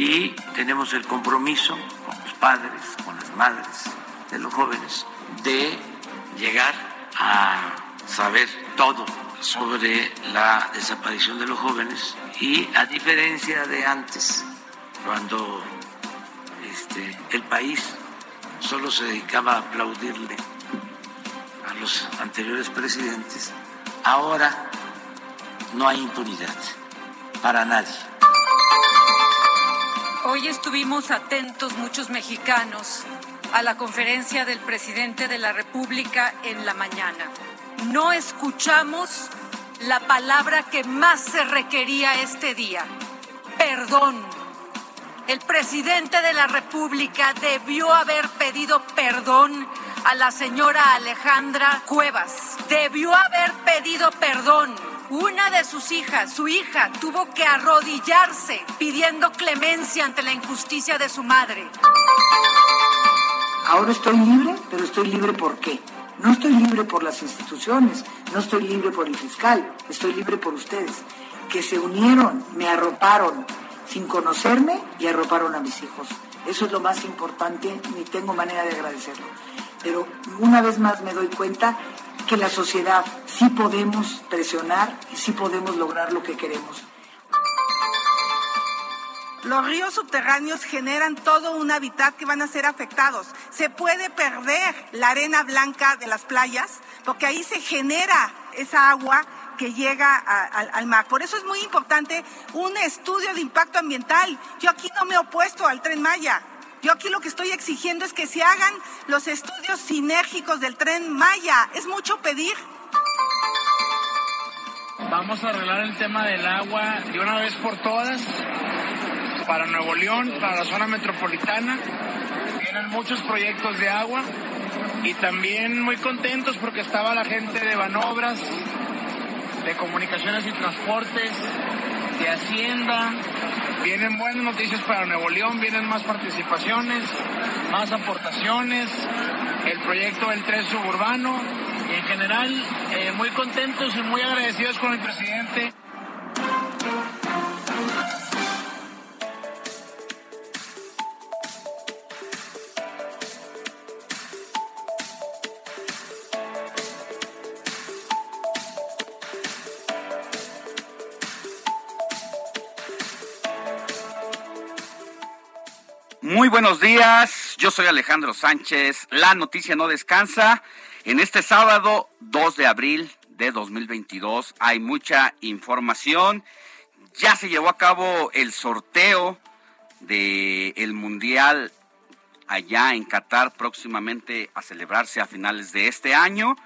y tenemos el compromiso con los padres, con las madres de los jóvenes, de llegar a saber todo sobre la desaparición de los jóvenes y a diferencia de antes, cuando este, el país solo se dedicaba a aplaudirle a los anteriores presidentes, ahora no hay impunidad para nadie. Hoy estuvimos atentos muchos mexicanos a la conferencia del presidente de la República en la mañana. No escuchamos la palabra que más se requería este día, perdón. El presidente de la República debió haber pedido perdón a la señora Alejandra Cuevas. Debió haber pedido perdón. Una de sus hijas, su hija, tuvo que arrodillarse pidiendo clemencia ante la injusticia de su madre. Ahora estoy libre, pero estoy libre ¿por qué? No estoy libre por las instituciones, no estoy libre por el fiscal, estoy libre por ustedes, que se unieron, me arroparon sin conocerme y arroparon a mis hijos. Eso es lo más importante, ni tengo manera de agradecerlo. Pero una vez más me doy cuenta que la sociedad sí podemos presionar y sí podemos lograr lo que queremos. Los ríos subterráneos generan todo un hábitat que van a ser afectados. Se puede perder la arena blanca de las playas porque ahí se genera esa agua que llega al mar. Por eso es muy importante un estudio de impacto ambiental. Yo aquí no me he opuesto al tren Maya. Yo aquí lo que estoy exigiendo es que se hagan los estudios sinérgicos del tren Maya. Es mucho pedir. Vamos a arreglar el tema del agua de una vez por todas para Nuevo León, para la zona metropolitana. Vienen muchos proyectos de agua y también muy contentos porque estaba la gente de Banobras, de Comunicaciones y Transportes, de Hacienda. Vienen buenas noticias para Nuevo León, vienen más participaciones, más aportaciones, el proyecto del tren suburbano y en general eh, muy contentos y muy agradecidos con el presidente. Muy buenos días, yo soy Alejandro Sánchez. La noticia no descansa. En este sábado 2 de abril de 2022 hay mucha información. Ya se llevó a cabo el sorteo del el Mundial allá en Qatar próximamente a celebrarse a finales de este año.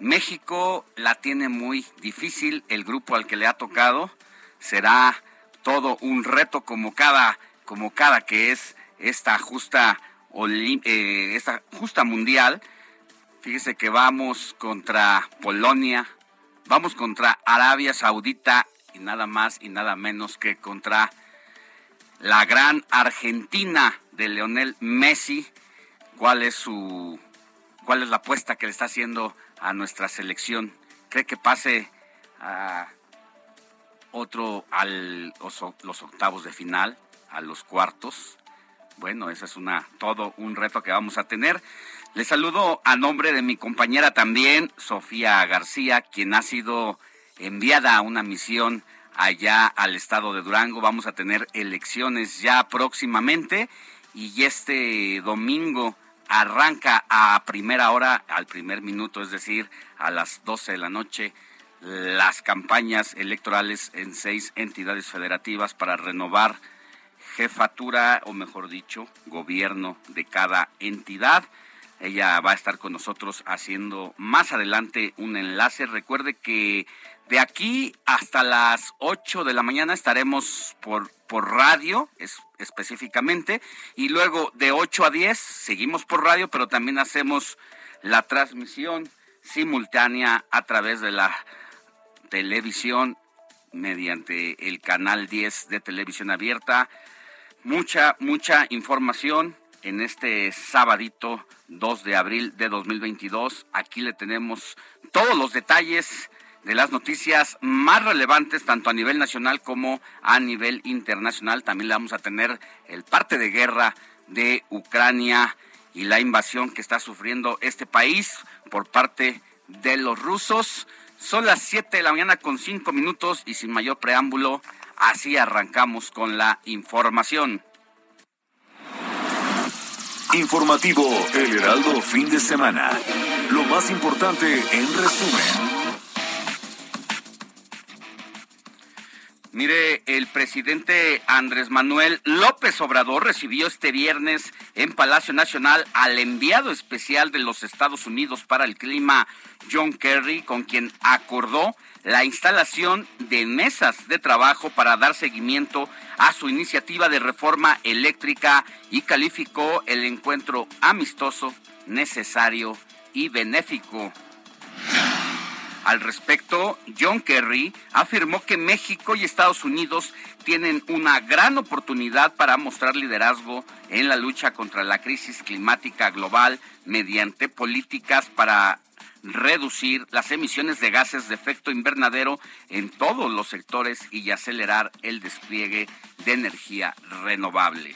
México la tiene muy difícil, el grupo al que le ha tocado será todo un reto como cada como cada que es esta justa eh, esta justa mundial. Fíjese que vamos contra Polonia, vamos contra Arabia Saudita y nada más y nada menos que contra la gran Argentina de Leonel Messi. ¿Cuál es su cuál es la apuesta que le está haciendo a nuestra selección? ¿Cree que pase a otro al los octavos de final, a los cuartos? Bueno, ese es una todo un reto que vamos a tener. Le saludo a nombre de mi compañera también, Sofía García, quien ha sido enviada a una misión allá al estado de Durango. Vamos a tener elecciones ya próximamente y este domingo arranca a primera hora, al primer minuto, es decir, a las 12 de la noche, las campañas electorales en seis entidades federativas para renovar jefatura, o mejor dicho, gobierno de cada entidad. Ella va a estar con nosotros haciendo más adelante un enlace. Recuerde que de aquí hasta las 8 de la mañana estaremos por, por radio es, específicamente y luego de 8 a 10 seguimos por radio, pero también hacemos la transmisión simultánea a través de la televisión mediante el canal 10 de televisión abierta. Mucha, mucha información en este sabadito 2 de abril de 2022. Aquí le tenemos todos los detalles de las noticias más relevantes, tanto a nivel nacional como a nivel internacional. También le vamos a tener el parte de guerra de Ucrania y la invasión que está sufriendo este país por parte de los rusos. Son las 7 de la mañana con 5 minutos y sin mayor preámbulo, así arrancamos con la información. Informativo El Heraldo Fin de Semana. Lo más importante en resumen. Mire, el presidente Andrés Manuel López Obrador recibió este viernes en Palacio Nacional al enviado especial de los Estados Unidos para el clima, John Kerry, con quien acordó la instalación de mesas de trabajo para dar seguimiento a su iniciativa de reforma eléctrica y calificó el encuentro amistoso, necesario y benéfico. Al respecto, John Kerry afirmó que México y Estados Unidos tienen una gran oportunidad para mostrar liderazgo en la lucha contra la crisis climática global mediante políticas para reducir las emisiones de gases de efecto invernadero en todos los sectores y acelerar el despliegue de energía renovable.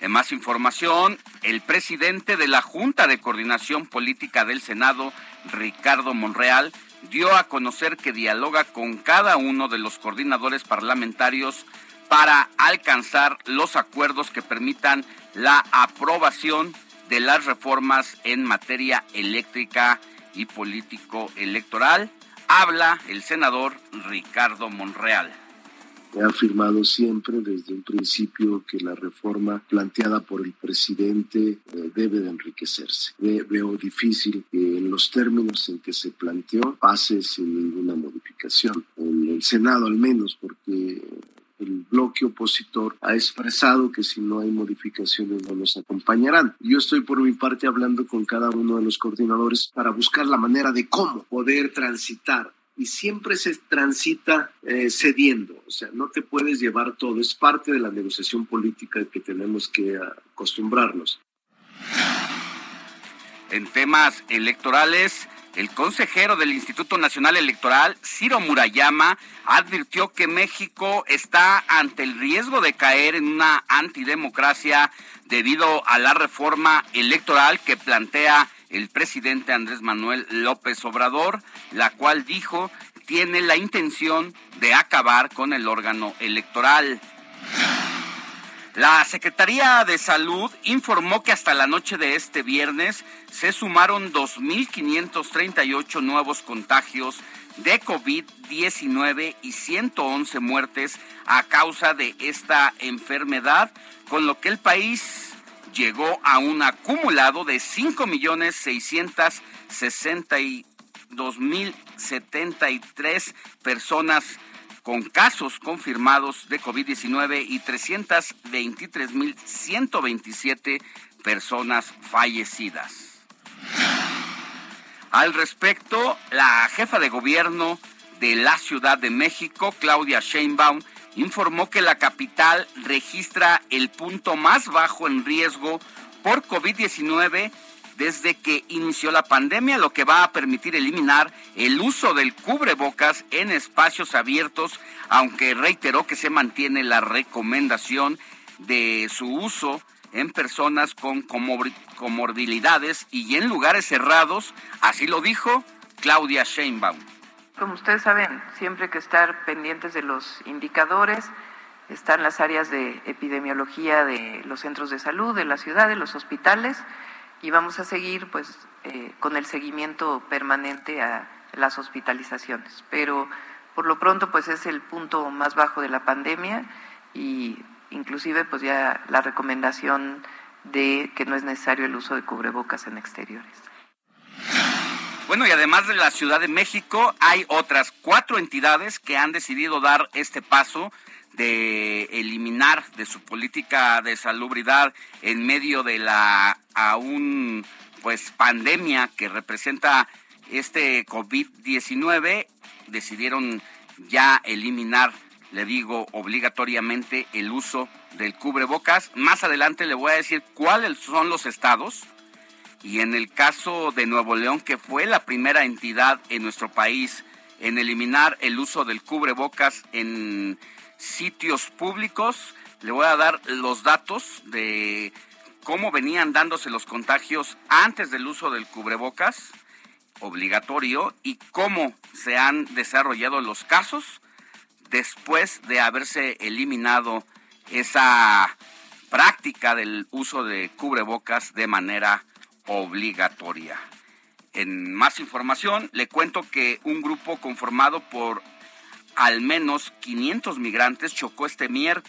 En más información, el presidente de la Junta de Coordinación Política del Senado, Ricardo Monreal, dio a conocer que dialoga con cada uno de los coordinadores parlamentarios para alcanzar los acuerdos que permitan la aprobación de las reformas en materia eléctrica y político electoral. Habla el senador Ricardo Monreal. He afirmado siempre desde un principio que la reforma planteada por el presidente eh, debe de enriquecerse. veo difícil que en los términos en que se planteó pase sin ninguna modificación. En el Senado al menos, porque el bloque opositor ha expresado que si no hay modificaciones no nos acompañarán. Yo estoy por mi parte hablando con cada uno de los coordinadores para buscar la manera de cómo poder transitar y siempre se transita eh, cediendo, o sea, no te puedes llevar todo, es parte de la negociación política que tenemos que acostumbrarnos. En temas electorales, el consejero del Instituto Nacional Electoral, Ciro Murayama, advirtió que México está ante el riesgo de caer en una antidemocracia debido a la reforma electoral que plantea el presidente Andrés Manuel López Obrador, la cual dijo tiene la intención de acabar con el órgano electoral. La Secretaría de Salud informó que hasta la noche de este viernes se sumaron 2.538 nuevos contagios de COVID-19 y 111 muertes a causa de esta enfermedad, con lo que el país llegó a un acumulado de 5.662.073 personas con casos confirmados de COVID-19 y 323.127 personas fallecidas. Al respecto, la jefa de gobierno de la Ciudad de México, Claudia Sheinbaum, informó que la capital registra el punto más bajo en riesgo por COVID-19 desde que inició la pandemia, lo que va a permitir eliminar el uso del cubrebocas en espacios abiertos, aunque reiteró que se mantiene la recomendación de su uso en personas con comorbilidades y en lugares cerrados, así lo dijo Claudia Sheinbaum. Como ustedes saben, siempre hay que estar pendientes de los indicadores, están las áreas de epidemiología de los centros de salud, de la ciudad, de los hospitales, y vamos a seguir pues eh, con el seguimiento permanente a las hospitalizaciones. Pero por lo pronto pues es el punto más bajo de la pandemia y inclusive pues ya la recomendación de que no es necesario el uso de cubrebocas en exteriores. Bueno, y además de la Ciudad de México, hay otras cuatro entidades que han decidido dar este paso de eliminar de su política de salubridad en medio de la aún pues pandemia que representa este COVID-19, decidieron ya eliminar, le digo, obligatoriamente el uso del cubrebocas. Más adelante le voy a decir cuáles son los estados y en el caso de Nuevo León, que fue la primera entidad en nuestro país en eliminar el uso del cubrebocas en sitios públicos, le voy a dar los datos de cómo venían dándose los contagios antes del uso del cubrebocas obligatorio y cómo se han desarrollado los casos después de haberse eliminado esa práctica del uso de cubrebocas de manera obligatoria. En más información, le cuento que un grupo conformado por al menos 500 migrantes chocó este,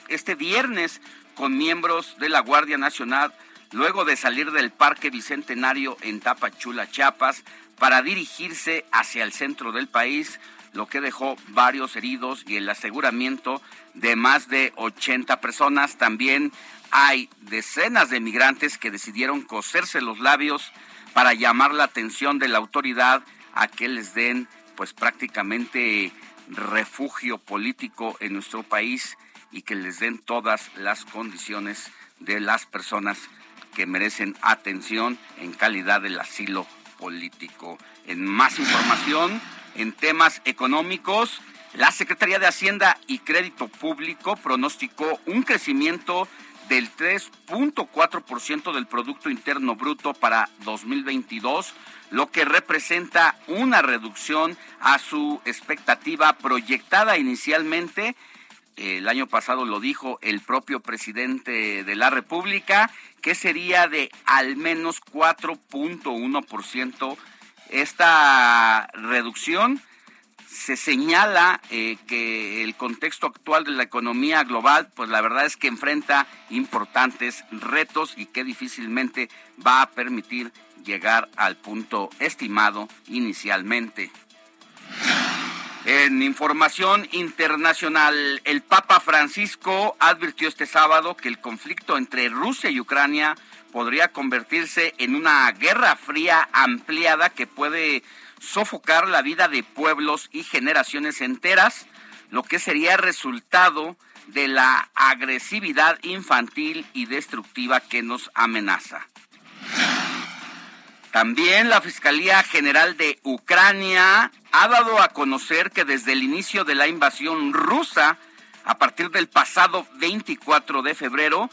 este viernes con miembros de la Guardia Nacional luego de salir del Parque Bicentenario en Tapachula, Chiapas, para dirigirse hacia el centro del país, lo que dejó varios heridos y el aseguramiento de más de 80 personas. También hay decenas de migrantes que decidieron coserse los labios para llamar la atención de la autoridad a que les den pues prácticamente refugio político en nuestro país y que les den todas las condiciones de las personas que merecen atención en calidad del asilo político. En más información, en temas económicos, la Secretaría de Hacienda y Crédito Público pronosticó un crecimiento del 3.4% del Producto Interno Bruto para 2022, lo que representa una reducción a su expectativa proyectada inicialmente. El año pasado lo dijo el propio presidente de la República, que sería de al menos 4.1%. Esta reducción se señala eh, que el contexto actual de la economía global, pues la verdad es que enfrenta importantes retos y que difícilmente va a permitir llegar al punto estimado inicialmente. En información internacional, el Papa Francisco advirtió este sábado que el conflicto entre Rusia y Ucrania podría convertirse en una guerra fría ampliada que puede sofocar la vida de pueblos y generaciones enteras, lo que sería resultado de la agresividad infantil y destructiva que nos amenaza. También la Fiscalía General de Ucrania ha dado a conocer que desde el inicio de la invasión rusa, a partir del pasado 24 de febrero,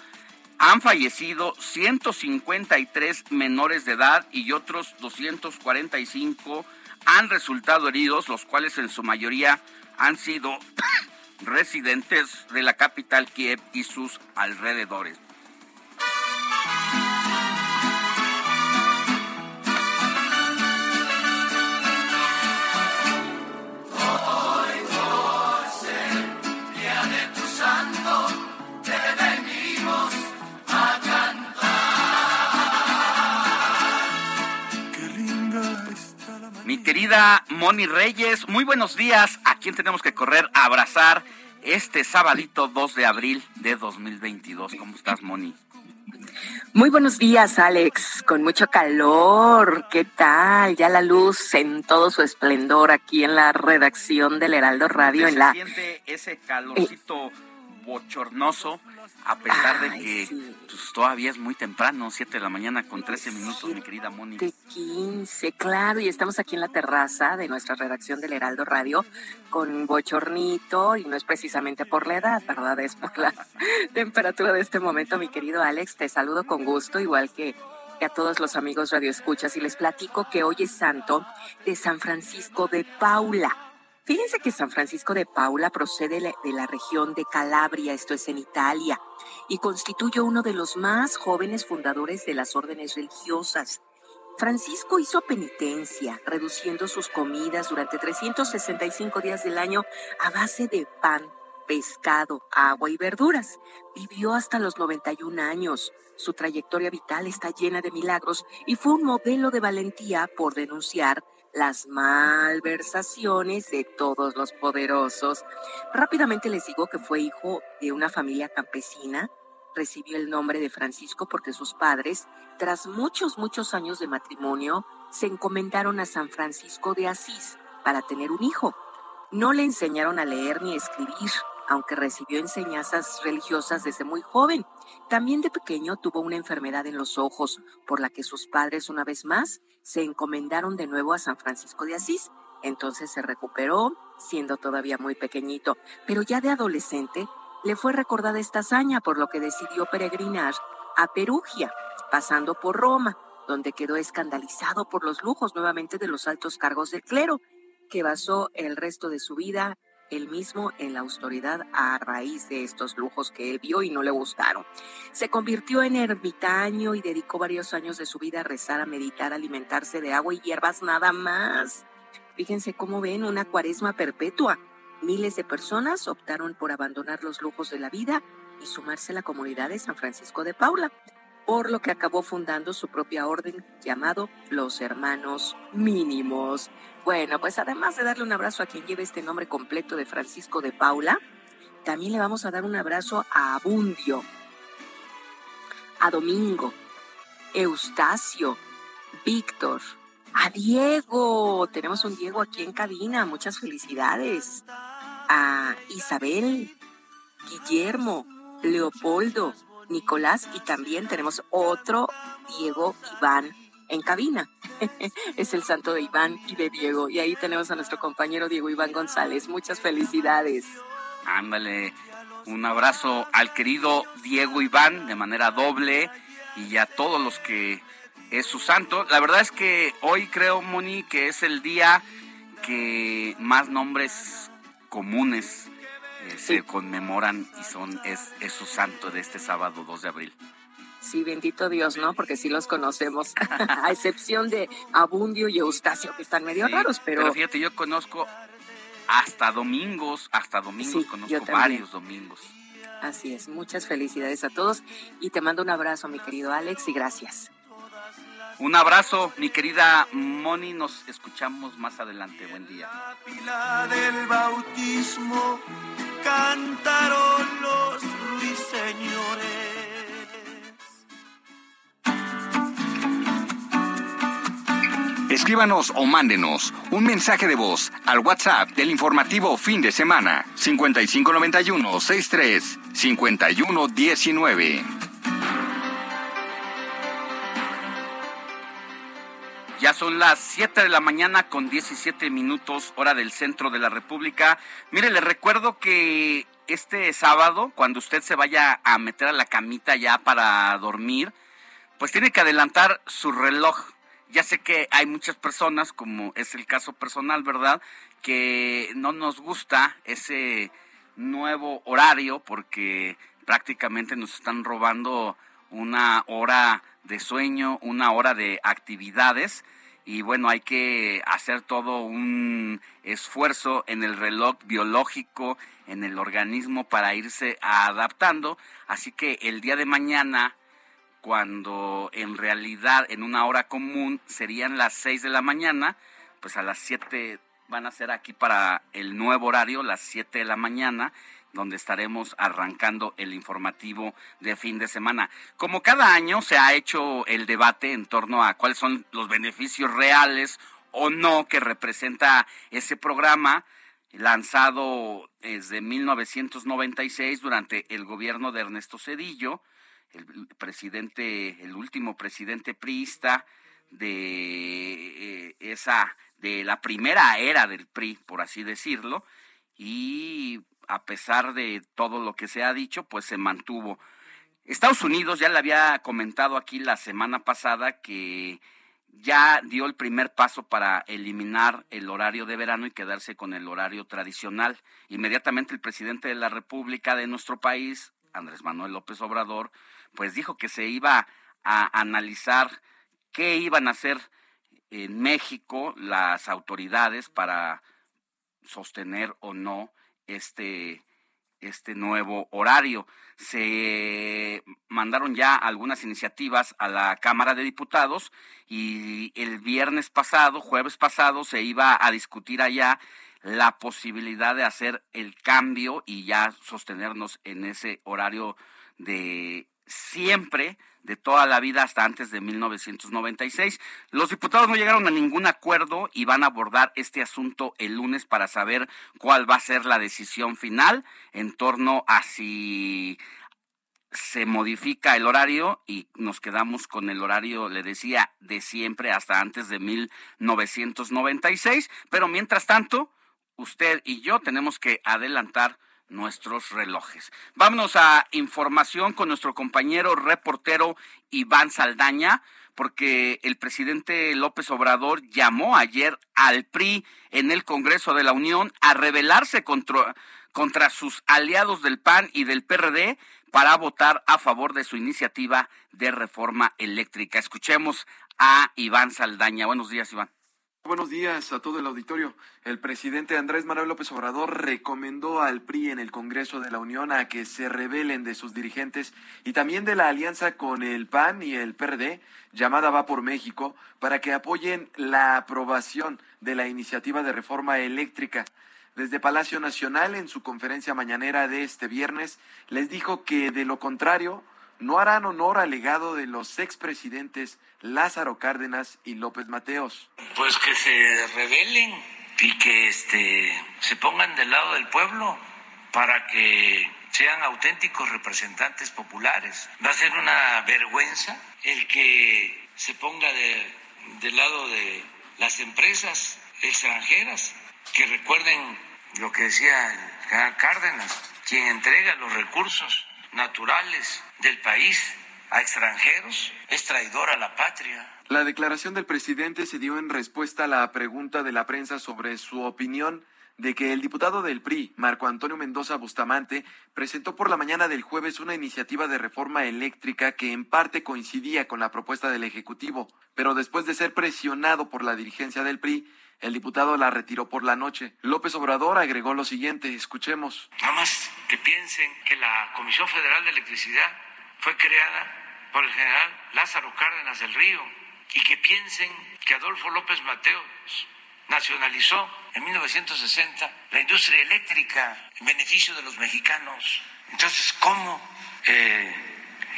han fallecido 153 menores de edad y otros 245 han resultado heridos, los cuales en su mayoría han sido residentes de la capital Kiev y sus alrededores. Mi querida Moni Reyes, muy buenos días. ¿A quién tenemos que correr a abrazar este sabadito 2 de abril de 2022? ¿Cómo estás, Moni? Muy buenos días, Alex. Con mucho calor. ¿Qué tal? Ya la luz en todo su esplendor aquí en la redacción del Heraldo Radio. en la... siente ese calorcito bochornoso a pesar de que pues, todavía es muy temprano, 7 de la mañana con 13 minutos, mi querida Moni. De 15, claro, y estamos aquí en la terraza de nuestra redacción del Heraldo Radio con bochornito, y no es precisamente por la edad, ¿verdad? Es por la temperatura de este momento, mi querido Alex. Te saludo con gusto, igual que a todos los amigos Radio Escuchas, y les platico que hoy es santo de San Francisco de Paula. Fíjense que San Francisco de Paula procede de la región de Calabria, esto es en Italia, y constituye uno de los más jóvenes fundadores de las órdenes religiosas. Francisco hizo penitencia, reduciendo sus comidas durante 365 días del año a base de pan, pescado, agua y verduras. Vivió hasta los 91 años. Su trayectoria vital está llena de milagros y fue un modelo de valentía por denunciar las malversaciones de todos los poderosos. Rápidamente les digo que fue hijo de una familia campesina. Recibió el nombre de Francisco porque sus padres, tras muchos, muchos años de matrimonio, se encomendaron a San Francisco de Asís para tener un hijo. No le enseñaron a leer ni escribir, aunque recibió enseñanzas religiosas desde muy joven. También de pequeño tuvo una enfermedad en los ojos, por la que sus padres una vez más se encomendaron de nuevo a San Francisco de Asís. Entonces se recuperó, siendo todavía muy pequeñito, pero ya de adolescente le fue recordada esta hazaña, por lo que decidió peregrinar a Perugia, pasando por Roma, donde quedó escandalizado por los lujos nuevamente de los altos cargos del clero, que basó el resto de su vida él mismo en la autoridad a raíz de estos lujos que él vio y no le gustaron. Se convirtió en ermitaño y dedicó varios años de su vida a rezar, a meditar, a alimentarse de agua y hierbas nada más. Fíjense cómo ven una cuaresma perpetua. Miles de personas optaron por abandonar los lujos de la vida y sumarse a la comunidad de San Francisco de Paula por lo que acabó fundando su propia orden llamado los Hermanos Mínimos. Bueno, pues además de darle un abrazo a quien lleve este nombre completo de Francisco de Paula, también le vamos a dar un abrazo a Abundio, a Domingo, Eustacio, Víctor, a Diego. Tenemos un Diego aquí en cabina. Muchas felicidades. A Isabel, Guillermo, Leopoldo, Nicolás y también tenemos otro Diego Iván en cabina. es el santo de Iván y de Diego. Y ahí tenemos a nuestro compañero Diego Iván González. Muchas felicidades. Ándale, un abrazo al querido Diego Iván de manera doble y a todos los que es su santo. La verdad es que hoy creo, Moni, que es el día que más nombres comunes eh, se conmemoran y son es, es su santo de este sábado 2 de abril. Sí, bendito Dios, ¿no? Porque sí los conocemos, a excepción de Abundio y Eustacio, que están medio raros, pero... Pero fíjate, yo conozco hasta domingos, hasta domingos, conozco varios domingos. Así es, muchas felicidades a todos y te mando un abrazo, mi querido Alex, y gracias. Un abrazo, mi querida Moni. Nos escuchamos más adelante. Buen día. La del bautismo cantaron los ruiseñores. Escríbanos o mándenos un mensaje de voz al WhatsApp del informativo fin de semana 5591 63 5119. Ya son las 7 de la mañana con 17 minutos hora del centro de la República. Mire, le recuerdo que este sábado, cuando usted se vaya a meter a la camita ya para dormir, pues tiene que adelantar su reloj. Ya sé que hay muchas personas, como es el caso personal, ¿verdad? Que no nos gusta ese nuevo horario porque prácticamente nos están robando una hora de sueño, una hora de actividades y bueno, hay que hacer todo un esfuerzo en el reloj biológico, en el organismo para irse adaptando. Así que el día de mañana, cuando en realidad en una hora común serían las 6 de la mañana, pues a las 7 van a ser aquí para el nuevo horario, las 7 de la mañana donde estaremos arrancando el informativo de fin de semana. Como cada año se ha hecho el debate en torno a cuáles son los beneficios reales o no que representa ese programa lanzado desde 1996 durante el gobierno de Ernesto Cedillo, el presidente, el último presidente priista de eh, esa, de la primera era del PRI, por así decirlo, y a pesar de todo lo que se ha dicho, pues se mantuvo. Estados Unidos, ya le había comentado aquí la semana pasada que ya dio el primer paso para eliminar el horario de verano y quedarse con el horario tradicional. Inmediatamente el presidente de la República de nuestro país, Andrés Manuel López Obrador, pues dijo que se iba a analizar qué iban a hacer en México las autoridades para sostener o no este este nuevo horario. Se mandaron ya algunas iniciativas a la Cámara de Diputados y el viernes pasado, jueves pasado, se iba a discutir allá la posibilidad de hacer el cambio y ya sostenernos en ese horario de siempre de toda la vida hasta antes de 1996. Los diputados no llegaron a ningún acuerdo y van a abordar este asunto el lunes para saber cuál va a ser la decisión final en torno a si se modifica el horario y nos quedamos con el horario, le decía, de siempre hasta antes de 1996. Pero mientras tanto, usted y yo tenemos que adelantar nuestros relojes. Vámonos a información con nuestro compañero reportero Iván Saldaña, porque el presidente López Obrador llamó ayer al PRI en el Congreso de la Unión a rebelarse contra, contra sus aliados del PAN y del PRD para votar a favor de su iniciativa de reforma eléctrica. Escuchemos a Iván Saldaña. Buenos días, Iván. Buenos días a todo el auditorio. El presidente Andrés Manuel López Obrador recomendó al PRI en el Congreso de la Unión a que se rebelen de sus dirigentes y también de la alianza con el PAN y el PRD, llamada Va por México, para que apoyen la aprobación de la iniciativa de reforma eléctrica. Desde Palacio Nacional, en su conferencia mañanera de este viernes, les dijo que de lo contrario, no harán honor al legado de los expresidentes Lázaro Cárdenas y López Mateos. Pues que se rebelen y que este, se pongan del lado del pueblo para que sean auténticos representantes populares. Va a ser una vergüenza el que se ponga del lado de las empresas extranjeras, que recuerden lo que decía Cárdenas, quien entrega los recursos naturales del país a extranjeros es traidor a la patria. La declaración del presidente se dio en respuesta a la pregunta de la prensa sobre su opinión de que el diputado del PRI, Marco Antonio Mendoza Bustamante, presentó por la mañana del jueves una iniciativa de reforma eléctrica que en parte coincidía con la propuesta del Ejecutivo, pero después de ser presionado por la dirigencia del PRI, el diputado la retiró por la noche. López Obrador agregó lo siguiente, escuchemos. Nada más que piensen que la Comisión Federal de Electricidad fue creada por el general Lázaro Cárdenas del Río y que piensen que Adolfo López Mateos nacionalizó en 1960 la industria eléctrica en beneficio de los mexicanos. Entonces, ¿cómo eh,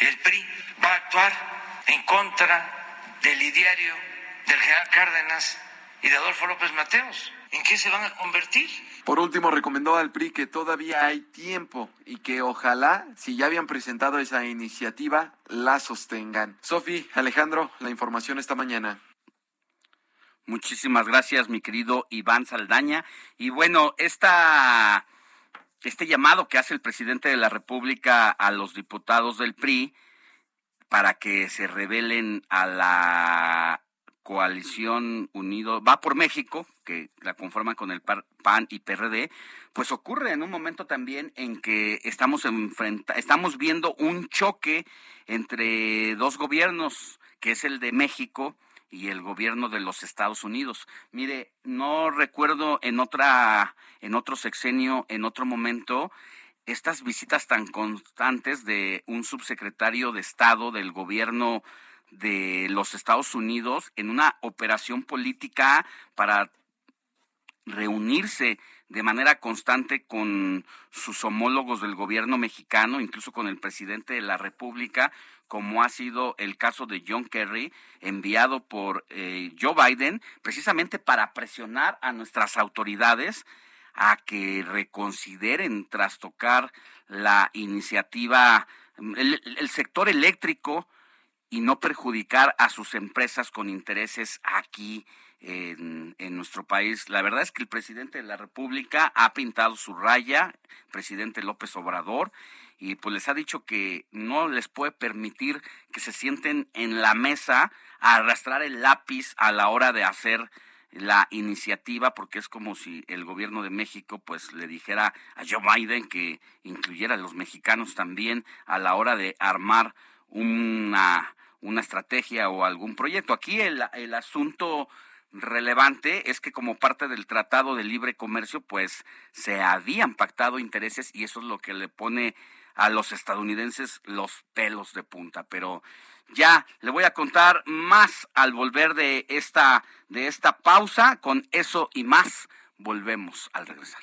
el PRI va a actuar en contra del ideario del general Cárdenas y de Adolfo López Mateos. ¿En qué se van a convertir? Por último, recomendó al PRI que todavía hay tiempo y que ojalá, si ya habían presentado esa iniciativa, la sostengan. Sofi, Alejandro, la información esta mañana. Muchísimas gracias, mi querido Iván Saldaña. Y bueno, esta, este llamado que hace el presidente de la República a los diputados del PRI para que se rebelen a la coalición unido, va por México, que la conforman con el PAN y PRD, pues ocurre en un momento también en que estamos enfrenta estamos viendo un choque entre dos gobiernos, que es el de México y el gobierno de los Estados Unidos. Mire, no recuerdo en otra en otro sexenio, en otro momento estas visitas tan constantes de un subsecretario de Estado del gobierno de los Estados Unidos en una operación política para reunirse de manera constante con sus homólogos del gobierno mexicano, incluso con el presidente de la República, como ha sido el caso de John Kerry, enviado por eh, Joe Biden, precisamente para presionar a nuestras autoridades a que reconsideren trastocar la iniciativa, el sector eléctrico y no perjudicar a sus empresas con intereses aquí en, en, nuestro país. La verdad es que el presidente de la República ha pintado su raya, presidente López Obrador, y pues les ha dicho que no les puede permitir que se sienten en la mesa a arrastrar el lápiz a la hora de hacer la iniciativa porque es como si el gobierno de México pues le dijera a Joe Biden que incluyera a los mexicanos también a la hora de armar una, una estrategia o algún proyecto. Aquí el, el asunto relevante es que como parte del Tratado de Libre Comercio pues se habían pactado intereses y eso es lo que le pone a los estadounidenses los pelos de punta, pero ya le voy a contar más al volver de esta, de esta pausa. Con eso y más, volvemos al regresar.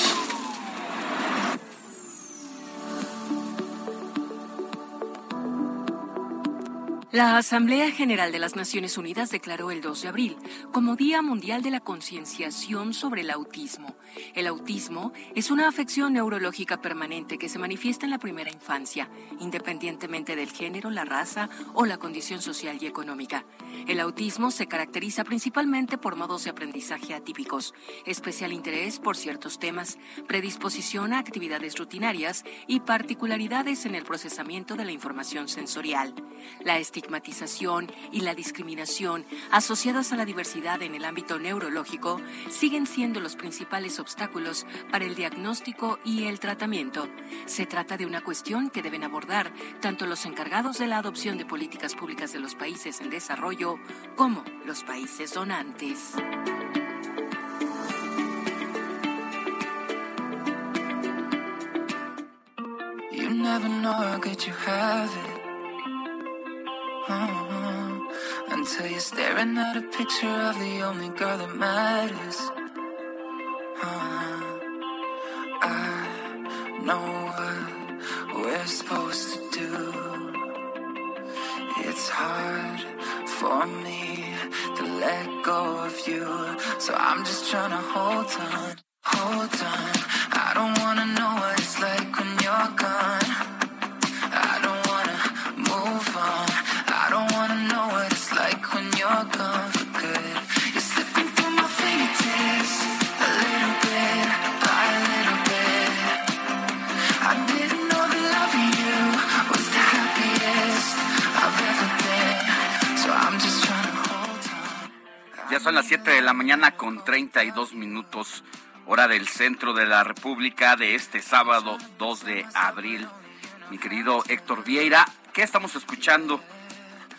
La Asamblea General de las Naciones Unidas declaró el 2 de abril como Día Mundial de la Concienciación sobre el Autismo. El autismo es una afección neurológica permanente que se manifiesta en la primera infancia, independientemente del género, la raza o la condición social y económica. El autismo se caracteriza principalmente por modos de aprendizaje atípicos, especial interés por ciertos temas, predisposición a actividades rutinarias y particularidades en el procesamiento de la información sensorial. La estigmatización y la discriminación asociadas a la diversidad en el ámbito neurológico siguen siendo los principales obstáculos para el diagnóstico y el tratamiento. Se trata de una cuestión que deben abordar tanto los encargados de la adopción de políticas públicas de los países en desarrollo como los países donantes. Uh-huh. Until you're staring at a picture of the only girl that matters. Uh, I know what we're supposed to do. It's hard for me to let go of you. So I'm just trying to hold on, hold on. I don't wanna know what it's like when you're gone. Son las 7 de la mañana con 32 minutos, hora del centro de la República de este sábado 2 de abril. Mi querido Héctor Vieira, ¿qué estamos escuchando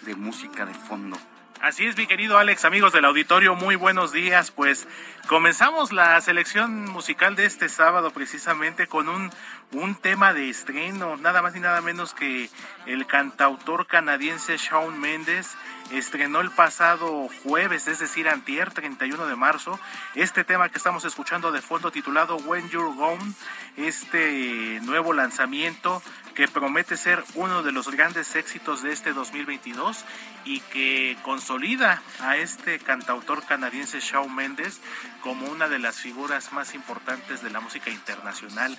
de música de fondo? Así es, mi querido Alex, amigos del auditorio, muy buenos días. Pues comenzamos la selección musical de este sábado precisamente con un, un tema de estreno, nada más ni nada menos que el cantautor canadiense Shawn Mendes estrenó el pasado jueves, es decir, antier 31 de marzo, este tema que estamos escuchando de fondo titulado When You're Gone, este nuevo lanzamiento que promete ser uno de los grandes éxitos de este 2022 y que consolida a este cantautor canadiense Shawn Mendes como una de las figuras más importantes de la música internacional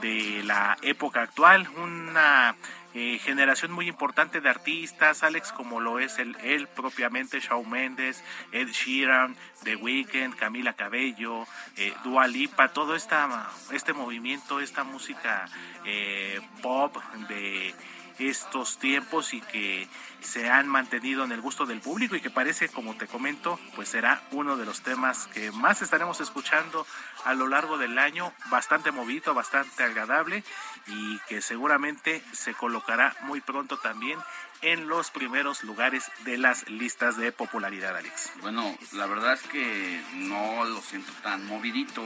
de la época actual, una eh, generación muy importante de artistas, Alex, como lo es el, él propiamente, Shawn Mendes, Ed Sheeran, The Weeknd, Camila Cabello, eh, Dua Lipa, todo esta, este movimiento, esta música eh, pop de estos tiempos y que se han mantenido en el gusto del público y que parece, como te comento, pues será uno de los temas que más estaremos escuchando a lo largo del año, bastante movido, bastante agradable y que seguramente se colocará muy pronto también en los primeros lugares de las listas de popularidad, Alex. Bueno, la verdad es que no lo siento tan movidito,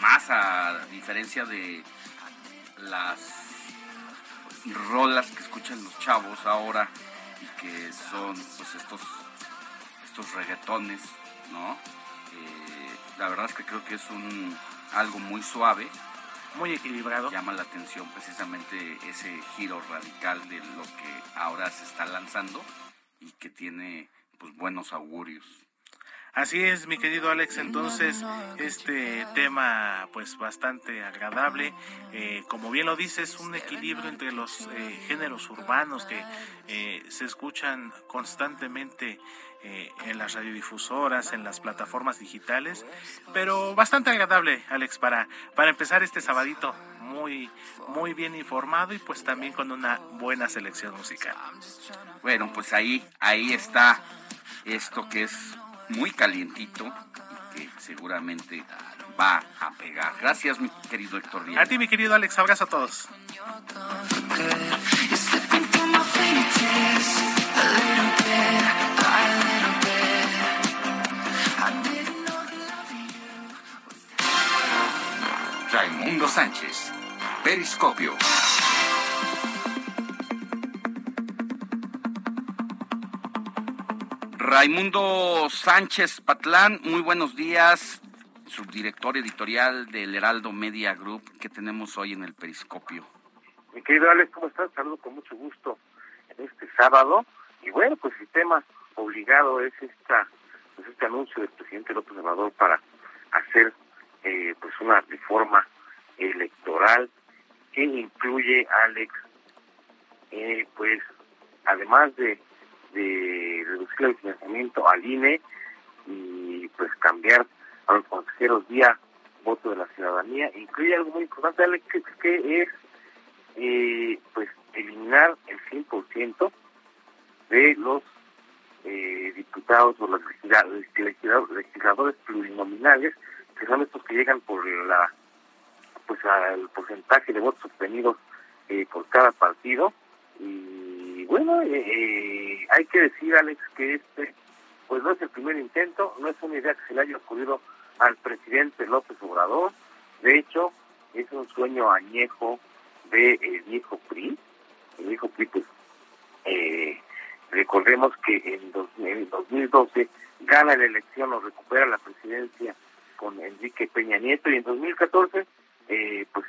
más a diferencia de las rolas que escuchan los chavos ahora y que son pues estos estos reggaetones, ¿no? Eh, la verdad es que creo que es un algo muy suave. Muy equilibrado. Llama la atención precisamente ese giro radical de lo que ahora se está lanzando y que tiene pues buenos augurios. Así es, mi querido Alex. Entonces, este tema, pues bastante agradable. Eh, como bien lo dices, un equilibrio entre los eh, géneros urbanos que eh, se escuchan constantemente en las radiodifusoras, en las plataformas digitales, pero bastante agradable, Alex, para, para empezar este sabadito muy, muy bien informado y pues también con una buena selección musical. Bueno, pues ahí, ahí está esto que es muy calientito y que seguramente va a pegar. Gracias, mi querido Héctor A ti, mi querido Alex, abrazo a todos. Raimundo Sánchez, Periscopio. Raimundo Sánchez Patlán, muy buenos días, subdirector editorial del Heraldo Media Group. que tenemos hoy en el Periscopio? Mi querido Alex, ¿cómo estás? Saludo con mucho gusto en este sábado. Y bueno, pues el tema obligado es esta pues este anuncio del presidente López Obrador para hacer eh, pues una reforma electoral que incluye, Alex, eh, pues además de de reducir el financiamiento al INE y pues cambiar a los consejeros vía voto de la ciudadanía. Incluye algo muy importante, Alex, que, es eh, pues eliminar el 100% de los eh, diputados o los legisladores, plurinominales, que son estos que llegan por la pues al porcentaje de votos obtenidos eh, por cada partido y bueno, eh, eh, hay que decir, Alex, que este pues no es el primer intento, no es una idea que se le haya ocurrido al presidente López Obrador. De hecho, es un sueño añejo de eh, viejo PRI. El viejo PRI, pues, recordemos que en, en 2012 gana la elección o recupera la presidencia con Enrique Peña Nieto y en 2014, pues,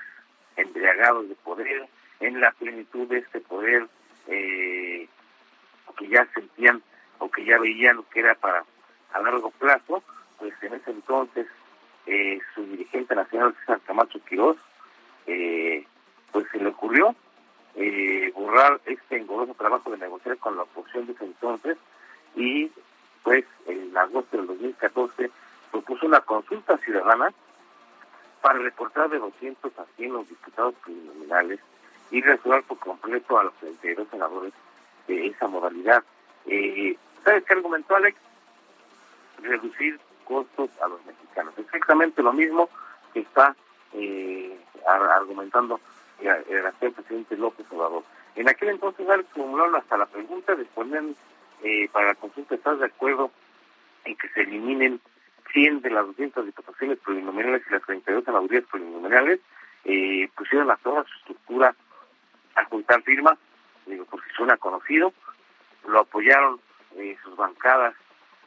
embriagados de poder, en la plenitud de este poder eh, que ya sentían o que ya veían que era para a largo plazo, pues en ese entonces eh, su dirigente nacional César Camacho Quirós, eh, pues se le ocurrió eh, borrar este engorroso trabajo de negociar con la oposición de ese entonces y pues en agosto del 2014 propuso una consulta ciudadana para reportar de 200 a 100 los diputados criminales y resolver por completo a los 32 senadores de esa modalidad. Eh, ¿Sabes qué argumentó Alex? Reducir costos a los mexicanos. Exactamente lo mismo que está eh, argumentando el actual presidente López Obrador. En aquel entonces Alex formularon hasta la pregunta de poner eh, para la consulta, ¿estás de acuerdo en que se eliminen 100 de las 200 diputaciones plurinominales y las 32 senadurías plurinominales? Eh, pusieron a toda su estructura a juntar firmas, digo, porque suena conocido, lo apoyaron eh, sus bancadas,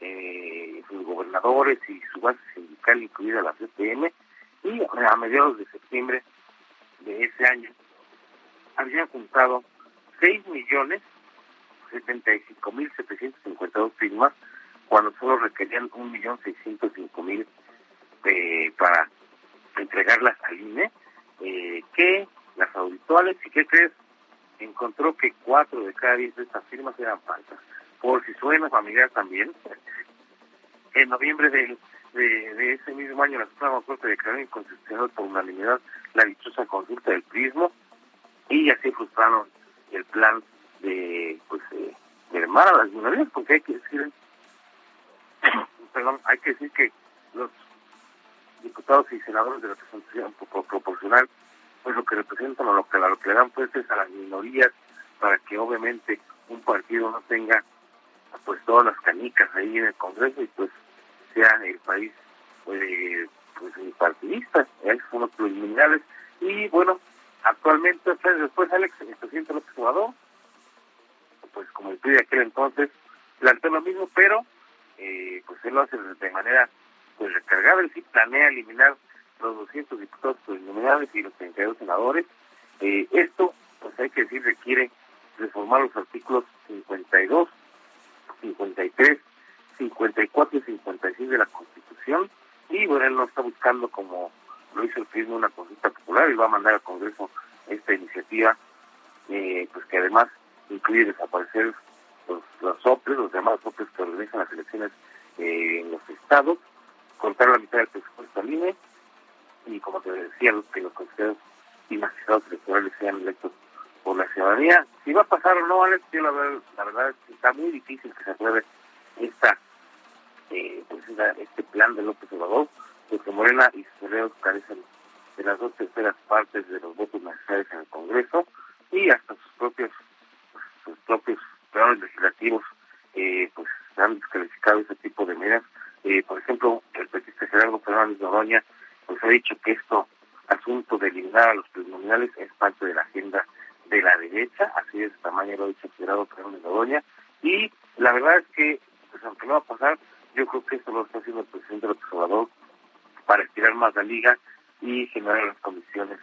eh, sus gobernadores y su base sindical, incluida la CPM, y a mediados de septiembre de ese año habían juntado 6 millones 75 mil 752 firmas cuando solo requerían un millón 605 mil eh, para entregarlas al INE eh, que las audituales y ¿qué crees? Encontró que cuatro de cada diez de estas firmas eran falsas. Por si suena familiar también, en noviembre de, de, ese mismo año la Suprema Corte declaró inconstitucional por unanimidad la dichosa consulta del prismo y así frustraron el plan de pues de, de a las minorías porque hay que decir perdón hay que decir que los diputados y senadores de representación proporcional pues lo que representan o lo que, lo que le dan fuerzas a las minorías para que obviamente un partido no tenga pues todas las canicas ahí en el Congreso y pues sea el país pues, pues partidista, esos son los preliminares y bueno, actualmente después Alex, el presidente López Obrador, pues como el de aquel entonces, planteó lo mismo, pero eh, pues él lo hace de manera pues recargada. El sí planea eliminar los 200 diputados plurinominales y los 32 senadores. Eh, esto, pues hay que decir, requiere reformar los artículos 52, 53, 54 y 56 de la Constitución. Y bueno, él no está buscando, como lo hizo el PRI, una consulta popular y va a mandar al Congreso esta iniciativa, eh, pues que además incluye desaparecer los, los soples, los llamados soples que organizan las elecciones eh, en los estados, contar la mitad del presupuesto al y como te decía, que los consejeros y magistrados electorales sean electos por la ciudadanía. Si va a pasar o no, Alex, yo la, verdad, la verdad es que está muy difícil que se apruebe esta, eh, pues este plan de López Obrador, porque Morena y sus aliados carecen de las dos terceras partes de los votos necesarios en el Congreso y hasta sus propios sus propios planes legislativos eh, pues han descalificado ese tipo de medidas. Eh, por ejemplo, el presidente Gerardo Fernández Noroña pues ha dicho que esto asunto de eliminar a los plurinominales es parte de la agenda de la derecha, así de ese tamaño lo ha dicho Gerardo Fernández Noroña, y la verdad es que, pues aunque no va a pasar, yo creo que esto lo está haciendo el presidente López Obrador para estirar más la liga y generar las condiciones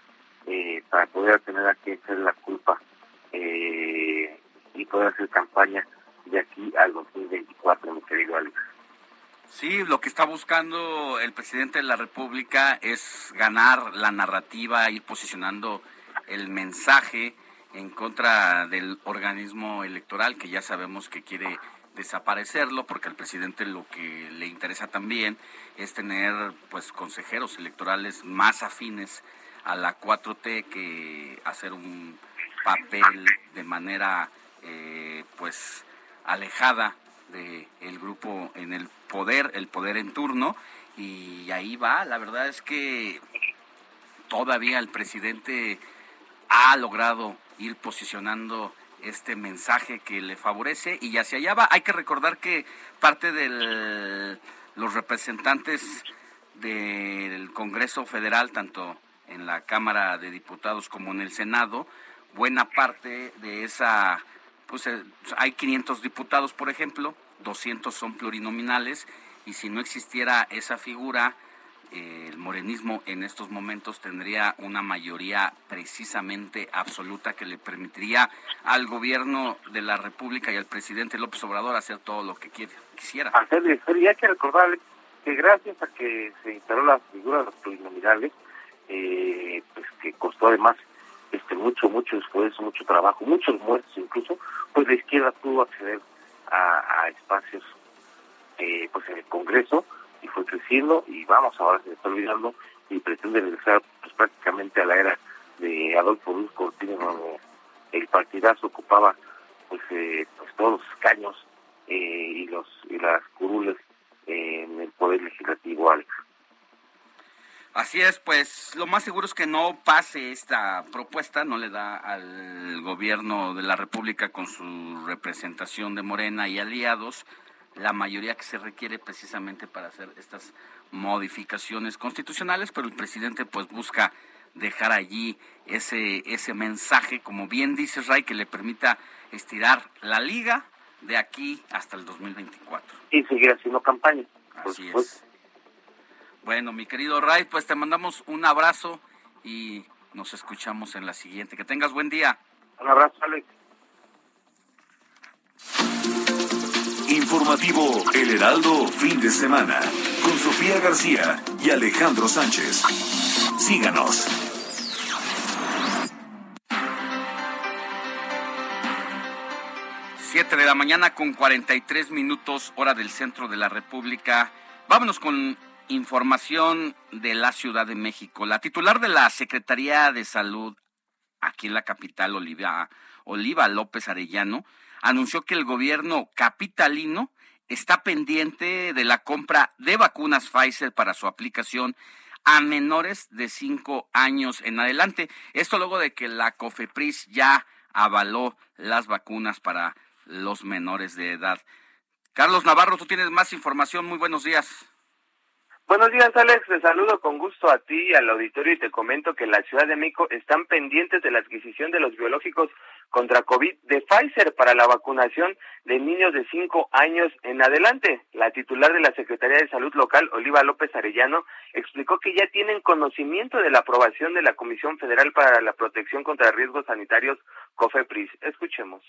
eh, para poder tener a quien echar la culpa eh, y poder hacer campaña de aquí al 2024, mi querido Alex. Sí, lo que está buscando el presidente de la República es ganar la narrativa, ir posicionando el mensaje en contra del organismo electoral, que ya sabemos que quiere desaparecerlo, porque al presidente lo que le interesa también es tener pues consejeros electorales más afines a la 4T que hacer un papel de manera eh, pues alejada del el grupo en el poder, el poder en turno, y ahí va, la verdad es que todavía el presidente ha logrado ir posicionando este mensaje que le favorece y hacia allá va. Hay que recordar que parte de los representantes del Congreso Federal, tanto en la Cámara de Diputados como en el Senado, buena parte de esa, pues eh, hay 500 diputados, por ejemplo, 200 son plurinominales y si no existiera esa figura, eh, el morenismo en estos momentos tendría una mayoría precisamente absoluta que le permitiría al gobierno de la República y al presidente López Obrador hacer todo lo que quiere, quisiera. Hacer, y hay que recordar que gracias a que se instaló la figura de los plurinominales, eh, pues que costó además este mucho, mucho esfuerzo, mucho trabajo, muchos muertos incluso, pues la izquierda pudo acceder a, espacios eh, pues en el Congreso y fue creciendo y vamos, ahora se está olvidando y pretende regresar pues, prácticamente a la era de Adolfo Luz Cortines donde el partidazo ocupaba pues, eh, pues todos los escaños eh, y los y las curules en el poder legislativo Alex. Así es, pues lo más seguro es que no pase esta propuesta, no le da al gobierno de la República con su representación de Morena y aliados la mayoría que se requiere precisamente para hacer estas modificaciones constitucionales, pero el presidente pues busca dejar allí ese ese mensaje, como bien dice Ray, que le permita estirar la liga de aquí hasta el 2024. Y seguir haciendo campaña. Así es. Bueno, mi querido Ray, pues te mandamos un abrazo y nos escuchamos en la siguiente. Que tengas buen día. Un abrazo, Alex. Informativo El Heraldo, fin de semana, con Sofía García y Alejandro Sánchez. Síganos. Siete de la mañana con 43 minutos, hora del centro de la República. Vámonos con información de la Ciudad de México. La titular de la Secretaría de Salud aquí en la capital, Oliva, Oliva López Arellano, anunció que el gobierno capitalino está pendiente de la compra de vacunas Pfizer para su aplicación a menores de cinco años en adelante. Esto luego de que la COFEPRIS ya avaló las vacunas para los menores de edad. Carlos Navarro, tú tienes más información. Muy buenos días. Buenos días, Alex. Te saludo con gusto a ti y al auditorio y te comento que la Ciudad de México están pendientes de la adquisición de los biológicos contra COVID de Pfizer para la vacunación de niños de 5 años en adelante. La titular de la Secretaría de Salud Local, Oliva López Arellano, explicó que ya tienen conocimiento de la aprobación de la Comisión Federal para la Protección contra Riesgos Sanitarios, COFEPRIS. Escuchemos.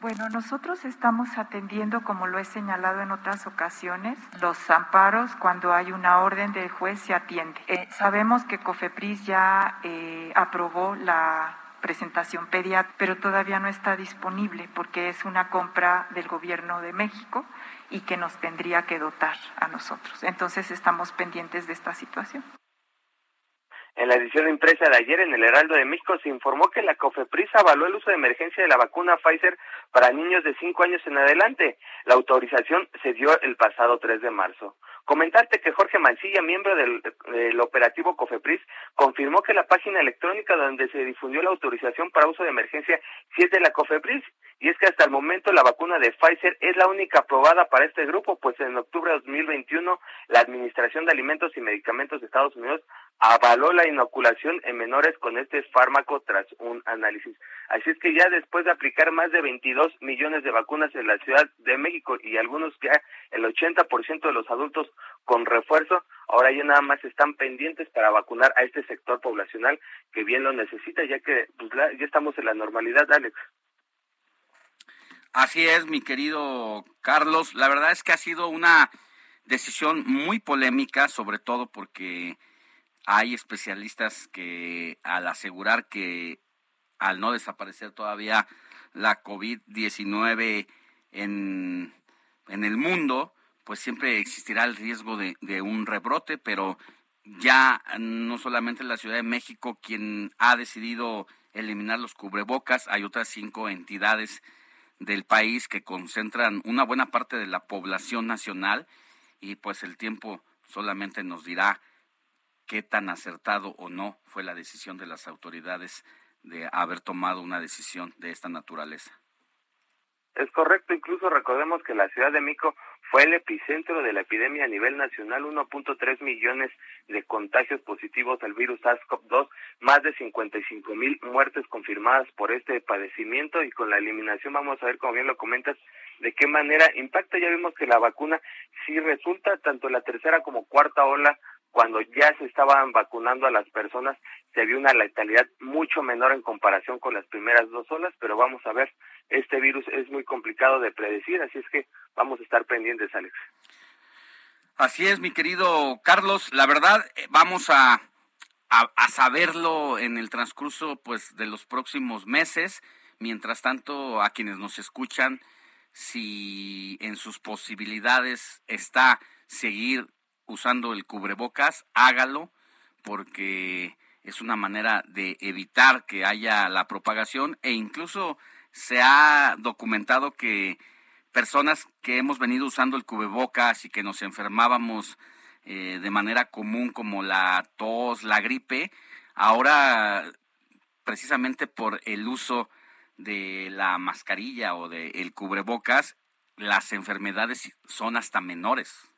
Bueno, nosotros estamos atendiendo, como lo he señalado en otras ocasiones, los amparos cuando hay una orden del juez se atiende. Eh, sabemos que COFEPRIS ya eh, aprobó la presentación pediátrica, pero todavía no está disponible porque es una compra del gobierno de México y que nos tendría que dotar a nosotros. Entonces estamos pendientes de esta situación. En la edición impresa de ayer en el Heraldo de México se informó que la COFEPRIS avaló el uso de emergencia de la vacuna Pfizer para niños de 5 años en adelante. La autorización se dio el pasado 3 de marzo. Comentarte que Jorge Mancilla, miembro del, operativo COFEPRIS, confirmó que la página electrónica donde se difundió la autorización para uso de emergencia sí es de la COFEPRIS, y es que hasta el momento la vacuna de Pfizer es la única aprobada para este grupo, pues en octubre de 2021 la Administración de Alimentos y Medicamentos de Estados Unidos avaló la inoculación en menores con este fármaco tras un análisis. Así es que ya después de aplicar más de 22 millones de vacunas en la Ciudad de México y algunos ya el 80% de los adultos con refuerzo, ahora ya nada más están pendientes para vacunar a este sector poblacional que bien lo necesita, ya que pues, ya estamos en la normalidad, Alex. Así es, mi querido Carlos. La verdad es que ha sido una decisión muy polémica, sobre todo porque hay especialistas que al asegurar que al no desaparecer todavía la COVID-19 en, en el mundo, pues siempre existirá el riesgo de, de, un rebrote, pero ya no solamente en la Ciudad de México quien ha decidido eliminar los cubrebocas, hay otras cinco entidades del país que concentran una buena parte de la población nacional y pues el tiempo solamente nos dirá qué tan acertado o no fue la decisión de las autoridades de haber tomado una decisión de esta naturaleza. Es correcto, incluso recordemos que la Ciudad de México fue el epicentro de la epidemia a nivel nacional, 1.3 millones de contagios positivos al virus SARS-CoV-2, más de 55 mil muertes confirmadas por este padecimiento y con la eliminación vamos a ver, como bien lo comentas, de qué manera impacta. Ya vimos que la vacuna sí resulta, tanto la tercera como cuarta ola cuando ya se estaban vacunando a las personas, se vio una letalidad mucho menor en comparación con las primeras dos olas, pero vamos a ver, este virus es muy complicado de predecir, así es que vamos a estar pendientes, Alex. Así es, mi querido Carlos, la verdad, eh, vamos a, a, a saberlo en el transcurso pues de los próximos meses. Mientras tanto, a quienes nos escuchan, si en sus posibilidades está seguir usando el cubrebocas, hágalo, porque es una manera de evitar que haya la propagación e incluso se ha documentado que personas que hemos venido usando el cubrebocas y que nos enfermábamos eh, de manera común como la tos, la gripe, ahora precisamente por el uso de la mascarilla o del el cubrebocas, las enfermedades son hasta menores.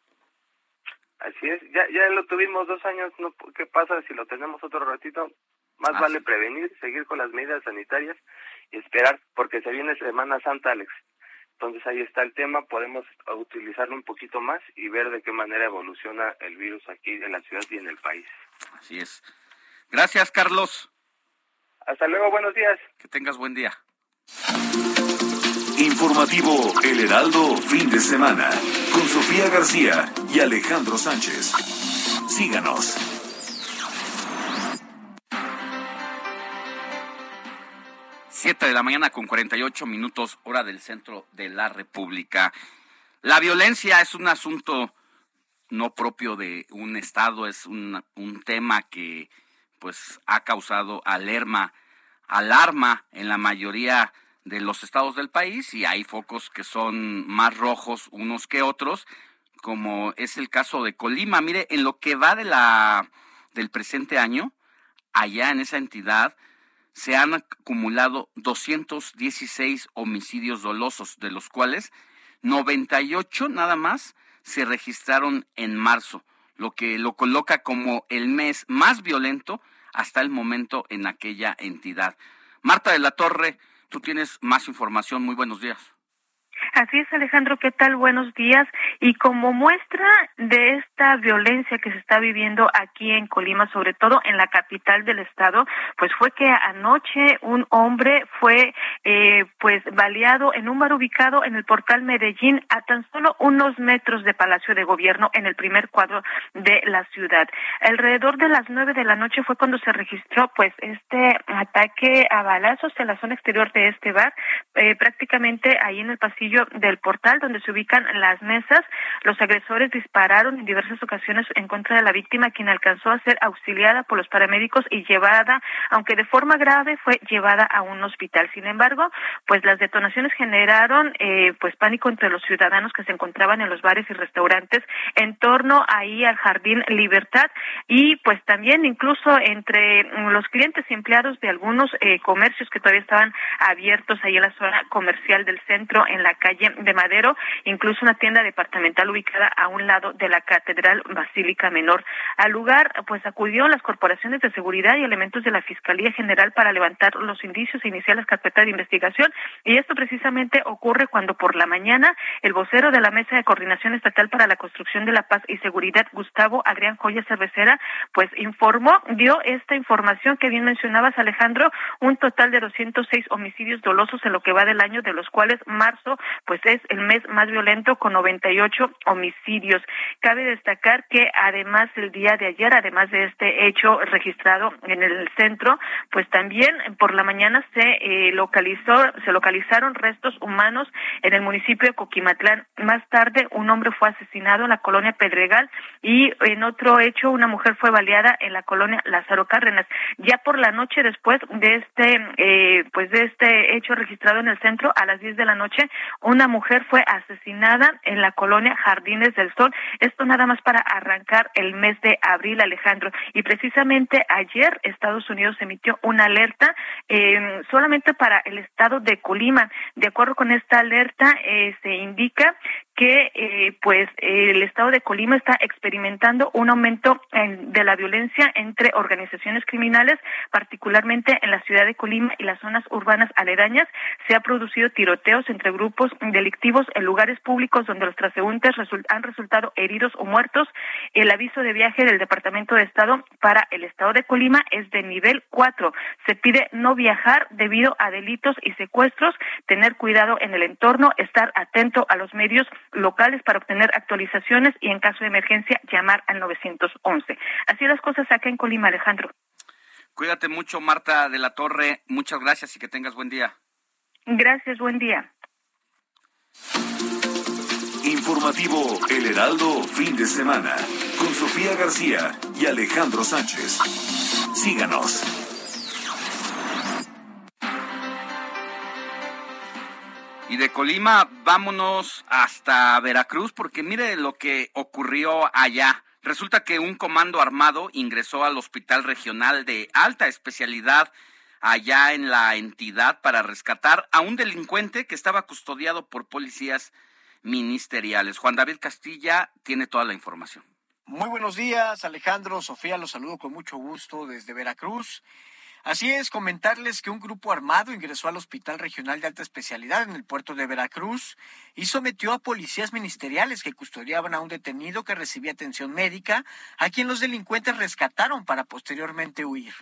Así es, ya, ya lo tuvimos dos años, ¿no? ¿qué pasa si lo tenemos otro ratito? Más ah, vale sí. prevenir, seguir con las medidas sanitarias y esperar, porque se viene Semana Santa, Alex. Entonces ahí está el tema, podemos utilizarlo un poquito más y ver de qué manera evoluciona el virus aquí en la ciudad y en el país. Así es. Gracias, Carlos. Hasta luego, buenos días. Que tengas buen día. Informativo El Heraldo, fin de semana, con Sofía García y Alejandro Sánchez. Síganos. Siete de la mañana con 48 minutos, hora del centro de la República. La violencia es un asunto no propio de un Estado, es un, un tema que pues ha causado alerma, alarma en la mayoría de los estados del país y hay focos que son más rojos unos que otros, como es el caso de Colima. Mire, en lo que va de la del presente año, allá en esa entidad se han acumulado 216 homicidios dolosos, de los cuales 98 nada más se registraron en marzo. lo que lo coloca como el mes más violento hasta el momento en aquella entidad. Marta de la Torre, tú tienes más información. Muy buenos días. Así es, Alejandro, ¿qué tal? Buenos días. Y como muestra de esta violencia que se está viviendo aquí en Colima, sobre todo en la capital del estado, pues fue que anoche un hombre fue eh, pues baleado en un bar ubicado en el portal Medellín a tan solo unos metros de Palacio de Gobierno en el primer cuadro de la ciudad. Alrededor de las nueve de la noche fue cuando se registró pues este ataque a balazos en la zona exterior de este bar, eh, prácticamente ahí en el pasillo del portal donde se ubican las mesas. Los agresores dispararon en diversas ocasiones en contra de la víctima, quien alcanzó a ser auxiliada por los paramédicos y llevada, aunque de forma grave, fue llevada a un hospital. Sin embargo, pues las detonaciones generaron eh, pues pánico entre los ciudadanos que se encontraban en los bares y restaurantes en torno ahí al Jardín Libertad y pues también incluso entre los clientes y empleados de algunos eh, comercios que todavía estaban abiertos ahí en la zona comercial del centro en la calle de Madero, incluso una tienda departamental ubicada a un lado de la Catedral Basílica Menor. Al lugar, pues acudieron las corporaciones de seguridad y elementos de la Fiscalía General para levantar los indicios e iniciar las carpetas de investigación. Y esto precisamente ocurre cuando por la mañana el vocero de la Mesa de Coordinación Estatal para la Construcción de la Paz y Seguridad, Gustavo Adrián Joya Cervecera, pues informó, dio esta información que bien mencionabas, Alejandro, un total de 206 homicidios dolosos en lo que va del año, de los cuales marzo pues es el mes más violento con 98 homicidios. Cabe destacar que además el día de ayer, además de este hecho registrado en el centro, pues también por la mañana se eh, localizó, se localizaron restos humanos en el municipio de Coquimatlán. Más tarde, un hombre fue asesinado en la colonia Pedregal y en otro hecho, una mujer fue baleada en la colonia Lázaro Cárdenas. Ya por la noche después de este, eh, pues de este hecho registrado en el centro, a las 10 de la noche, una mujer fue asesinada en la colonia Jardines del Sol. Esto nada más para arrancar el mes de abril, Alejandro. Y precisamente ayer Estados Unidos emitió una alerta eh, solamente para el estado de Colima. De acuerdo con esta alerta, eh, se indica que eh, pues el estado de Colima está experimentando un aumento de la violencia entre organizaciones criminales, particularmente en la ciudad de Colima y las zonas urbanas aledañas. Se ha producido tiroteos entre grupos delictivos en lugares públicos donde los transeúntes han resultado heridos o muertos. El aviso de viaje del Departamento de Estado para el estado de Colima es de nivel 4. Se pide no viajar debido a delitos y secuestros, tener cuidado en el entorno, estar atento a los medios locales para obtener actualizaciones y en caso de emergencia llamar al 911. Así las cosas acá en Colima, Alejandro. Cuídate mucho, Marta de la Torre. Muchas gracias y que tengas buen día. Gracias, buen día. Informativo El Heraldo, fin de semana, con Sofía García y Alejandro Sánchez. Síganos. Y de Colima vámonos hasta Veracruz porque mire lo que ocurrió allá. Resulta que un comando armado ingresó al Hospital Regional de Alta Especialidad allá en la entidad para rescatar a un delincuente que estaba custodiado por policías ministeriales. Juan David Castilla tiene toda la información. Muy buenos días, Alejandro, Sofía, los saludo con mucho gusto desde Veracruz. Así es, comentarles que un grupo armado ingresó al Hospital Regional de Alta Especialidad en el puerto de Veracruz y sometió a policías ministeriales que custodiaban a un detenido que recibía atención médica, a quien los delincuentes rescataron para posteriormente huir.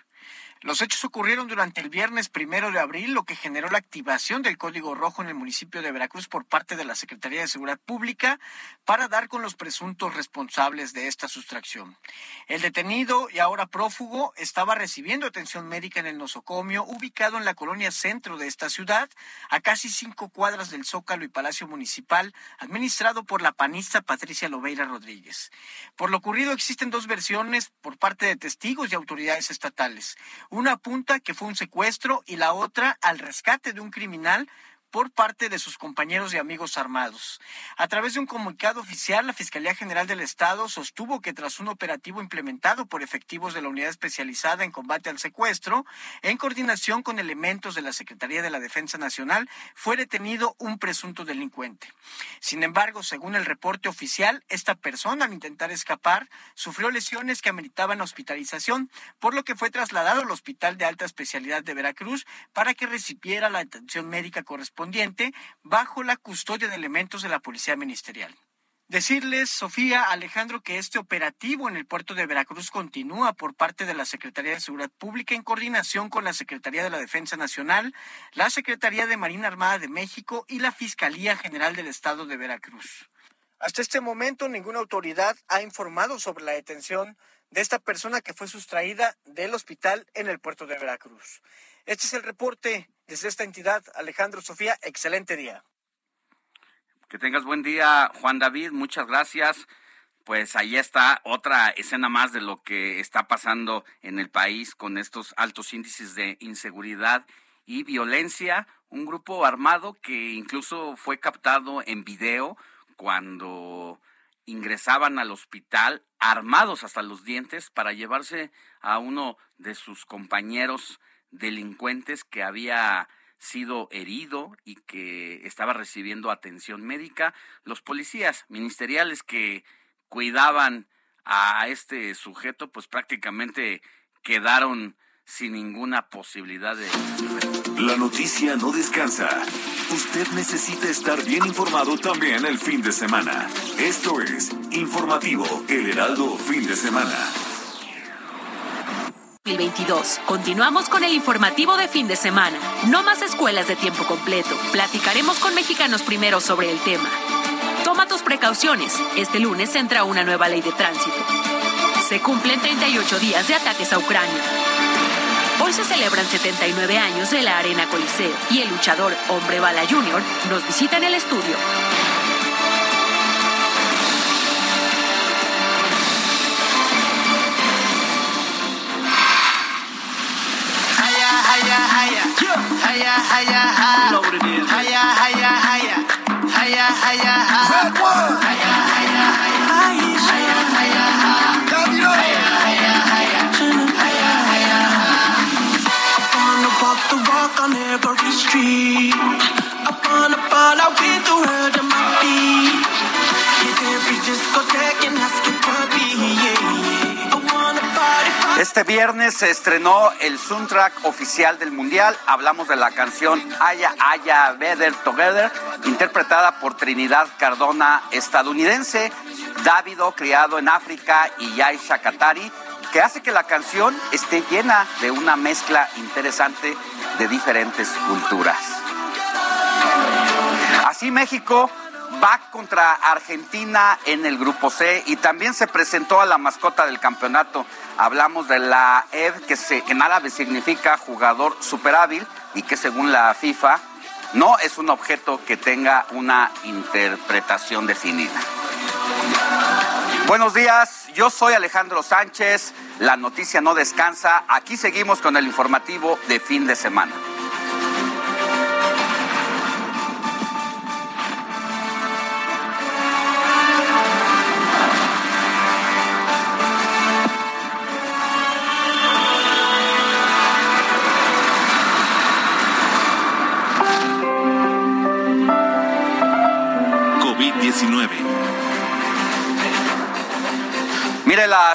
Los hechos ocurrieron durante el viernes primero de abril, lo que generó la activación del Código Rojo en el municipio de Veracruz por parte de la Secretaría de Seguridad Pública para dar con los presuntos responsables de esta sustracción. El detenido y ahora prófugo estaba recibiendo atención médica en el nosocomio, ubicado en la colonia centro de esta ciudad, a casi cinco cuadras del Zócalo y Palacio Municipal, administrado por la panista Patricia Lobeira Rodríguez. Por lo ocurrido existen dos versiones por parte de testigos y autoridades estatales. Una apunta que fue un secuestro y la otra al rescate de un criminal por parte de sus compañeros y amigos armados. A través de un comunicado oficial, la Fiscalía General del Estado sostuvo que tras un operativo implementado por efectivos de la Unidad Especializada en Combate al Secuestro, en coordinación con elementos de la Secretaría de la Defensa Nacional, fue detenido un presunto delincuente. Sin embargo, según el reporte oficial, esta persona al intentar escapar sufrió lesiones que ameritaban hospitalización, por lo que fue trasladado al Hospital de Alta Especialidad de Veracruz para que recibiera la atención médica correspondiente bajo la custodia de elementos de la Policía Ministerial. Decirles, Sofía, Alejandro, que este operativo en el puerto de Veracruz continúa por parte de la Secretaría de Seguridad Pública en coordinación con la Secretaría de la Defensa Nacional, la Secretaría de Marina Armada de México y la Fiscalía General del Estado de Veracruz. Hasta este momento, ninguna autoridad ha informado sobre la detención de esta persona que fue sustraída del hospital en el puerto de Veracruz. Este es el reporte desde esta entidad. Alejandro Sofía, excelente día. Que tengas buen día, Juan David. Muchas gracias. Pues ahí está otra escena más de lo que está pasando en el país con estos altos índices de inseguridad y violencia. Un grupo armado que incluso fue captado en video cuando ingresaban al hospital armados hasta los dientes para llevarse a uno de sus compañeros delincuentes que había sido herido y que estaba recibiendo atención médica. Los policías ministeriales que cuidaban a este sujeto, pues prácticamente quedaron sin ninguna posibilidad de... La noticia no descansa. Usted necesita estar bien informado también el fin de semana. Esto es Informativo El Heraldo Fin de Semana. 2022. Continuamos con el informativo de fin de semana. No más escuelas de tiempo completo. Platicaremos con mexicanos primero sobre el tema. Toma tus precauciones. Este lunes entra una nueva ley de tránsito. Se cumplen 38 días de ataques a Ucrania. Hoy se celebran 79 años de la Arena Coliseo y el luchador Hombre Bala Jr. nos visita en el estudio. Higher, higher, higher. Load it in. Higher, higher, higher. Higher, higher, higher. Red one. Higher, higher, higher. Higher, higher, higher. Higher, higher, higher. Higher, higher, higher. I wanna walk the walk on every street. I wanna fall out with the world at my feet. Hit every discotheque Este viernes se estrenó el soundtrack oficial del Mundial. Hablamos de la canción Aya Aya Better Together, interpretada por Trinidad Cardona, estadounidense, Dávido, criado en África, y Yaisha Katari, que hace que la canción esté llena de una mezcla interesante de diferentes culturas. Así México va contra Argentina en el grupo C y también se presentó a la mascota del campeonato. Hablamos de la se, que en árabe significa jugador superhábil y que según la FIFA no es un objeto que tenga una interpretación definida. Buenos días, yo soy Alejandro Sánchez, la noticia no descansa, aquí seguimos con el informativo de fin de semana.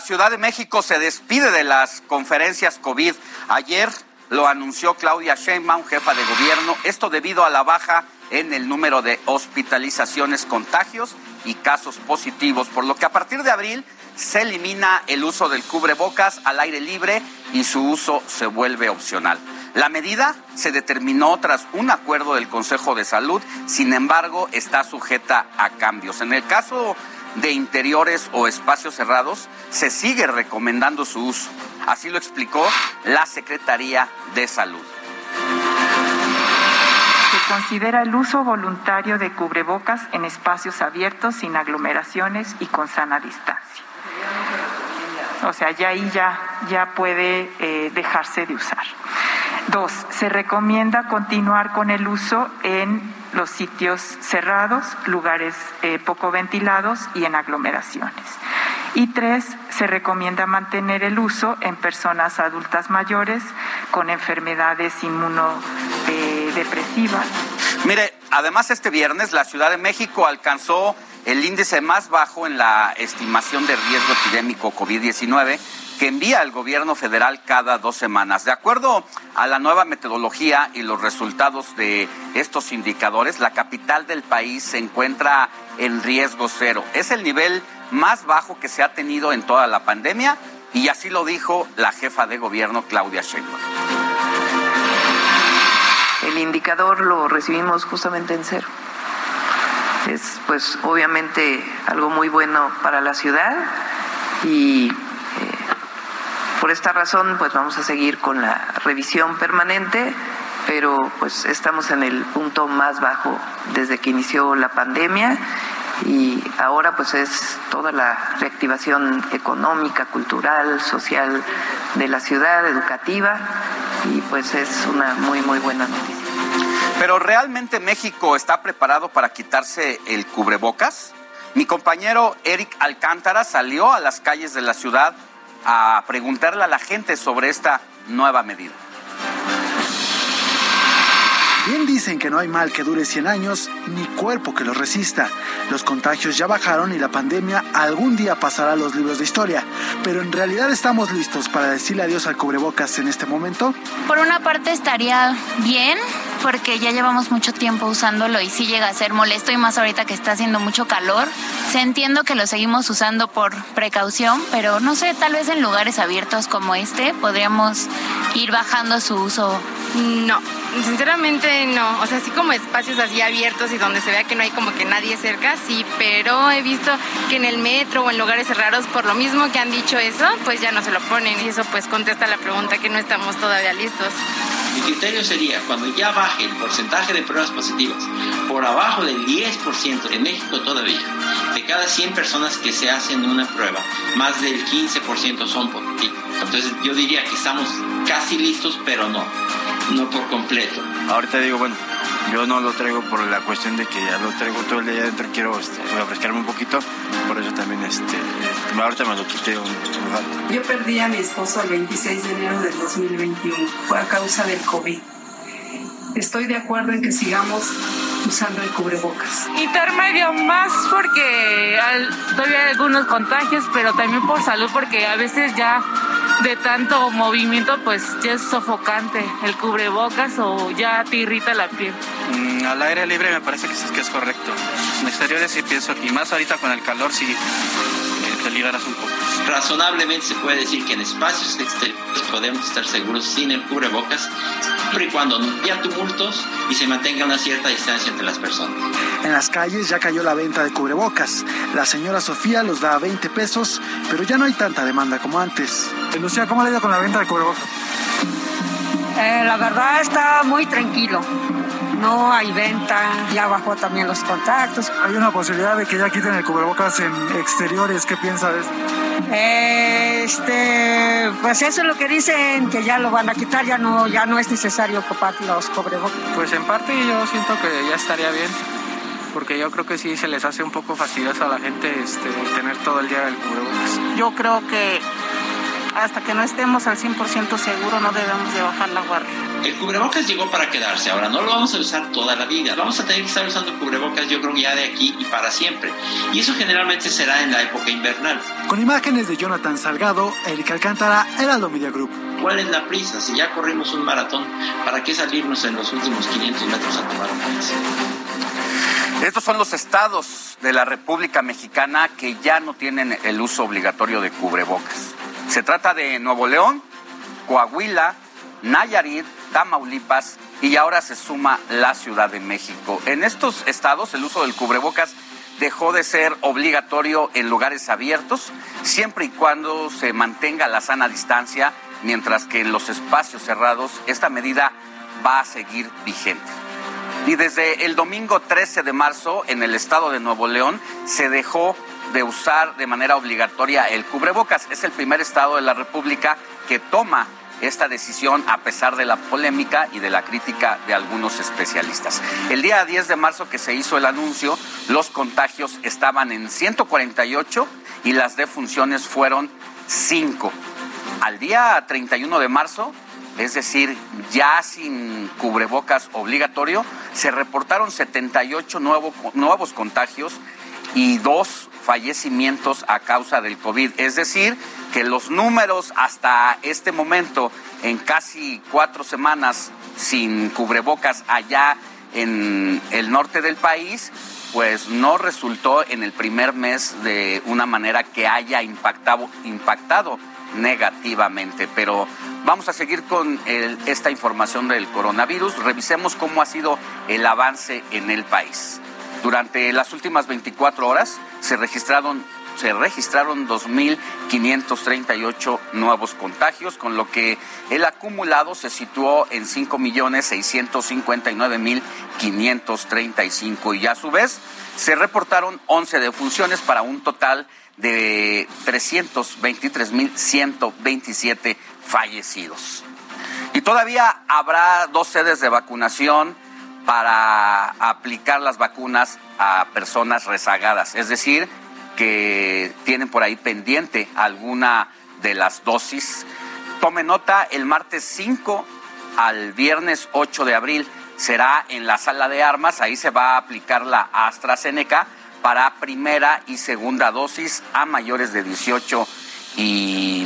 Ciudad de México se despide de las conferencias COVID. Ayer lo anunció Claudia Sheinbaum, jefa de gobierno, esto debido a la baja en el número de hospitalizaciones, contagios y casos positivos, por lo que a partir de abril se elimina el uso del cubrebocas al aire libre y su uso se vuelve opcional. La medida se determinó tras un acuerdo del Consejo de Salud, sin embargo, está sujeta a cambios. En el caso de interiores o espacios cerrados, se sigue recomendando su uso. Así lo explicó la Secretaría de Salud. Se considera el uso voluntario de cubrebocas en espacios abiertos, sin aglomeraciones y con sana distancia. O sea, ya ahí ya, ya puede eh, dejarse de usar. Dos, se recomienda continuar con el uso en los sitios cerrados, lugares eh, poco ventilados y en aglomeraciones. Y tres, se recomienda mantener el uso en personas adultas mayores con enfermedades inmunodepresivas. Mire, además este viernes la Ciudad de México alcanzó el índice más bajo en la estimación de riesgo epidémico COVID-19 que envía el gobierno federal cada dos semanas. De acuerdo a la nueva metodología y los resultados de estos indicadores, la capital del país se encuentra en riesgo cero. Es el nivel más bajo que se ha tenido en toda la pandemia y así lo dijo la jefa de gobierno Claudia Sheinbaum. El indicador lo recibimos justamente en cero. Es pues obviamente algo muy bueno para la ciudad y por esta razón, pues vamos a seguir con la revisión permanente, pero pues estamos en el punto más bajo desde que inició la pandemia y ahora pues es toda la reactivación económica, cultural, social de la ciudad, educativa y pues es una muy muy buena noticia. Pero realmente México está preparado para quitarse el cubrebocas? Mi compañero Eric Alcántara salió a las calles de la ciudad a preguntarle a la gente sobre esta nueva medida. Bien dicen que no hay mal que dure 100 años ni cuerpo que lo resista. Los contagios ya bajaron y la pandemia algún día pasará a los libros de historia. Pero en realidad estamos listos para decirle adiós al cubrebocas en este momento. Por una parte estaría bien porque ya llevamos mucho tiempo usándolo y sí llega a ser molesto y más ahorita que está haciendo mucho calor. Se entiendo que lo seguimos usando por precaución, pero no sé, tal vez en lugares abiertos como este podríamos ir bajando su uso. No, sinceramente no. O sea, así como espacios así abiertos y donde se vea que no hay como que nadie cerca, sí, pero he visto que en el metro o en lugares cerrados, por lo mismo que han dicho eso, pues ya no se lo ponen y eso pues contesta la pregunta que no estamos todavía listos. Mi criterio sería cuando ya baje el porcentaje de pruebas positivas por abajo del 10% en México todavía, de cada 100 personas que se hacen una prueba, más del 15% son positivos. Entonces yo diría que estamos casi listos, pero no, no por completo. Ahorita digo, bueno, yo no lo traigo por la cuestión de que ya lo traigo todo el día adentro, quiero este, refrescarme un poquito, por eso también este, ahorita me lo quité un, un rato. Yo perdí a mi esposo el 26 de enero del 2021, fue a causa del COVID. Estoy de acuerdo en que sigamos usando el cubrebocas. Intermedio más porque al- todavía hay algunos contagios, pero también por salud porque a veces ya de tanto movimiento pues ya es sofocante el cubrebocas o ya te irrita la piel. Mm, al aire libre me parece que es, que es correcto. En exteriores sí pienso que más ahorita con el calor sí te liberas un poco. Razonablemente se puede decir que en espacios exteriores podemos estar seguros sin el cubrebocas, siempre y cuando no haya tumultos y se mantenga una cierta distancia entre las personas. En las calles ya cayó la venta de cubrebocas. La señora Sofía los da a 20 pesos, pero ya no hay tanta demanda como antes. Lucía, ¿cómo le ha ido con la venta de cubrebocas? Eh, la verdad está muy tranquilo. No hay venta, ya bajó también los contactos. Hay una posibilidad de que ya quiten el cubrebocas en exteriores. ¿Qué piensa de eso? Este, pues eso es lo que dicen, que ya lo van a quitar, ya no, ya no es necesario ocupar los cubrebocas. Pues en parte yo siento que ya estaría bien, porque yo creo que sí se les hace un poco fastidioso a la gente este, tener todo el día el cubrebocas. Yo creo que hasta que no estemos al 100% seguro no debemos de bajar la guardia. El cubrebocas llegó para quedarse, ahora no lo vamos a usar toda la vida, vamos a tener que estar usando cubrebocas yo creo que ya de aquí y para siempre. Y eso generalmente será en la época invernal. Con imágenes de Jonathan Salgado, Erika Alcántara, Heraldo Media Group. ¿Cuál es la prisa? Si ya corrimos un maratón, ¿para qué salirnos en los últimos 500 metros a tomar un taxi? Estos son los estados de la República Mexicana que ya no tienen el uso obligatorio de cubrebocas. Se trata de Nuevo León, Coahuila, Nayarit, Tamaulipas y ahora se suma la Ciudad de México. En estos estados el uso del cubrebocas dejó de ser obligatorio en lugares abiertos, siempre y cuando se mantenga la sana distancia, mientras que en los espacios cerrados esta medida va a seguir vigente. Y desde el domingo 13 de marzo en el estado de Nuevo León se dejó de usar de manera obligatoria el cubrebocas. Es el primer estado de la República que toma esta decisión a pesar de la polémica y de la crítica de algunos especialistas. El día 10 de marzo que se hizo el anuncio, los contagios estaban en 148 y las defunciones fueron 5. Al día 31 de marzo, es decir, ya sin cubrebocas obligatorio, se reportaron 78 nuevos contagios y dos fallecimientos a causa del COVID. Es decir, que los números hasta este momento, en casi cuatro semanas sin cubrebocas allá en el norte del país, pues no resultó en el primer mes de una manera que haya impactado, impactado negativamente. Pero vamos a seguir con esta información del coronavirus. Revisemos cómo ha sido el avance en el país. Durante las últimas 24 horas se registraron se registraron 2.538 nuevos contagios, con lo que el acumulado se situó en 5.659.535 y a su vez se reportaron 11 defunciones para un total de 323.127 fallecidos. Y todavía habrá dos sedes de vacunación para aplicar las vacunas a personas rezagadas, es decir, que tienen por ahí pendiente alguna de las dosis. Tome nota, el martes 5 al viernes 8 de abril será en la sala de armas, ahí se va a aplicar la AstraZeneca para primera y segunda dosis a mayores de 18 y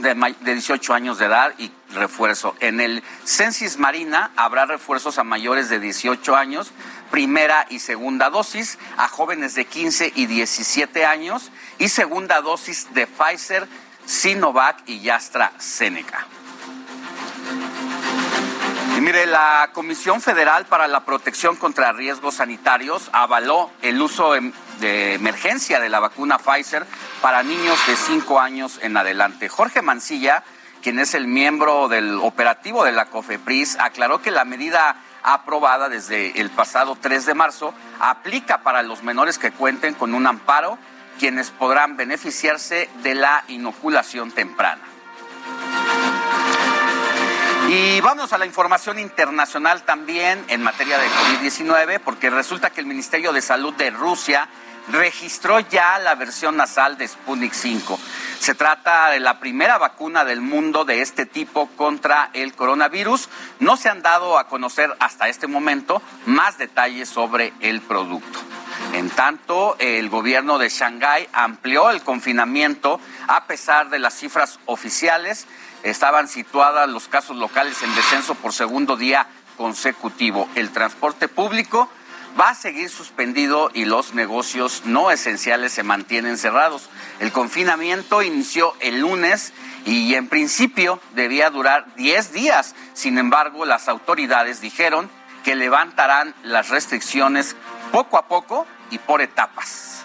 de, 18 años de edad y refuerzo. En el Censis Marina habrá refuerzos a mayores de 18 años, primera y segunda dosis, a jóvenes de 15 y 17 años y segunda dosis de Pfizer, Sinovac y AstraZeneca. Y mire, la Comisión Federal para la Protección contra Riesgos Sanitarios avaló el uso de emergencia de la vacuna Pfizer para niños de 5 años en adelante. Jorge Mancilla, quien es el miembro del operativo de la COFEPRIS, aclaró que la medida aprobada desde el pasado 3 de marzo aplica para los menores que cuenten con un amparo, quienes podrán beneficiarse de la inoculación temprana. Y vamos a la información internacional también en materia de COVID-19, porque resulta que el Ministerio de Salud de Rusia registró ya la versión nasal de Sputnik 5. Se trata de la primera vacuna del mundo de este tipo contra el coronavirus. No se han dado a conocer hasta este momento más detalles sobre el producto. En tanto, el gobierno de Shanghái amplió el confinamiento a pesar de las cifras oficiales estaban situadas los casos locales en descenso por segundo día consecutivo. El transporte público va a seguir suspendido y los negocios no esenciales se mantienen cerrados. El confinamiento inició el lunes y en principio debía durar 10 días. Sin embargo, las autoridades dijeron que levantarán las restricciones poco a poco y por etapas.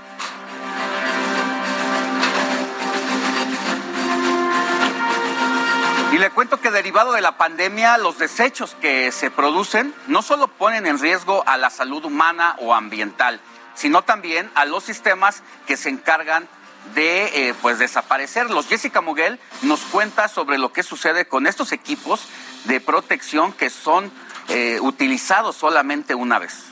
Le cuento que derivado de la pandemia, los desechos que se producen no solo ponen en riesgo a la salud humana o ambiental, sino también a los sistemas que se encargan de eh, pues desaparecerlos. Jessica Muguel nos cuenta sobre lo que sucede con estos equipos de protección que son eh, utilizados solamente una vez.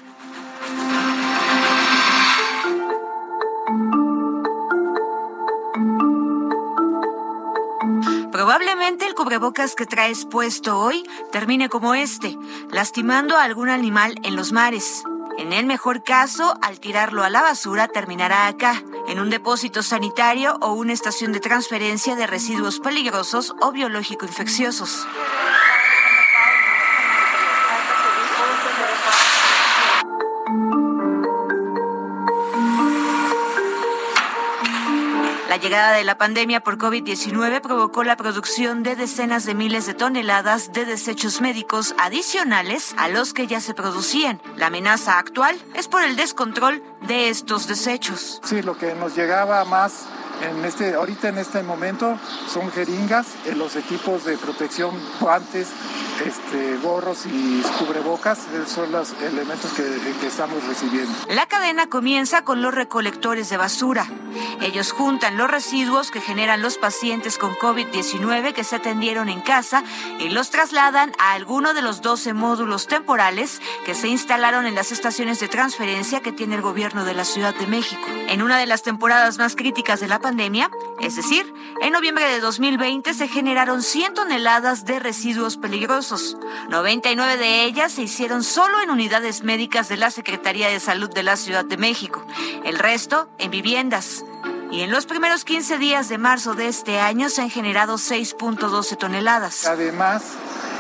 Probablemente el cubrebocas que traes puesto hoy termine como este, lastimando a algún animal en los mares. En el mejor caso, al tirarlo a la basura, terminará acá, en un depósito sanitario o una estación de transferencia de residuos peligrosos o biológico infecciosos. La llegada de la pandemia por COVID-19 provocó la producción de decenas de miles de toneladas de desechos médicos adicionales a los que ya se producían. La amenaza actual es por el descontrol de estos desechos. Sí, lo que nos llegaba más en este, ahorita en este momento son jeringas, en los equipos de protección, guantes, este, gorros y cubrebocas, esos son los elementos que, que estamos recibiendo. La cadena comienza con los recolectores de basura. Ellos juntan los residuos que generan los pacientes con COVID-19 que se atendieron en casa y los trasladan a alguno de los 12 módulos temporales que se instalaron en las estaciones de transferencia que tiene el gobierno de la Ciudad de México. En una de las temporadas más críticas de la pandemia, es decir, en noviembre de 2020 se generaron 100 toneladas de residuos peligrosos. 99 de ellas se hicieron solo en unidades médicas de la Secretaría de Salud de la Ciudad de México. El resto en viviendas. Y en los primeros 15 días de marzo de este año se han generado 6.12 toneladas. Además,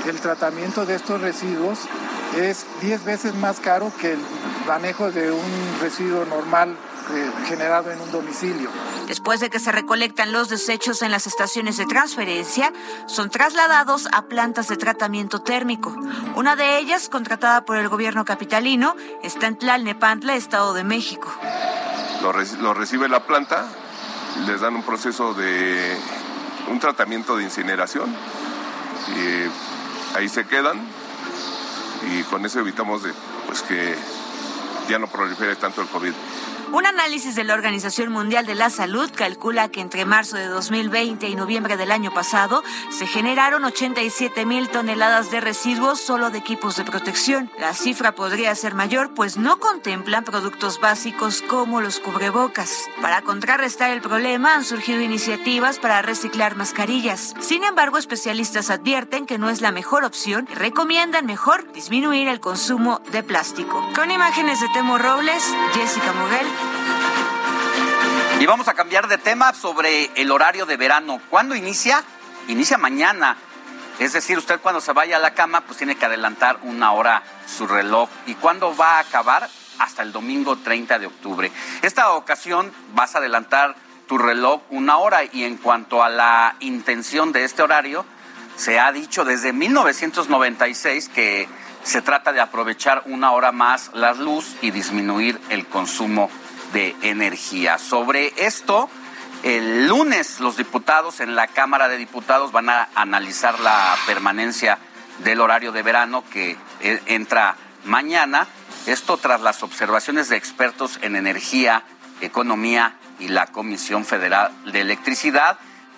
el tratamiento de estos residuos es 10 veces más caro que el manejo de un residuo normal eh, generado en un domicilio. Después de que se recolectan los desechos en las estaciones de transferencia, son trasladados a plantas de tratamiento térmico. Una de ellas, contratada por el gobierno capitalino, está en Tlalnepantla, Estado de México. Lo, lo recibe la planta, les dan un proceso de un tratamiento de incineración y ahí se quedan y con eso evitamos de, pues que ya no prolifere tanto el COVID. Un análisis de la Organización Mundial de la Salud calcula que entre marzo de 2020 y noviembre del año pasado se generaron 87 mil toneladas de residuos solo de equipos de protección. La cifra podría ser mayor, pues no contemplan productos básicos como los cubrebocas. Para contrarrestar el problema han surgido iniciativas para reciclar mascarillas. Sin embargo, especialistas advierten que no es la mejor opción y recomiendan mejor disminuir el consumo de plástico. Con imágenes de Temo Robles, Jessica Moguel. Y vamos a cambiar de tema sobre el horario de verano. ¿Cuándo inicia? Inicia mañana. Es decir, usted cuando se vaya a la cama, pues tiene que adelantar una hora su reloj. ¿Y cuándo va a acabar? Hasta el domingo 30 de octubre. Esta ocasión vas a adelantar tu reloj una hora y en cuanto a la intención de este horario, se ha dicho desde 1996 que se trata de aprovechar una hora más la luz y disminuir el consumo de energía. Sobre esto, el lunes los diputados en la Cámara de Diputados van a analizar la permanencia del horario de verano que eh, entra mañana. Esto tras las observaciones de expertos en energía, economía y la Comisión Federal de Electricidad,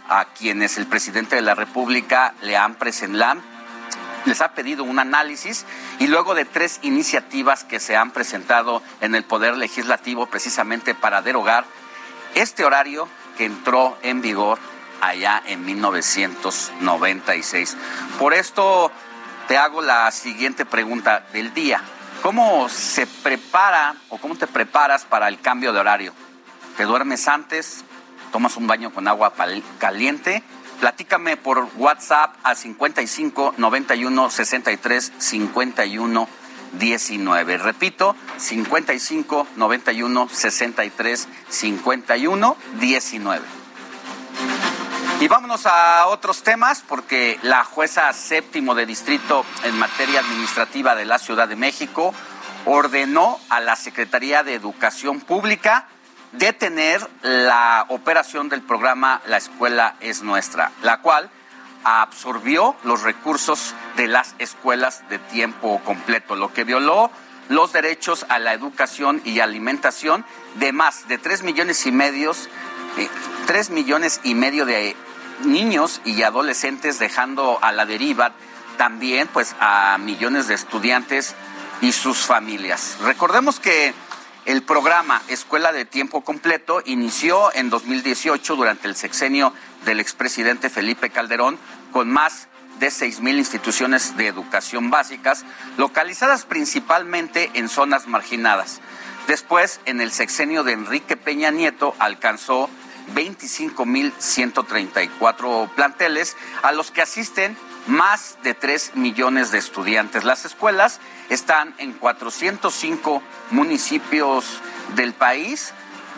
a quienes el presidente de la República le han presentado les ha pedido un análisis y luego de tres iniciativas que se han presentado en el Poder Legislativo precisamente para derogar este horario que entró en vigor allá en 1996. Por esto te hago la siguiente pregunta del día. ¿Cómo se prepara o cómo te preparas para el cambio de horario? ¿Te duermes antes? ¿Tomas un baño con agua caliente? Platícame por WhatsApp a 55 91 63 51 19. Repito, 55 91 63 51 19. Y vámonos a otros temas porque la jueza séptimo de distrito en materia administrativa de la Ciudad de México ordenó a la Secretaría de Educación Pública detener la operación del programa La Escuela es Nuestra, la cual absorbió los recursos de las escuelas de tiempo completo, lo que violó los derechos a la educación y alimentación de más de tres millones y medios, eh, millones y medio de niños y adolescentes dejando a la deriva también pues a millones de estudiantes y sus familias. Recordemos que el programa Escuela de Tiempo Completo inició en 2018 durante el sexenio del expresidente Felipe Calderón con más de 6.000 instituciones de educación básicas localizadas principalmente en zonas marginadas. Después, en el sexenio de Enrique Peña Nieto, alcanzó 25.134 planteles a los que asisten más de 3 millones de estudiantes. Las escuelas están en 405 municipios del país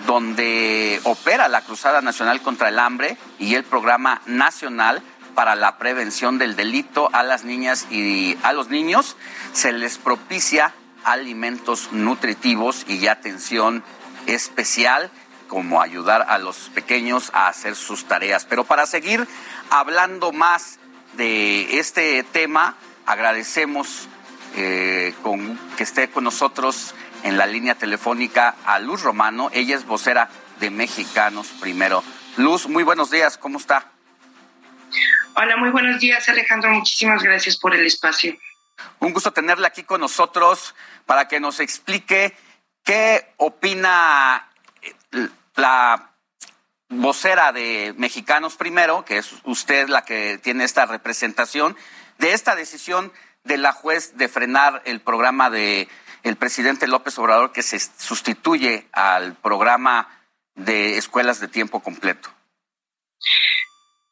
donde opera la Cruzada Nacional contra el Hambre y el Programa Nacional para la Prevención del Delito a las niñas y a los niños. Se les propicia alimentos nutritivos y atención especial como ayudar a los pequeños a hacer sus tareas. Pero para seguir hablando más de este tema, agradecemos eh, con, que esté con nosotros en la línea telefónica a Luz Romano. Ella es vocera de Mexicanos Primero. Luz, muy buenos días, ¿cómo está? Hola, muy buenos días Alejandro, muchísimas gracias por el espacio. Un gusto tenerla aquí con nosotros para que nos explique qué opina eh, la vocera de Mexicanos Primero, que es usted la que tiene esta representación, de esta decisión de la juez de frenar el programa de el presidente López Obrador que se sustituye al programa de escuelas de tiempo completo.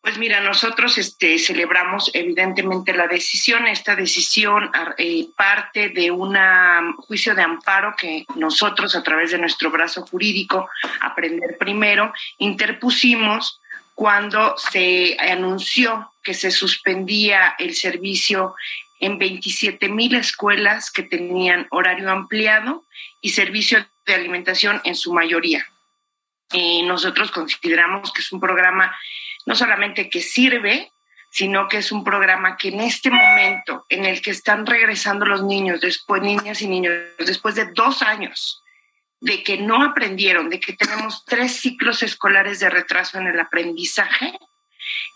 Pues mira, nosotros este, celebramos evidentemente la decisión. Esta decisión eh, parte de un juicio de amparo que nosotros a través de nuestro brazo jurídico, Aprender Primero, interpusimos cuando se anunció que se suspendía el servicio en 27 mil escuelas que tenían horario ampliado y servicio de alimentación en su mayoría. Y nosotros consideramos que es un programa no solamente que sirve, sino que es un programa que en este momento en el que están regresando los niños, después niñas y niños, después de dos años de que no aprendieron, de que tenemos tres ciclos escolares de retraso en el aprendizaje,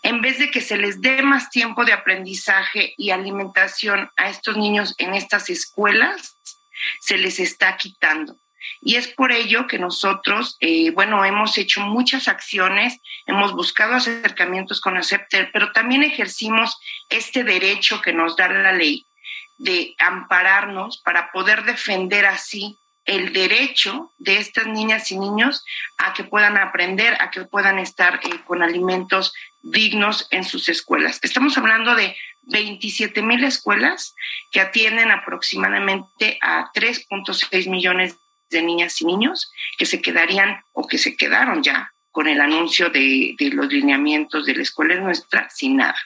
en vez de que se les dé más tiempo de aprendizaje y alimentación a estos niños en estas escuelas, se les está quitando. Y es por ello que nosotros, eh, bueno, hemos hecho muchas acciones, hemos buscado acercamientos con ACEPTER, pero también ejercimos este derecho que nos da la ley de ampararnos para poder defender así el derecho de estas niñas y niños a que puedan aprender, a que puedan estar eh, con alimentos dignos en sus escuelas. Estamos hablando de 27 mil escuelas que atienden aproximadamente a 3.6 millones de niñas y niños que se quedarían o que se quedaron ya con el anuncio de, los lineamientos de la escuela nuestra sin nada.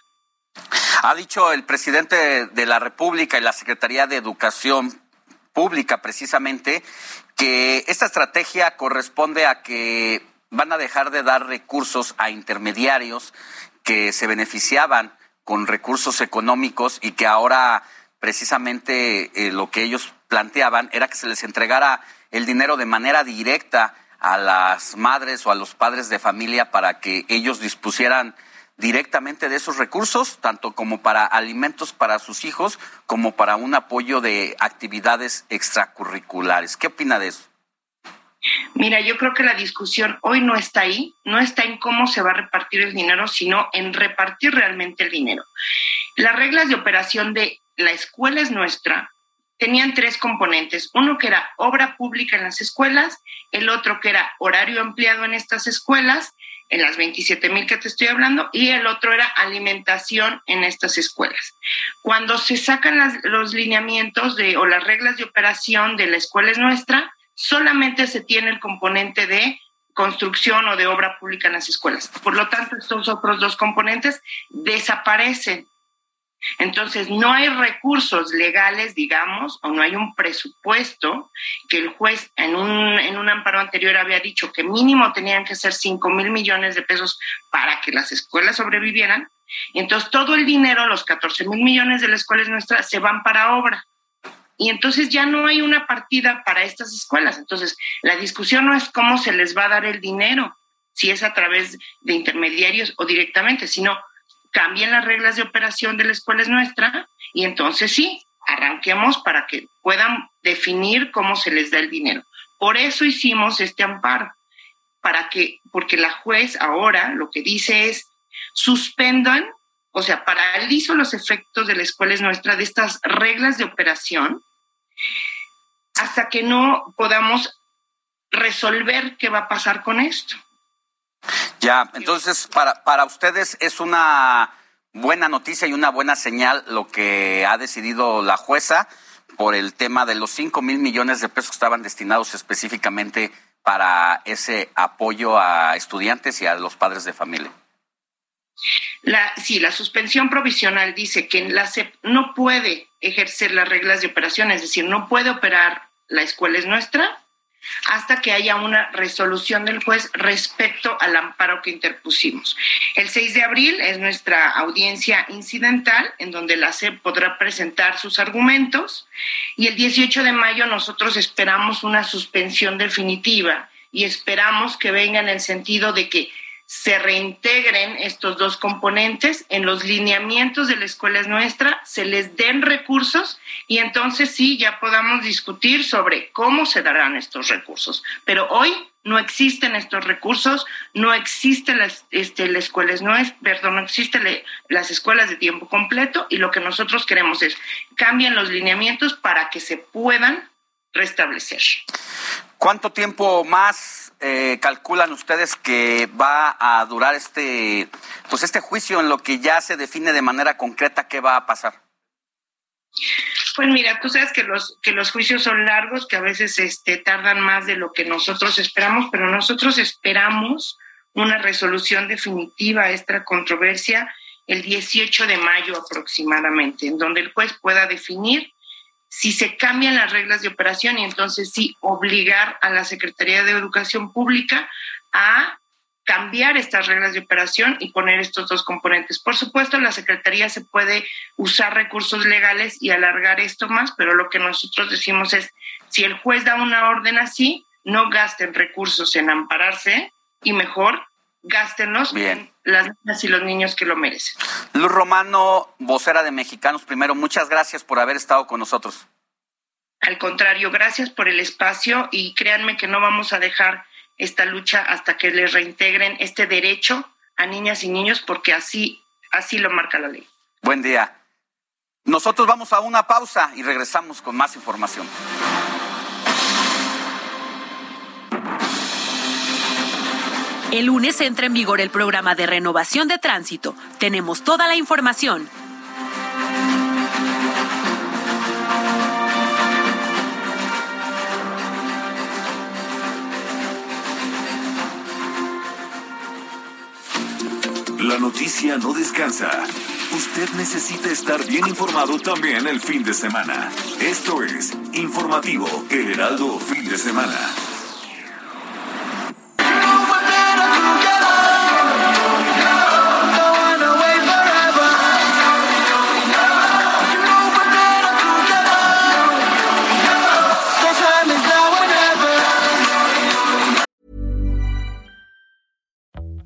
Ha dicho el presidente de la República y la Secretaría de Educación Pública precisamente que esta estrategia corresponde a que van a dejar de dar recursos a intermediarios que se beneficiaban con recursos económicos y que ahora precisamente eh, lo que ellos planteaban era que se les entregara el dinero de manera directa a las madres o a los padres de familia para que ellos dispusieran directamente de esos recursos, tanto como para alimentos para sus hijos, como para un apoyo de actividades extracurriculares. ¿Qué opina de eso? Mira, yo creo que la discusión hoy no está ahí, no está en cómo se va a repartir el dinero, sino en repartir realmente el dinero. Las reglas de operación de la escuela es nuestra, tenían tres componentes. Uno que era obra pública en las escuelas, el otro que era horario empleado en estas escuelas, en las 27 mil que te estoy hablando, y el otro era alimentación en estas escuelas. Cuando se sacan los lineamientos o las reglas de operación de la escuela es nuestra, solamente se tiene el componente de construcción o de obra pública en las escuelas. Por lo tanto, estos otros dos componentes desaparecen entonces, no hay recursos legales, digamos, o no hay un presupuesto que el juez en un, en un amparo anterior había dicho que mínimo tenían que ser 5 mil millones de pesos para que las escuelas sobrevivieran. Entonces todo el dinero, los 14 mil millones de las escuelas nuestras, se van para obra. Y entonces ya no hay una partida para estas escuelas. Entonces, la discusión no es cómo se les va a dar el dinero, si es a través de intermediarios o directamente, sino cambien las reglas de operación de la escuela es nuestra y entonces sí, arranquemos para que puedan definir cómo se les da el dinero. Por eso hicimos este amparo, para que, porque la juez ahora lo que dice es suspendan, o sea, paralizo los efectos de la escuela es nuestra de estas reglas de operación hasta que no podamos resolver qué va a pasar con esto. Ya, entonces para, para ustedes es una buena noticia y una buena señal lo que ha decidido la jueza por el tema de los 5 mil millones de pesos que estaban destinados específicamente para ese apoyo a estudiantes y a los padres de familia. La, sí, la suspensión provisional dice que la SEP no puede ejercer las reglas de operación, es decir, no puede operar la escuela es nuestra hasta que haya una resolución del juez respecto al amparo que interpusimos. El 6 de abril es nuestra audiencia incidental, en donde la SEP podrá presentar sus argumentos, y el 18 de mayo nosotros esperamos una suspensión definitiva y esperamos que venga en el sentido de que se reintegren estos dos componentes en los lineamientos de la escuela es nuestra, se les den recursos y entonces sí ya podamos discutir sobre cómo se darán estos recursos. Pero hoy no existen estos recursos, no existe las, este, la es nuestra, perdón, no existen las escuelas de tiempo completo y lo que nosotros queremos es cambian los lineamientos para que se puedan restablecer. ¿Cuánto tiempo más eh, calculan ustedes que va a durar este, pues este juicio en lo que ya se define de manera concreta qué va a pasar? Pues mira, tú sabes que los, que los juicios son largos, que a veces este, tardan más de lo que nosotros esperamos, pero nosotros esperamos una resolución definitiva a esta controversia el 18 de mayo aproximadamente, en donde el juez pueda definir si se cambian las reglas de operación y entonces sí obligar a la Secretaría de Educación Pública a cambiar estas reglas de operación y poner estos dos componentes. Por supuesto, la Secretaría se puede usar recursos legales y alargar esto más, pero lo que nosotros decimos es, si el juez da una orden así, no gasten recursos en ampararse y mejor gástenlos en las niñas y los niños que lo merecen. Luz Romano, vocera de Mexicanos Primero, muchas gracias por haber estado con nosotros. Al contrario, gracias por el espacio y créanme que no vamos a dejar esta lucha hasta que les reintegren este derecho a niñas y niños porque así, así lo marca la ley. Buen día. Nosotros vamos a una pausa y regresamos con más información. El lunes entra en vigor el programa de renovación de tránsito. Tenemos toda la información. La noticia no descansa. Usted necesita estar bien informado también el fin de semana. Esto es Informativo El Heraldo Fin de Semana.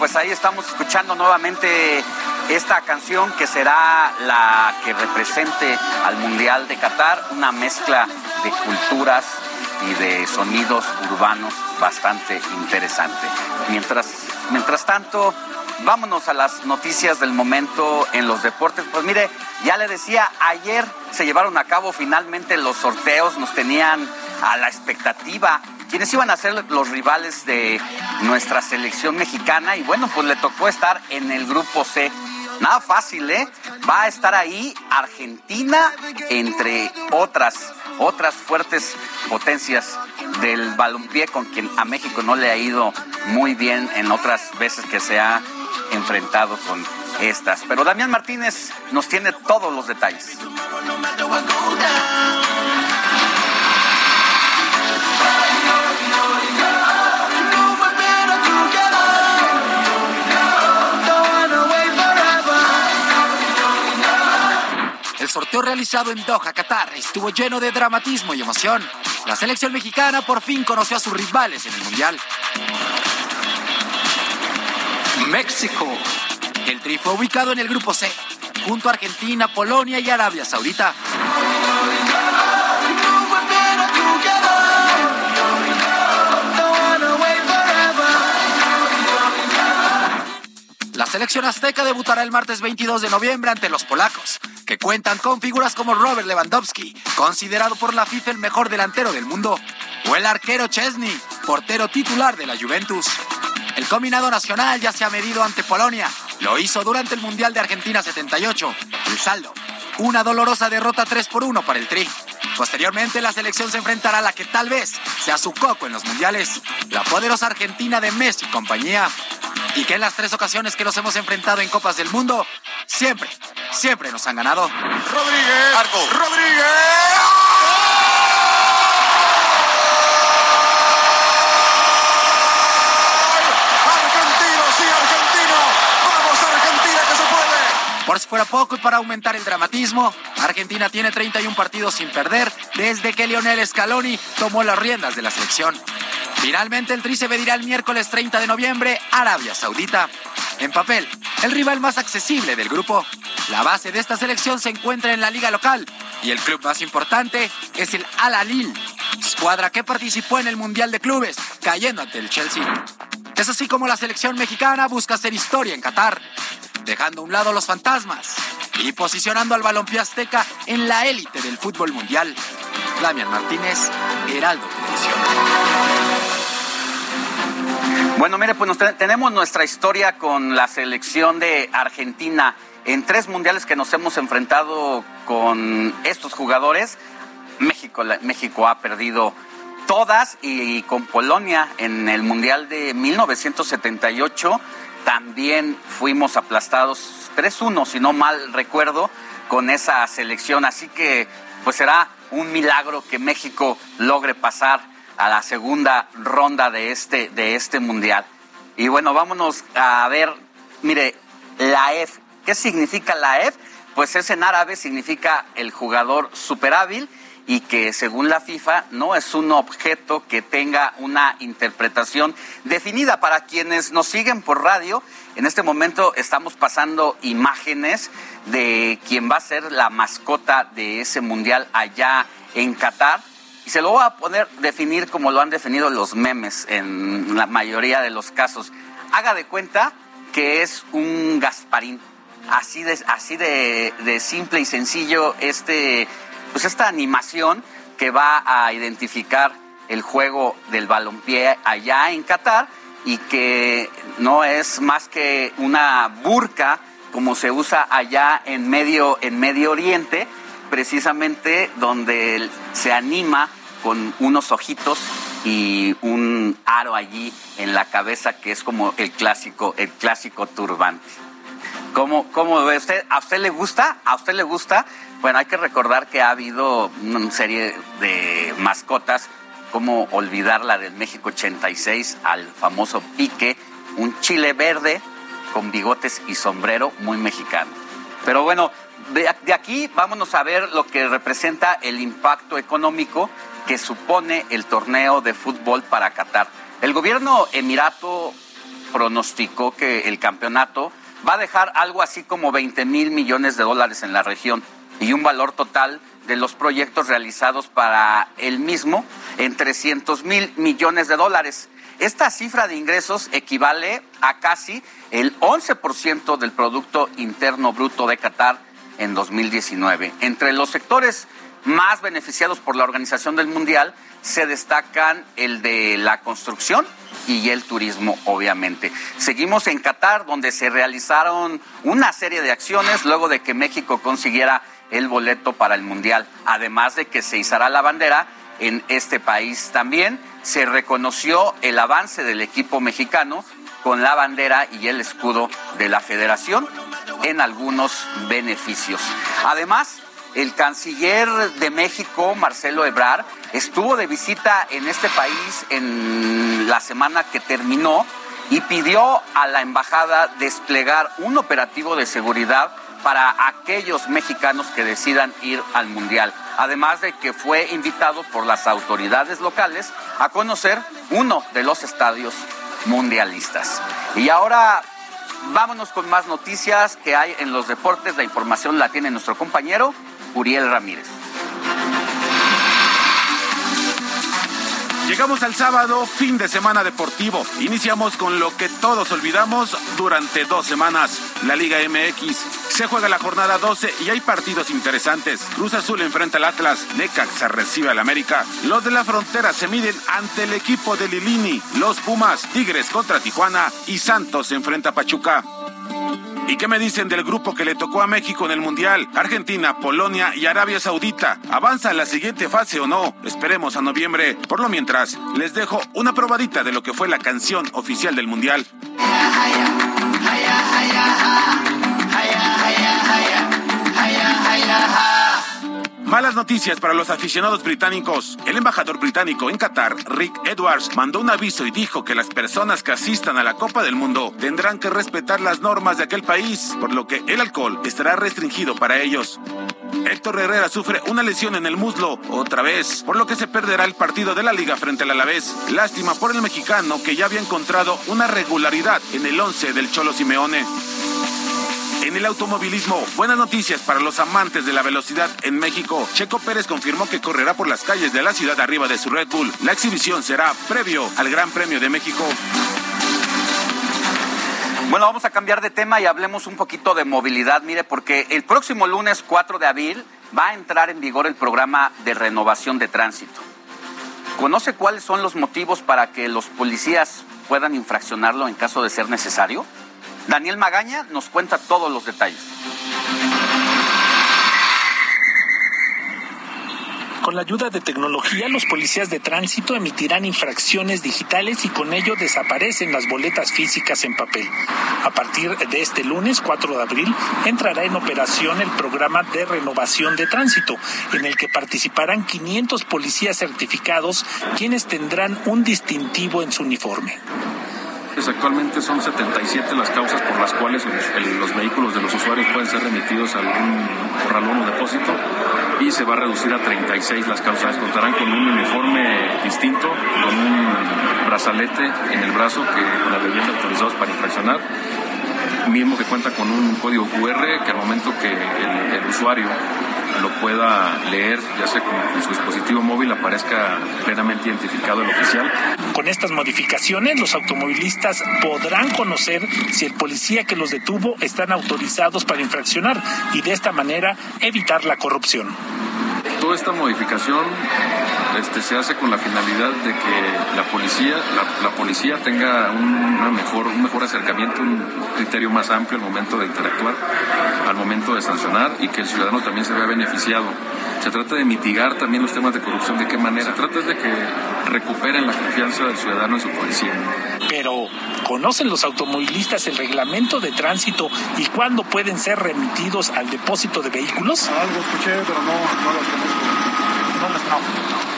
pues ahí estamos escuchando nuevamente esta canción que será la que represente al Mundial de Qatar, una mezcla de culturas y de sonidos urbanos bastante interesante. Mientras, mientras tanto, vámonos a las noticias del momento en los deportes. Pues mire, ya le decía, ayer se llevaron a cabo finalmente los sorteos, nos tenían a la expectativa quienes iban a ser los rivales de nuestra selección mexicana y bueno, pues le tocó estar en el grupo C. Nada fácil, ¿eh? Va a estar ahí Argentina, entre otras, otras fuertes potencias del balompié con quien a México no le ha ido muy bien en otras veces que se ha enfrentado con estas. Pero Damián Martínez nos tiene todos los detalles. Sorteo realizado en Doha, Qatar, estuvo lleno de dramatismo y emoción. La selección mexicana por fin conoció a sus rivales en el Mundial. México. El tri fue ubicado en el grupo C. junto a Argentina, Polonia y Arabia Saudita. La selección azteca debutará el martes 22 de noviembre ante los polacos, que cuentan con figuras como Robert Lewandowski, considerado por la FIFA el mejor delantero del mundo, o el arquero Chesney, portero titular de la Juventus. El combinado nacional ya se ha medido ante Polonia. Lo hizo durante el Mundial de Argentina 78. El saldo, una dolorosa derrota 3 por 1 para el Tri. Posteriormente, la selección se enfrentará a la que tal vez sea su coco en los mundiales, la poderosa Argentina de Messi y compañía. Y que en las tres ocasiones que nos hemos enfrentado en Copas del Mundo, siempre, siempre nos han ganado. Rodríguez. Arco. Rodríguez. Por si fuera poco y para aumentar el dramatismo, Argentina tiene 31 partidos sin perder desde que Lionel Scaloni tomó las riendas de la selección. Finalmente el Tri se medirá el miércoles 30 de noviembre, Arabia Saudita. En papel, el rival más accesible del grupo. La base de esta selección se encuentra en la liga local y el club más importante es el Al Alil, escuadra que participó en el Mundial de Clubes, cayendo ante el Chelsea. Es así como la selección mexicana busca hacer historia en Qatar dejando a un lado los fantasmas y posicionando al balompié azteca en la élite del fútbol mundial. Damián Martínez, Heraldo Televisión. Bueno, mire, pues tenemos nuestra historia con la selección de Argentina en tres mundiales que nos hemos enfrentado con estos jugadores. México, México ha perdido todas y con Polonia en el Mundial de 1978 también fuimos aplastados 3-1, si no mal recuerdo, con esa selección. Así que pues será un milagro que México logre pasar a la segunda ronda de este, de este mundial. Y bueno, vámonos a ver, mire, la EF. ¿Qué significa la EF? Pues es en árabe, significa el jugador super hábil y que según la FIFA no es un objeto que tenga una interpretación definida. Para quienes nos siguen por radio, en este momento estamos pasando imágenes de quien va a ser la mascota de ese mundial allá en Qatar. Se lo voy a poner definir como lo han definido los memes en la mayoría de los casos. Haga de cuenta que es un Gasparín. Así de, así de simple y sencillo este pues esta animación que va a identificar el juego del balompié allá en Qatar y que no es más que una burka como se usa allá en medio en Medio Oriente, precisamente donde se anima con unos ojitos y un aro allí en la cabeza que es como el clásico el clásico turbante. ¿Cómo, cómo? ¿A usted le gusta? ¿A usted le gusta? Bueno, hay que recordar que ha habido una serie de mascotas, como olvidar la del México 86 al famoso pique, un chile verde con bigotes y sombrero muy mexicano. Pero bueno, de, aquí vámonos a ver lo que representa el impacto económico que supone el torneo de fútbol para Qatar. El gobierno emirato pronosticó que el campeonato va a dejar algo así como 20 mil millones de dólares en la región y un valor total de los proyectos realizados para el mismo en 300 mil millones de dólares. Esta cifra de ingresos equivale a casi el 11% del Producto Interno Bruto de Qatar en 2019. Entre los sectores más beneficiados por la Organización del Mundial se destacan el de la construcción y el turismo, obviamente. Seguimos en Qatar, donde se realizaron una serie de acciones luego de que México consiguiera el boleto para el Mundial, además de que se izará la bandera en este país. También se reconoció el avance del equipo mexicano con la bandera y el escudo de la federación en algunos beneficios. Además, el canciller de México, Marcelo Ebrard, estuvo de visita en este país en la semana que terminó y pidió a la embajada desplegar un operativo de seguridad para aquellos mexicanos que decidan ir al Mundial. Además de que fue invitado por las autoridades locales a conocer uno de los estadios mundialistas. Y ahora vámonos con más noticias que hay en los deportes. La información la tiene nuestro compañero Uriel Ramírez. Llegamos al sábado, fin de semana deportivo. Iniciamos con lo que todos olvidamos durante dos semanas, la Liga MX. Se juega la jornada 12 y hay partidos interesantes. Cruz Azul enfrenta al Atlas, Necaxa recibe al América. Los de la frontera se miden ante el equipo de Lilini, los Pumas, Tigres contra Tijuana y Santos enfrenta a Pachuca. ¿Y qué me dicen del grupo que le tocó a México en el Mundial? Argentina, Polonia y Arabia Saudita. ¿Avanza a la siguiente fase o no? Esperemos a noviembre. Por lo mientras, les dejo una probadita de lo que fue la canción oficial del Mundial. Malas noticias para los aficionados británicos. El embajador británico en Qatar, Rick Edwards, mandó un aviso y dijo que las personas que asistan a la Copa del Mundo tendrán que respetar las normas de aquel país, por lo que el alcohol estará restringido para ellos. Héctor Herrera sufre una lesión en el muslo otra vez, por lo que se perderá el partido de la liga frente al Alavés. Lástima por el mexicano que ya había encontrado una regularidad en el 11 del Cholo Simeone. En el automovilismo, buenas noticias para los amantes de la velocidad en México. Checo Pérez confirmó que correrá por las calles de la ciudad arriba de su Red Bull. La exhibición será previo al Gran Premio de México. Bueno, vamos a cambiar de tema y hablemos un poquito de movilidad. Mire, porque el próximo lunes 4 de abril va a entrar en vigor el programa de renovación de tránsito. ¿Conoce cuáles son los motivos para que los policías puedan infraccionarlo en caso de ser necesario? Daniel Magaña nos cuenta todos los detalles. Con la ayuda de tecnología, los policías de tránsito emitirán infracciones digitales y con ello desaparecen las boletas físicas en papel. A partir de este lunes 4 de abril entrará en operación el programa de renovación de tránsito, en el que participarán 500 policías certificados, quienes tendrán un distintivo en su uniforme. Actualmente son 77 las causas por las cuales los, vehículos de los usuarios pueden ser remitidos a algún corralón o depósito y se va a reducir a 36 las causas. Contarán con un uniforme distinto, con un brazalete en el brazo que con la leyenda autorizados para infraccionar mismo que cuenta con un código QR que al momento que el usuario lo pueda leer, ya sea con su dispositivo móvil, aparezca plenamente identificado el oficial. Con estas modificaciones, los automovilistas podrán conocer si el policía que los detuvo están autorizados para infraccionar y de esta manera evitar la corrupción. Toda esta modificación este, se hace con la finalidad de que la policía, la, policía tenga una mejor, un mejor acercamiento, un criterio más amplio al momento de interactuar, al momento de sancionar y que el ciudadano también se vea beneficiado. Se trata de mitigar también los temas de corrupción. ¿De qué manera? Se trata de que recuperen la confianza del ciudadano en su policía. Pero, ¿conocen los automovilistas el reglamento de tránsito y cuándo pueden ser remitidos al depósito de vehículos? Algo escuché, pero no, no los conozco. No, no.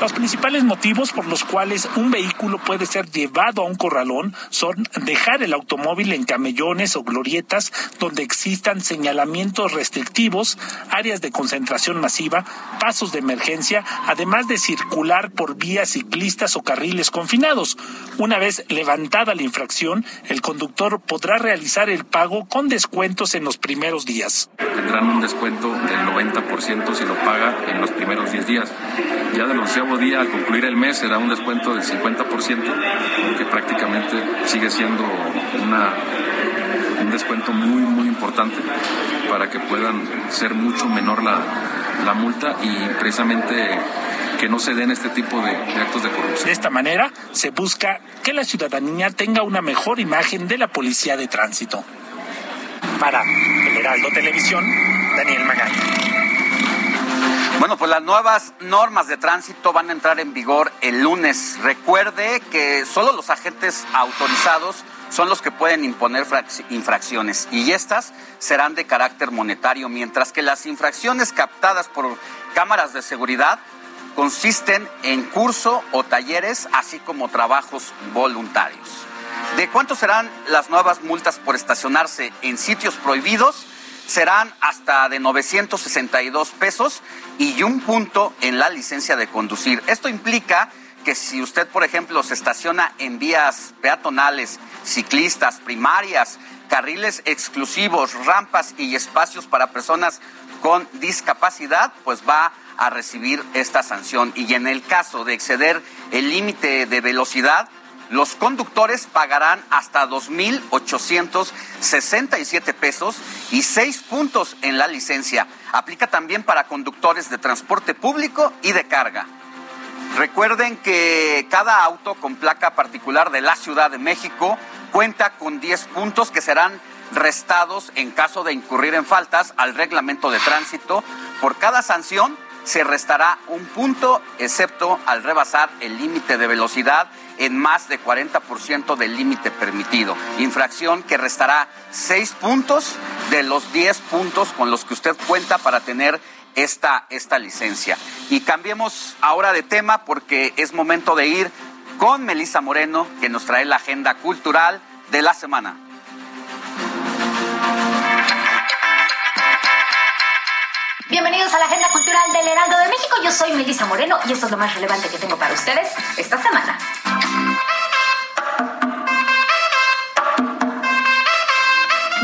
Los principales motivos por los cuales un vehículo puede ser llevado a un corralón son dejar el automóvil en camellones o glorietas donde existan señalamientos restrictivos, áreas de concentración masiva, pasos de emergencia, además de circular por vías ciclistas o carriles confinados. Una vez levantada la infracción, el conductor podrá realizar el pago con descuentos en los primeros días. Tendrán un descuento del 90% si lo paga en los primeros 10 días. Ya de los día, al concluir el mes, será un descuento del 50%, que prácticamente sigue siendo una, un descuento muy, muy importante para que puedan ser mucho menor la, la multa y precisamente que no se den este tipo de, de, actos de corrupción. De esta manera se busca que la ciudadanía tenga una mejor imagen de la policía de tránsito. Para el Heraldo Televisión, Daniel Magaña. Bueno, pues las nuevas normas de tránsito van a entrar en vigor el lunes. Recuerde que solo los agentes autorizados son los que pueden imponer infracciones y estas serán de carácter monetario, mientras que las infracciones captadas por cámaras de seguridad consisten en curso o talleres, así como trabajos voluntarios. ¿De cuánto serán las nuevas multas por estacionarse en sitios prohibidos? Serán hasta de 962 pesos y un punto en la licencia de conducir. Esto implica que si usted, por ejemplo, se estaciona en vías peatonales, ciclistas, primarias, carriles exclusivos, rampas y espacios para personas con discapacidad, pues va a recibir esta sanción. Y en el caso de exceder el límite de velocidad, los conductores pagarán hasta 2.867 pesos y seis puntos en la licencia. Aplica también para conductores de transporte público y de carga. Recuerden que cada auto con placa particular de la Ciudad de México cuenta con 10 puntos que serán restados en caso de incurrir en faltas al reglamento de tránsito. Por cada sanción se restará un punto, excepto al rebasar el límite de velocidad en más de 40% del límite permitido. Infracción que restará 6 puntos de los 10 puntos con los que usted cuenta para tener esta, esta licencia. Y cambiemos ahora de tema porque es momento de ir con Melisa Moreno, que nos trae la agenda cultural de la semana. Bienvenidos a la Agenda Cultural del Heraldo de México. Yo soy Melissa Moreno y esto es lo más relevante que tengo para ustedes esta semana.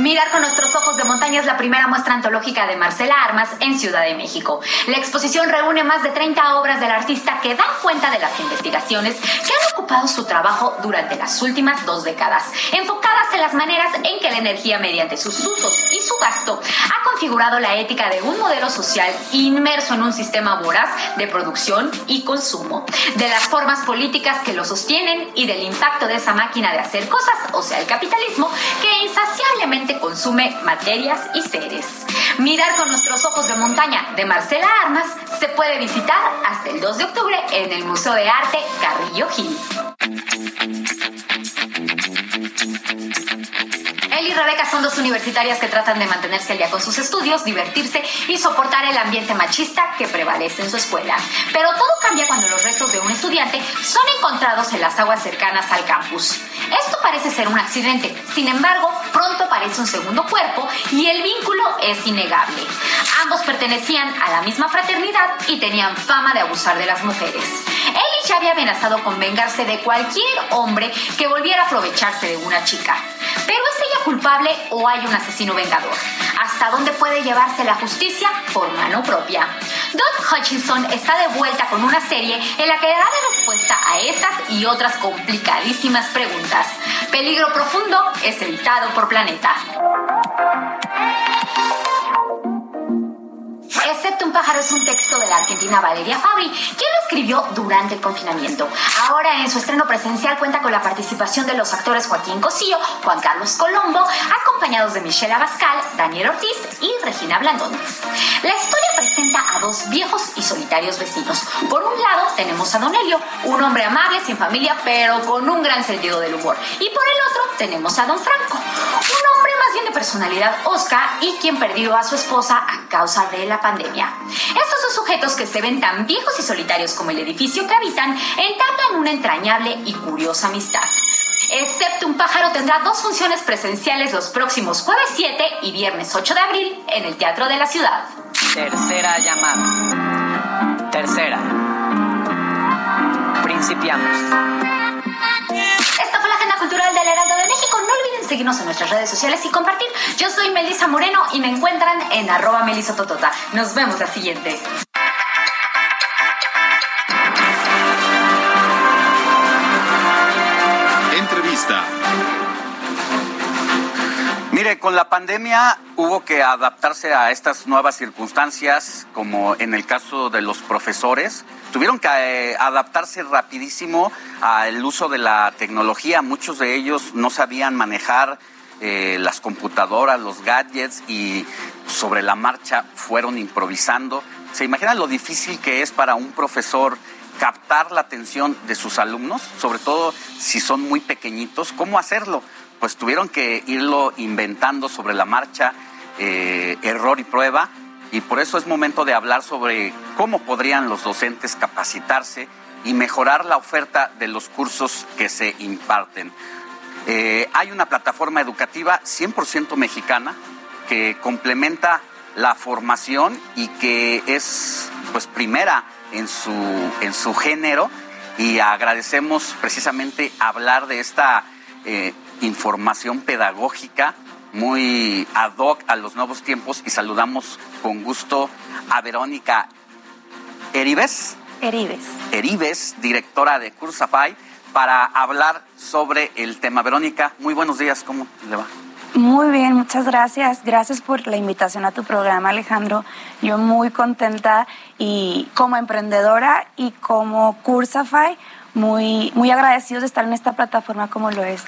Mirar con nuestros ojos de montaña es la primera muestra antológica de Marcela Armas en Ciudad de México. La exposición reúne más de 30 obras del artista que dan cuenta de las investigaciones que han ocupado su trabajo durante las últimas dos décadas, enfocadas en las maneras en que la energía mediante sus usos y su gasto ha configurado la ética de un modelo social inmerso en un sistema voraz de producción y consumo, de las formas políticas que lo sostienen y del impacto de esa máquina de hacer cosas, o sea, el capitalismo, que insaciablemente consume materias y seres. Mirar con nuestros ojos de montaña de Marcela Armas se puede visitar hasta el 2 de octubre en el Museo de Arte Carrillo Gil. Él y Rebeca son dos universitarias que tratan de mantenerse al día con sus estudios, divertirse y soportar el ambiente machista que prevalece en su escuela. Pero todo cambia cuando los restos de un estudiante son encontrados en las aguas cercanas al campus. Esto parece ser un accidente, sin embargo, pronto aparece un segundo cuerpo y el vínculo es innegable. Ambos pertenecían a la misma fraternidad y tenían fama de abusar de las mujeres. Ellie ya había amenazado con vengarse de cualquier hombre que volviera a aprovecharse de una chica. Pero ¿es ella culpable o hay un asesino vengador? ¿Hasta dónde puede llevarse la justicia por mano propia? Doug Hutchinson está de vuelta con una serie en la que da respuesta a estas y otras complicadísimas preguntas. Peligro Profundo es editado por Planeta. Un pájaro es un texto de la argentina Valeria Fabri, quien lo escribió durante el confinamiento. Ahora en su estreno presencial cuenta con la participación de los actores Joaquín Cosío, Juan Carlos Colombo, acompañados de Michelle Abascal, Daniel Ortiz y Regina Blandón. La historia presenta a dos viejos y solitarios vecinos. Por un lado tenemos a Don Elio, un hombre amable, sin familia, pero con un gran sentido del humor. Y por el otro tenemos a Don Franco, un de personalidad osca y quien perdió a su esposa a causa de la pandemia. Estos dos sujetos que se ven tan viejos y solitarios como el edificio que habitan entablan una entrañable y curiosa amistad. Excepto un pájaro tendrá dos funciones presenciales los próximos jueves 7 y viernes 8 de abril en el Teatro de la Ciudad. Tercera llamada. Tercera. Principiamos. No olviden seguirnos en nuestras redes sociales y compartir. Yo soy Melisa Moreno y me encuentran en arroba melisototota. Nos vemos la siguiente. Entrevista. Mire, con la pandemia hubo que adaptarse a estas nuevas circunstancias, como en el caso de los profesores. Tuvieron que eh, adaptarse rapidísimo al uso de la tecnología. Muchos de ellos no sabían manejar eh, las computadoras, los gadgets y sobre la marcha fueron improvisando. ¿Se imaginan lo difícil que es para un profesor captar la atención de sus alumnos, sobre todo si son muy pequeñitos? ¿Cómo hacerlo? Pues tuvieron que irlo inventando sobre la marcha, eh, error y prueba, y por eso es momento de hablar sobre cómo podrían los docentes capacitarse y mejorar la oferta de los cursos que se imparten. Eh, hay una plataforma educativa 100% mexicana que complementa la formación y que es pues primera en su, en su género y agradecemos precisamente hablar de esta eh, información pedagógica muy ad hoc a los nuevos tiempos y saludamos con gusto a Verónica Eribes. Eribes. Eribes, directora de Cursafy, para hablar sobre el tema. Verónica, muy buenos días, ¿cómo le va? Muy bien, muchas gracias. Gracias por la invitación a tu programa, Alejandro. Yo muy contenta y como emprendedora y como Cursafy, muy, muy agradecidos de estar en esta plataforma como lo es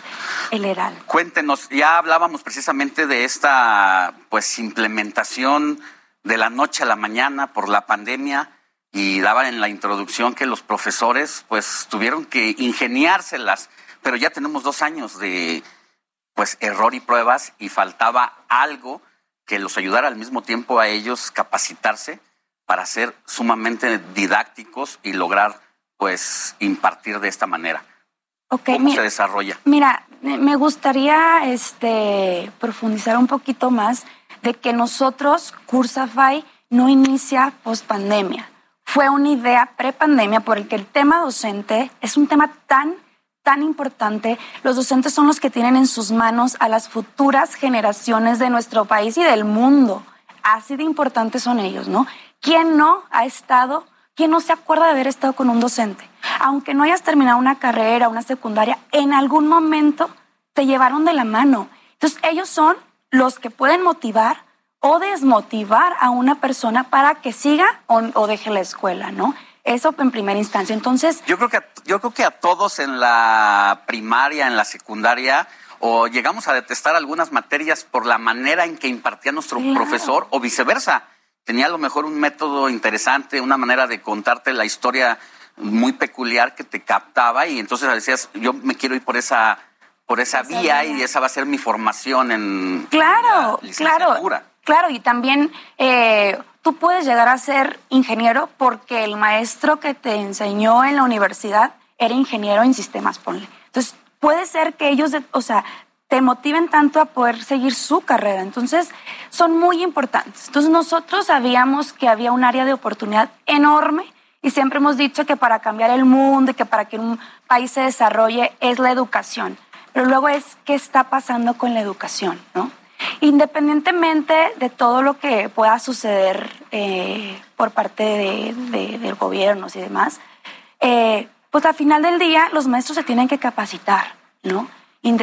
el Heraldo. Cuéntenos, ya hablábamos precisamente de esta pues implementación de la noche a la mañana por la pandemia y daba en la introducción que los profesores pues tuvieron que ingeniárselas, pero ya tenemos dos años de pues error y pruebas y faltaba algo que los ayudara al mismo tiempo a ellos capacitarse para ser sumamente didácticos y lograr pues impartir de esta manera. ¿Cómo se desarrolla? Mira, me gustaría este, profundizar un poquito más de que nosotros, Cursafy, no inicia post pandemia. Fue una idea pre-pandemia por el que el tema docente es un tema tan tan importante. Los docentes son los que tienen en sus manos a las futuras generaciones de nuestro país y del mundo. Así de importantes son ellos, ¿no? ¿Quién no ha estado, quién no se acuerda de haber estado con un docente? Aunque no hayas terminado una carrera, una secundaria, en algún momento te llevaron de la mano. Entonces ellos son los que pueden motivar o desmotivar a una persona para que siga o, o deje la escuela, ¿no? Eso en primera instancia. Entonces. Yo creo que a, yo creo que a todos en la primaria, en la secundaria, o llegamos a detestar algunas materias por la manera en que impartía nuestro profesor, o viceversa. Tenía a lo mejor un método interesante, una manera de contarte la historia muy peculiar que te captaba, y entonces decías, yo me quiero ir por esa por esa, vía, y esa va a ser mi formación en claro, claro, claro, y también eh, tú puedes llegar a ser ingeniero porque el maestro que te enseñó en la universidad era ingeniero en sistemas, ponle. Entonces, puede ser que ellos, o sea, te motiven tanto a poder seguir su carrera. Entonces, son muy importantes. Entonces, nosotros sabíamos que había un área de oportunidad enorme y siempre hemos dicho que para cambiar el mundo y que para que un país se desarrolle es la educación. Pero luego es qué está pasando con la educación, ¿no? Independientemente de todo lo que pueda suceder eh, por parte de, de, gobiernos y demás, eh, pues al final del día los maestros se tienen que capacitar, ¿no?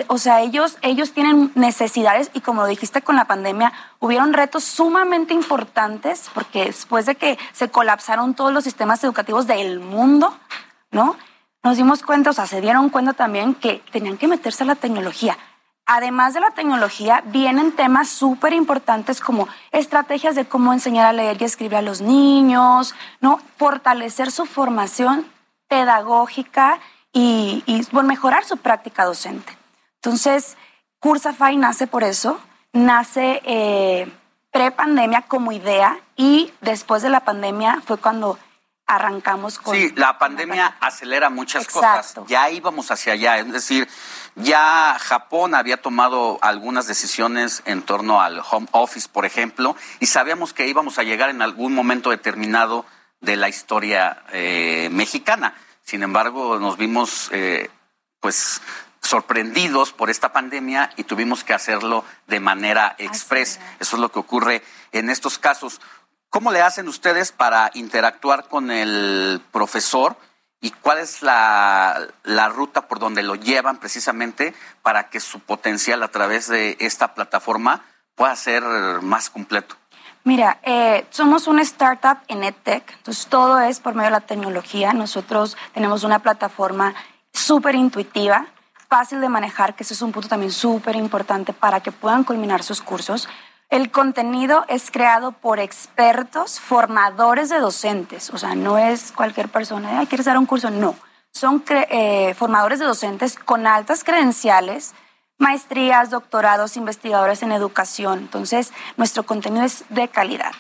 O sea, ellos, ellos tienen necesidades y como lo dijiste con la pandemia, hubieron retos sumamente importantes porque después de que se colapsaron todos los sistemas educativos del mundo, ¿no? Nos dimos cuenta, o sea, se dieron cuenta también que tenían que meterse a la tecnología además de la tecnología, vienen temas súper importantes como estrategias de cómo enseñar a leer y escribir a los niños, ¿no? Fortalecer su formación pedagógica y, mejorar su práctica docente. Entonces, Cursafy nace por eso, nace eh, pre-pandemia como idea y después de la pandemia fue cuando arrancamos con... Sí, la pandemia acelera muchas cosas. Ya íbamos hacia allá, es decir, ya Japón había tomado algunas decisiones en torno al home office, por ejemplo, y sabíamos que íbamos a llegar en algún momento determinado de la historia eh, mexicana. Sin embargo, nos vimos eh, pues sorprendidos por esta pandemia y tuvimos que hacerlo de manera express. Eso es lo que ocurre en estos casos. ¿Cómo le hacen ustedes para interactuar con el profesor? y cuál es la, ruta por donde lo llevan precisamente para que su potencial a través de esta plataforma pueda ser más completo. Mira, eh, somos una startup en EdTech, entonces todo es por medio de la tecnología. Nosotros tenemos una plataforma súper intuitiva, fácil de manejar, que ese es un punto también súper importante para que puedan culminar sus cursos. El contenido es creado por expertos, formadores de docentes, o sea, no es cualquier persona, Ay, ¿quieres dar un curso? No, son eh, formadores de docentes con altas credenciales, maestrías, doctorados, investigadores en educación. Entonces, nuestro contenido es de calidad.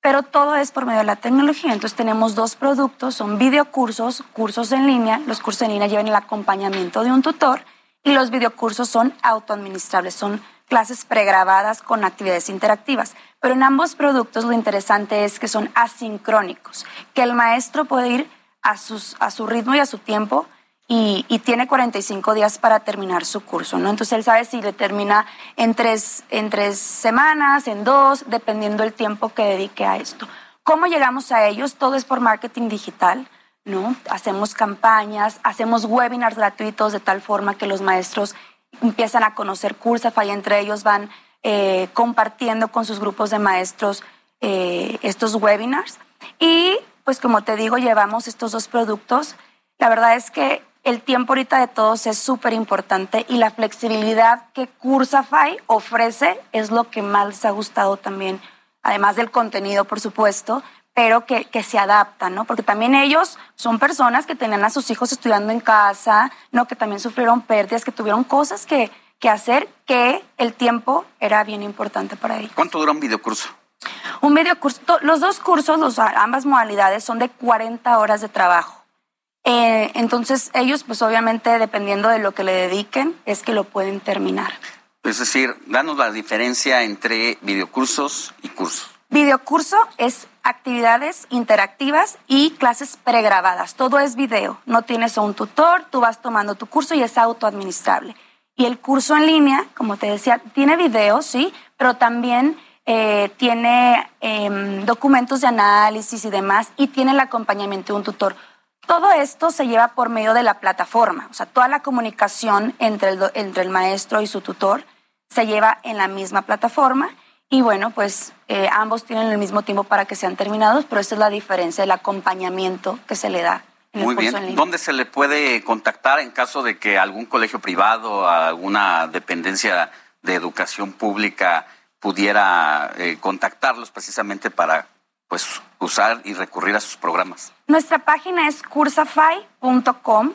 Pero todo es por medio de la tecnología. Entonces, tenemos dos productos, son videocursos, cursos en línea. Los cursos en línea llevan el acompañamiento de un tutor y los videocursos son autoadministrables, son clases pregrabadas con actividades interactivas. Pero en ambos productos lo interesante es que son asincrónicos, que el maestro puede ir a, sus, a su ritmo y a su tiempo y, tiene 45 días para terminar su curso, ¿no? Entonces él sabe si le termina en tres, en tres semanas, en dos, dependiendo el tiempo que dedique a esto. ¿Cómo llegamos a ellos? Todo es por marketing digital, ¿no? Hacemos campañas, hacemos webinars gratuitos de tal forma que los maestros empiezan a conocer Cursafy, entre ellos van eh, compartiendo con sus grupos de maestros eh, estos webinars. Y pues como te digo, llevamos estos dos productos. La verdad es que el tiempo ahorita de todos es súper importante y la flexibilidad que Cursafy ofrece es lo que más les ha gustado también, además del contenido, por supuesto, pero que, que, se adaptan, ¿no? Porque también ellos son personas que tenían a sus hijos estudiando en casa, ¿no? Que también sufrieron pérdidas, que tuvieron cosas que, que hacer, que el tiempo era bien importante para ellos. ¿Cuánto dura un videocurso? Un videocurso, los dos cursos, los, ambas modalidades son de 40 horas de trabajo. Eh, entonces ellos, pues obviamente, dependiendo de lo que le dediquen, es que lo pueden terminar. Es decir, danos la diferencia entre videocursos y cursos. Videocurso es actividades interactivas y clases pregrabadas. Todo es video. No tienes un tutor, tú vas tomando tu curso y es autoadministrable. Y el curso en línea, como te decía, tiene videos, sí, pero también eh, tiene em, documentos de análisis y demás, y tiene el acompañamiento de un tutor. Todo esto se lleva por medio de la plataforma, o sea, toda la comunicación entre el, entre el maestro y su tutor se lleva en la misma plataforma y bueno, pues eh, ambos tienen el mismo tiempo para que sean terminados, pero esa es la diferencia, el acompañamiento que se le da. En Muy el curso bien. ¿Dónde se le puede contactar en caso de que algún colegio privado, alguna dependencia de educación pública pudiera eh, contactarlos precisamente para pues usar y recurrir a sus programas? Nuestra página es cursafy.com,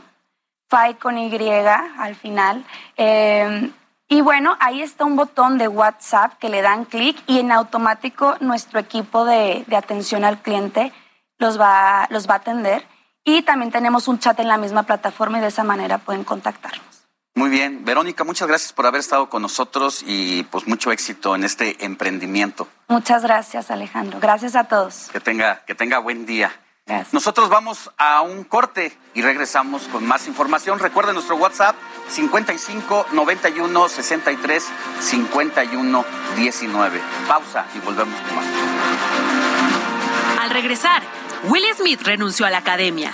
Fy con Y al final. Eh, y bueno, ahí está un botón de WhatsApp que le dan clic y en automático nuestro equipo de, de, atención al cliente los va, los va a atender. Y también tenemos un chat en la misma plataforma y de esa manera pueden contactarnos. Muy bien, Verónica, muchas gracias por haber estado con nosotros y pues mucho éxito en este emprendimiento. Muchas gracias, Alejandro. Gracias a todos. Que tenga, que tenga buen día. Nosotros vamos a un corte y regresamos con más información. Recuerden nuestro WhatsApp 55 91 63 51 19. Pausa y volvemos con más. Al regresar, Will Smith renunció a la academia.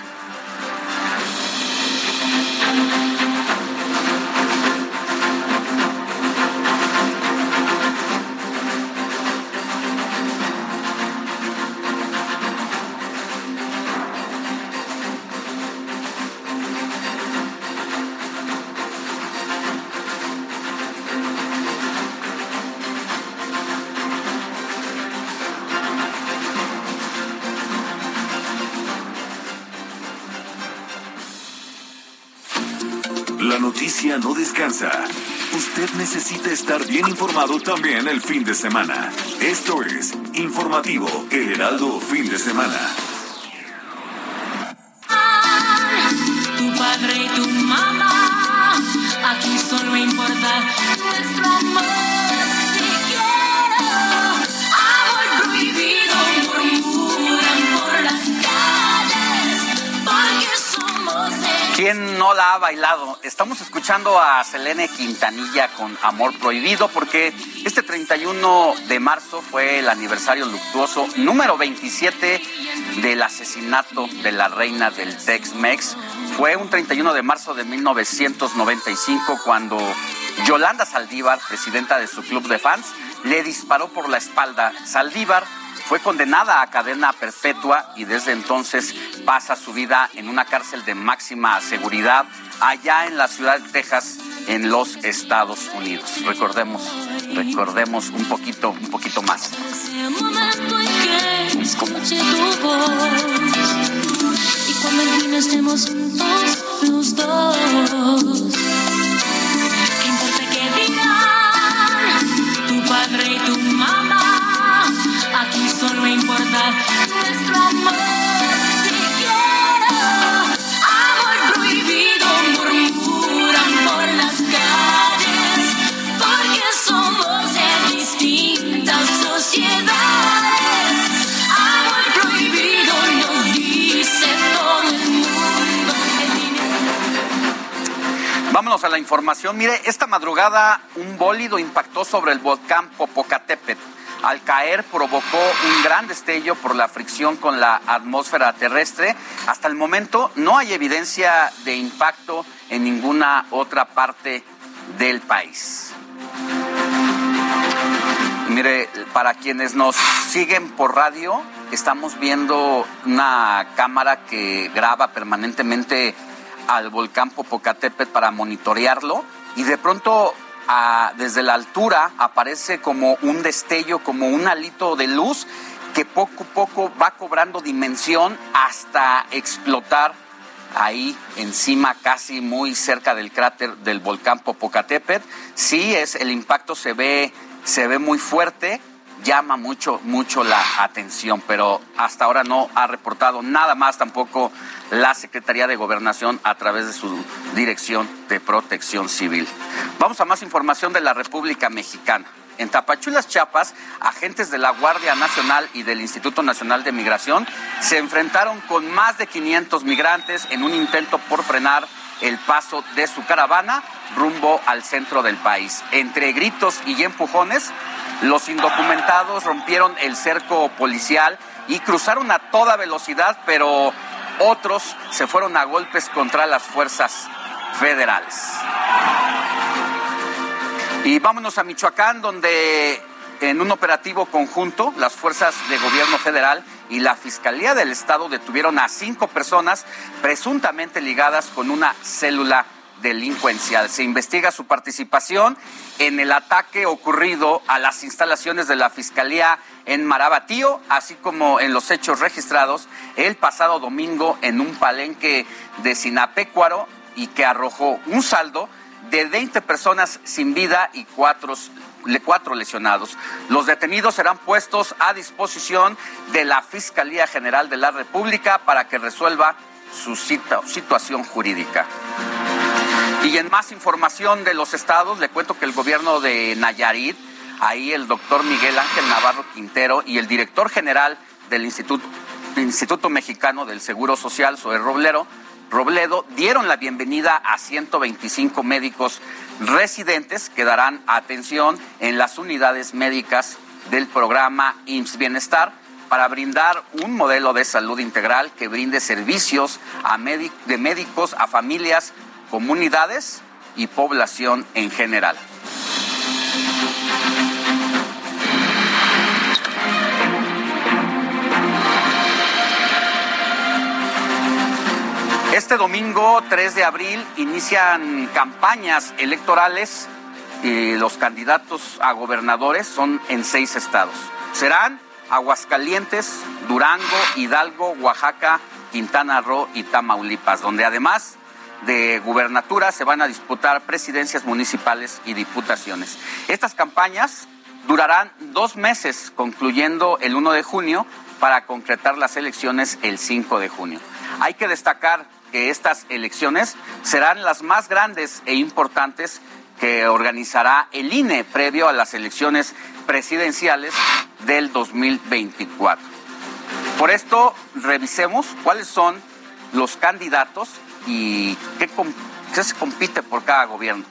Estar bien informado también el fin de semana. Esto es Informativo El Heraldo Fin de Semana. ¿Quién no la ha bailado? Estamos escuchando a Selene Quintanilla con Amor Prohibido porque este 31 de marzo fue el aniversario luctuoso número 27 del asesinato de la reina del Tex-Mex. Fue un 31 de marzo de 1995 cuando Yolanda Saldívar, presidenta de su club de fans, le disparó por la espalda. Saldívar fue condenada a cadena perpetua y desde entonces pasa su vida en una cárcel de máxima seguridad allá en la ciudad de Texas, en los Estados Unidos. Recordemos, recordemos un poquito, un poquito más. Y cuando estemos los dos, ¿qué importa que digan tu padre y tu mamá? guardar nuestro amor. Siquiera amor prohibido murmuran por las calles, porque somos de distintas sociedades. Amor prohibido nos dice todo el mundo. Vámonos a la información. Mire, esta madrugada un bólido impactó sobre el volcán Popocatépetl al caer provocó un gran destello por la fricción con la atmósfera terrestre. Hasta el momento no hay evidencia de impacto en ninguna otra parte del país. Mire, para quienes nos siguen por radio, estamos viendo una cámara que graba permanentemente al volcán Popocatépetl para monitorearlo y de pronto desde la altura aparece como un destello, como un alito de luz que poco a poco va cobrando dimensión hasta explotar ahí encima, casi muy cerca del cráter del volcán Popocatépetl. Sí, es el impacto se ve se ve muy fuerte, llama mucho, mucho la atención, pero hasta ahora no ha reportado nada más tampoco la Secretaría de Gobernación a través de su Dirección de Protección Civil. Vamos a más información de la República Mexicana. En Tapachulas, Chiapas, agentes de la Guardia Nacional y del Instituto Nacional de Migración se enfrentaron con más de 500 migrantes en un intento por frenar el paso de su caravana rumbo al centro del país. Entre gritos y empujones, los indocumentados rompieron el cerco policial y cruzaron a toda velocidad, pero otros se fueron a golpes contra las fuerzas federales. Y vámonos a Michoacán, donde en un operativo conjunto, las fuerzas de gobierno federal y la Fiscalía del Estado detuvieron a cinco personas presuntamente ligadas con una célula delincuencial. Se investiga su participación en el ataque ocurrido a las instalaciones de la Fiscalía en Marabatío, así como en los hechos registrados el pasado domingo en un palenque de Sinapecuaro y que arrojó un saldo de 20 personas sin vida y cuatro, cuatro lesionados. Los detenidos serán puestos a disposición de la Fiscalía General de la República para que resuelva su situación jurídica. Y en más información de los estados, le cuento que el gobierno de Nayarit, ahí el doctor Miguel Ángel Navarro Quintero y el director general del Instituto, Instituto Mexicano del Seguro Social, Zoe Roblero, Robledo, dieron la bienvenida a 125 médicos residentes que darán atención en las unidades médicas del programa IMSS Bienestar para brindar un modelo de salud integral que brinde servicios a de médicos a familias comunidades y población en general. Este domingo 3 de abril inician campañas electorales y los candidatos a gobernadores son en seis estados. Serán Aguascalientes, Durango, Hidalgo, Oaxaca, Quintana Roo y Tamaulipas, donde además de gubernatura se van a disputar presidencias municipales y diputaciones. Estas campañas durarán dos meses, concluyendo el 1 de junio, para concretar las elecciones el 5 de junio. Hay que destacar que estas elecciones serán las más grandes e importantes que organizará el INE previo a las elecciones presidenciales del 2024. Por esto, revisemos cuáles son los candidatos y qué, qué se compite por cada gobierno.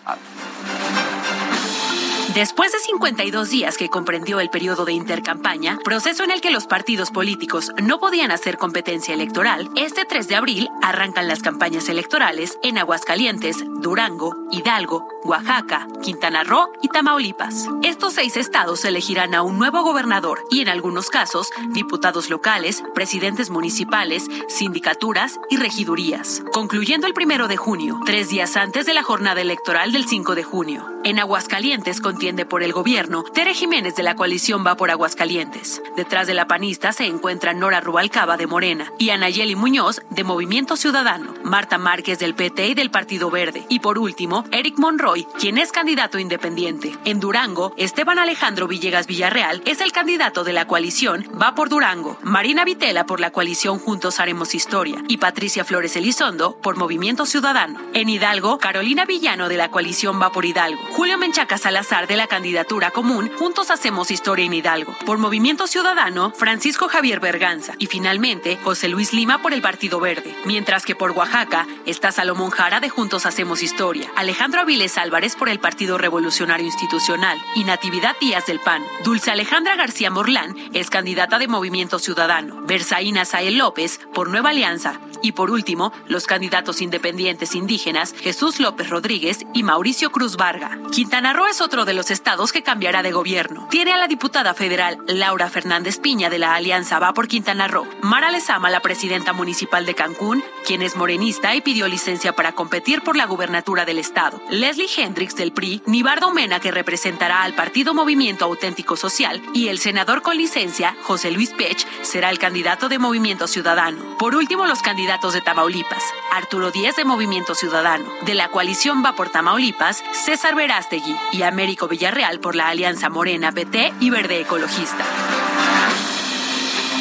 Después de 52 días que comprendió el periodo de intercampaña, proceso en el que los partidos políticos no podían hacer competencia electoral, este 3 de abril arrancan las campañas electorales en Aguascalientes, Durango, Hidalgo, Oaxaca, Quintana Roo y Tamaulipas. Estos seis estados elegirán a un nuevo gobernador y en algunos casos diputados locales, presidentes municipales, sindicaturas y regidurías. Concluyendo el primero de junio, tres días antes de la jornada electoral del 5 de junio. En Aguascalientes por el gobierno Tere Jiménez de la coalición Va por Aguascalientes. Detrás de la panista se encuentran Nora Rubalcaba de Morena y Anayeli Muñoz de Movimiento Ciudadano, Marta Márquez del PT y del Partido Verde y por último Eric Monroy, quien es candidato independiente. En Durango, Esteban Alejandro Villegas Villarreal es el candidato de la coalición Va por Durango, Marina Vitela por la coalición Juntos Haremos Historia y Patricia Flores Elizondo por Movimiento Ciudadano. En Hidalgo, Carolina Villano de la coalición Va por Hidalgo, Julio Menchaca Salazar de la candidatura común Juntos Hacemos Historia en Hidalgo. Por Movimiento Ciudadano, Francisco Javier Berganza. Y finalmente, José Luis Lima por el Partido Verde. Mientras que por Oaxaca está Salomón Jara de Juntos Hacemos Historia. Alejandro Aviles Álvarez por el Partido Revolucionario Institucional. Y Natividad Díaz del PAN. Dulce Alejandra García Morlán es candidata de Movimiento Ciudadano. Versaína Sael López por Nueva Alianza. Y por último, los candidatos independientes indígenas Jesús López Rodríguez y Mauricio Cruz Varga. Quintana Roo es otro de los estados que cambiará de gobierno. Tiene a la diputada federal Laura Fernández Piña de la Alianza Va por Quintana Roo, Mara Lezama, la presidenta municipal de Cancún, quien es morenista y pidió licencia para competir por la gubernatura del estado. Leslie Hendricks del PRI, Nibardo Mena, que representará al partido Movimiento Auténtico Social, y el senador con licencia, José Luis Pech, será el candidato de Movimiento Ciudadano. Por último, los candidatos de Tamaulipas, Arturo Díez de Movimiento Ciudadano, de la coalición Va por Tamaulipas, César Verástegui y Américo Villarreal por la Alianza Morena PT y Verde Ecologista.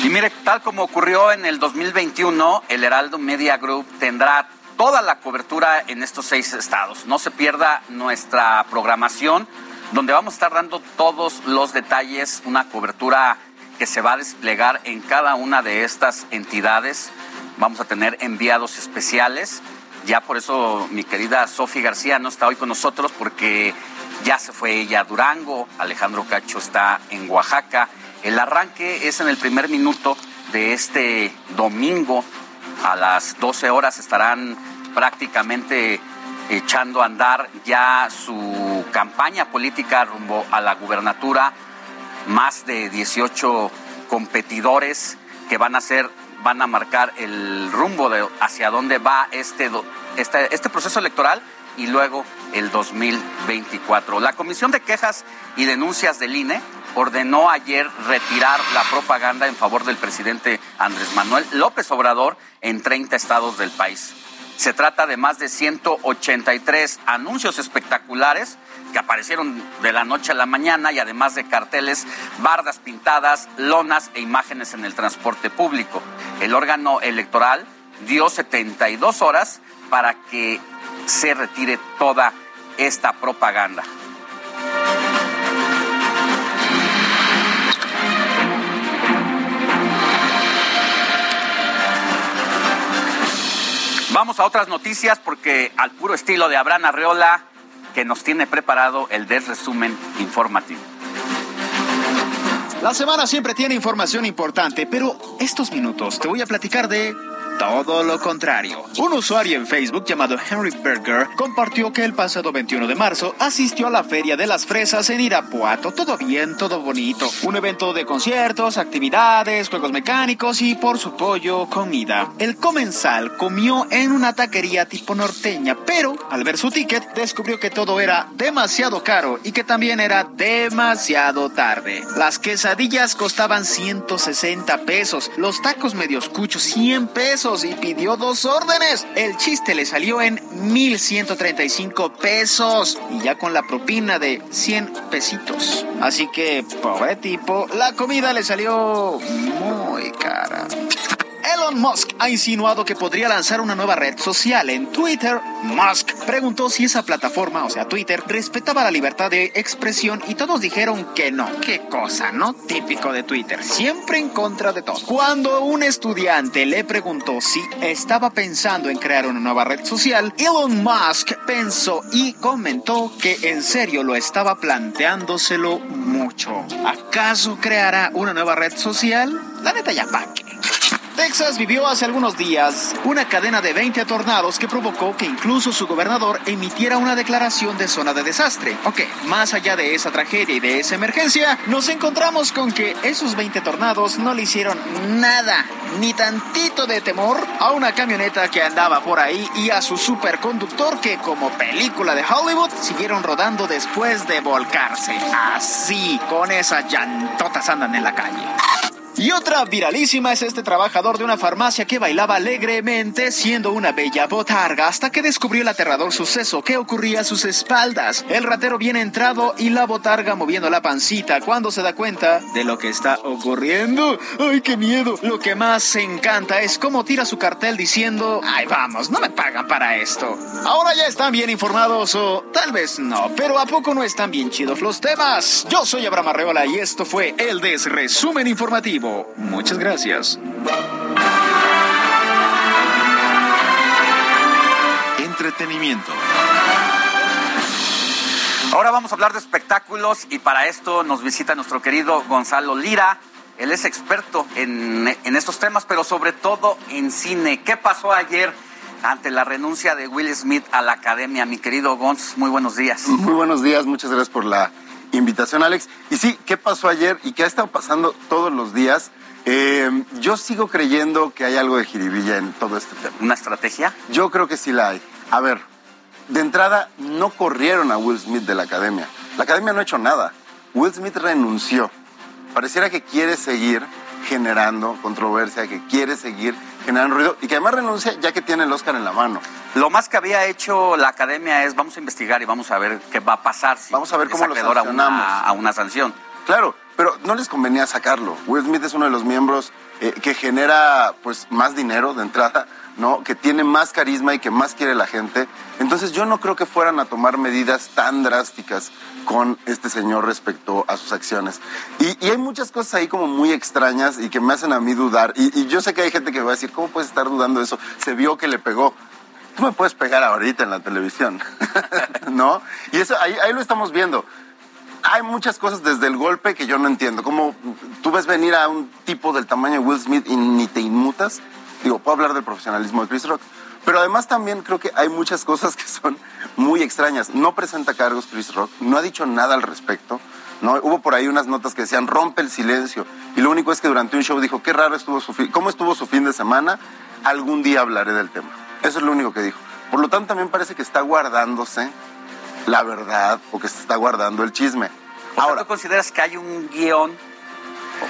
Y mire, tal como ocurrió en el 2021, el Heraldo Media Group tendrá toda la cobertura en estos seis estados. No se pierda nuestra programación, donde vamos a estar dando todos los detalles, una cobertura que se va a desplegar en cada una de estas entidades. Vamos a tener enviados especiales. Ya por eso mi querida Sofi García no está hoy con nosotros porque ya se fue ella a Durango, Alejandro Cacho está en Oaxaca. El arranque es en el primer minuto de este domingo. A las 12 horas estarán prácticamente echando a andar ya su campaña política rumbo a la gubernatura. Más de 18 competidores que van a ser van a marcar el rumbo de hacia dónde va este, este, este proceso electoral y luego el 2024. La Comisión de Quejas y Denuncias del INE ordenó ayer retirar la propaganda en favor del presidente Andrés Manuel López Obrador en 30 estados del país. Se trata de más de 183 anuncios espectaculares que aparecieron de la noche a la mañana y además de carteles, bardas pintadas, lonas e imágenes en el transporte público. El órgano electoral dio 72 horas para que se retire toda esta propaganda. Vamos a otras noticias porque al puro estilo de Abraham Arreola, que nos tiene preparado el desresumen informativo. La semana siempre tiene información importante, pero estos minutos te voy a platicar de todo lo contrario. Un usuario en Facebook llamado Henry Berger compartió que el pasado 21 de marzo asistió a la Feria de las Fresas en Irapuato. Todo bien, todo bonito. Un evento de conciertos, actividades, juegos mecánicos y por su pollo, comida. El comensal comió en una taquería tipo norteña, pero al ver su ticket descubrió que todo era demasiado caro y que también era demasiado tarde. Las quesadillas costaban 160 pesos, los tacos medios cuchos 100 pesos y pidió dos órdenes. El chiste le salió en 1135 pesos y ya con la propina de 100 pesitos. Así que, pobre tipo, la comida le salió muy cara. Elon Musk ha insinuado que podría lanzar una nueva red social en Twitter. Musk preguntó si esa plataforma, o sea Twitter, respetaba la libertad de expresión y todos dijeron que no. Qué cosa, ¿no? Típico de Twitter, siempre en contra de todo. Cuando un estudiante le preguntó si estaba pensando en crear una nueva red social, Elon Musk pensó y comentó que en serio lo estaba planteándoselo mucho. ¿Acaso creará una nueva red social? La neta ya pa' qué. Texas vivió hace algunos días una cadena de 20 tornados que provocó que incluso su gobernador emitiera una declaración de zona de desastre. Ok, más allá de esa tragedia y de esa emergencia, nos encontramos con que esos 20 tornados no le hicieron nada, ni tantito de temor a una camioneta que andaba por ahí y a su superconductor que como película de Hollywood siguieron rodando después de volcarse. Así, con esas llantotas andan en la calle. Y otra viralísima es este trabajador de una farmacia que bailaba alegremente siendo una bella botarga hasta que descubrió el aterrador suceso que ocurría a sus espaldas. El ratero viene entrado y la botarga moviendo la pancita cuando se da cuenta de lo que está ocurriendo. ¡Ay, qué miedo! Lo que más se encanta es cómo tira su cartel diciendo, ¡ay, vamos, no me pagan para esto! Ahora ya están bien informados o tal vez no, pero ¿a poco no están bien chidos los temas? Yo soy Abraham Arreola y esto fue el Desresumen Informativo. Muchas gracias. Entretenimiento. Ahora vamos a hablar de espectáculos y para esto nos visita nuestro querido Gonzalo Lira. Él es experto en, en estos temas, pero sobre todo en cine. ¿Qué pasó ayer ante la renuncia de Will Smith a la academia? Mi querido Gonz, muy buenos días. Muy buenos días, muchas gracias por la invitación, Alex. Y sí, ¿qué pasó ayer y qué ha estado pasando todos los días? Eh, yo sigo creyendo que hay algo de jiribilla en todo este tema. ¿Una estrategia? Yo creo que sí la hay. A ver, de entrada, no corrieron a Will Smith de la academia. La academia no ha hecho nada. Will Smith renunció. Pareciera que quiere seguir generando controversia, que quiere seguir generando ruido y que además renuncia ya que tiene el Oscar en la mano. Lo más que había hecho la academia es vamos a investigar y vamos a ver qué va a pasar. Si vamos a ver cómo lo a una, a una sanción. Claro, pero no les convenía sacarlo. Will Smith es uno de los miembros eh, que genera pues más dinero de entrada, ¿no? Que tiene más carisma y que más quiere la gente. Entonces yo no creo que fueran a tomar medidas tan drásticas con este señor respecto a sus acciones. Y, hay muchas cosas ahí como muy extrañas y que me hacen a mí dudar. Y, yo sé que hay gente que va a decir, ¿cómo puedes estar dudando de eso? Se vio que le pegó tú me puedes pegar ahorita en la televisión, ¿no? Y eso ahí, ahí, lo estamos viendo hay muchas cosas desde el golpe que yo no entiendo. Como tú ves venir a un tipo del tamaño de Will Smith y ni te inmutas. Digo, puedo hablar del profesionalismo de Chris Rock. Pero además también creo que hay muchas cosas que son muy extrañas. No presenta cargos Chris Rock, no ha dicho nada al respecto. ¿no? Hubo por ahí unas notas que decían rompe el silencio. Y lo único es que durante un show dijo, qué raro estuvo su fin, cómo estuvo su fin de semana, algún día hablaré del tema. Eso es lo único que dijo. Por lo tanto, también parece que está guardándose la verdad o que se está guardando el chisme. Ahora, ¿tú consideras que hay un guion,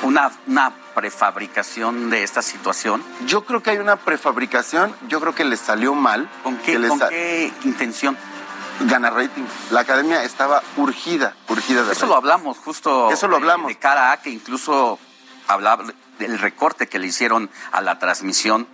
una, una prefabricación de esta situación? Yo creo que hay una prefabricación, yo creo que le salió mal. ¿Con qué, qué intención? Ganar rating. La academia estaba urgida, urgida de Eso lo hablamos justo. Eso lo hablamos. De, cara a que incluso hablaba del recorte que le hicieron a la transmisión.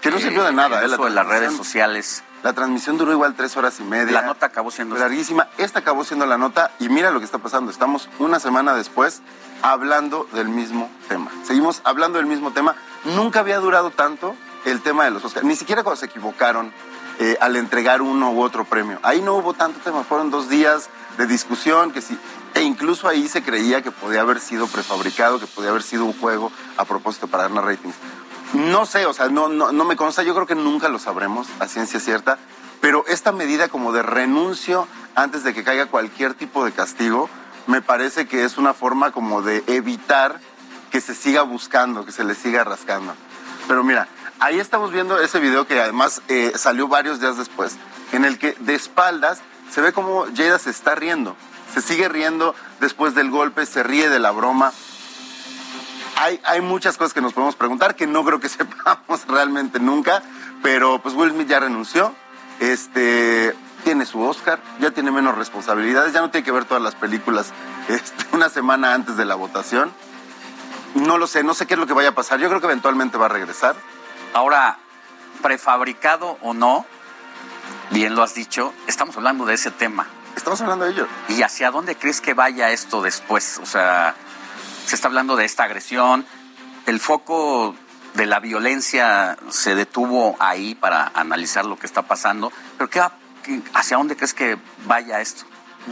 Que no sirvió de nada, ¿eh? La de las redes sociales la transmisión duró igual tres horas y media. La nota acabó siendo larguísima. Esta acabó siendo la nota y mira lo que está pasando. Estamos una semana después hablando del mismo tema. Seguimos hablando del mismo tema. Nunca había durado tanto el tema de los Oscars. Ni siquiera cuando se equivocaron eh, al entregar uno u otro premio. Ahí no hubo tanto tema. Fueron dos días de discusión que sí. E incluso ahí se creía que podía haber sido prefabricado, que podía haber sido un juego a propósito para ganar ratings. No sé, o sea, no, no, no me consta, yo creo que nunca lo sabremos a ciencia cierta, pero esta medida como de renuncio antes de que caiga cualquier tipo de castigo, me parece que es una forma como de evitar que se siga buscando, que se le siga rascando. Pero mira, ahí estamos viendo ese video que además eh, salió varios días después, en el que de espaldas se ve como Jada se está riendo, se sigue riendo después del golpe, se ríe de la broma hay, muchas cosas que nos podemos preguntar que no creo que sepamos realmente nunca, pero pues Will Smith ya renunció, este, tiene su Oscar, ya tiene menos responsabilidades, ya no tiene que ver todas las películas este, una semana antes de la votación. No lo sé, no sé qué es lo que vaya a pasar. Yo creo que eventualmente va a regresar. Ahora, prefabricado o no, bien lo has dicho, estamos hablando de ese tema. Estamos hablando de ello. ¿Y hacia dónde crees que vaya esto después? O sea, se está hablando de esta agresión. El foco de la violencia se detuvo ahí para analizar lo que está pasando. Pero ¿qué, ¿hacia dónde crees que vaya esto?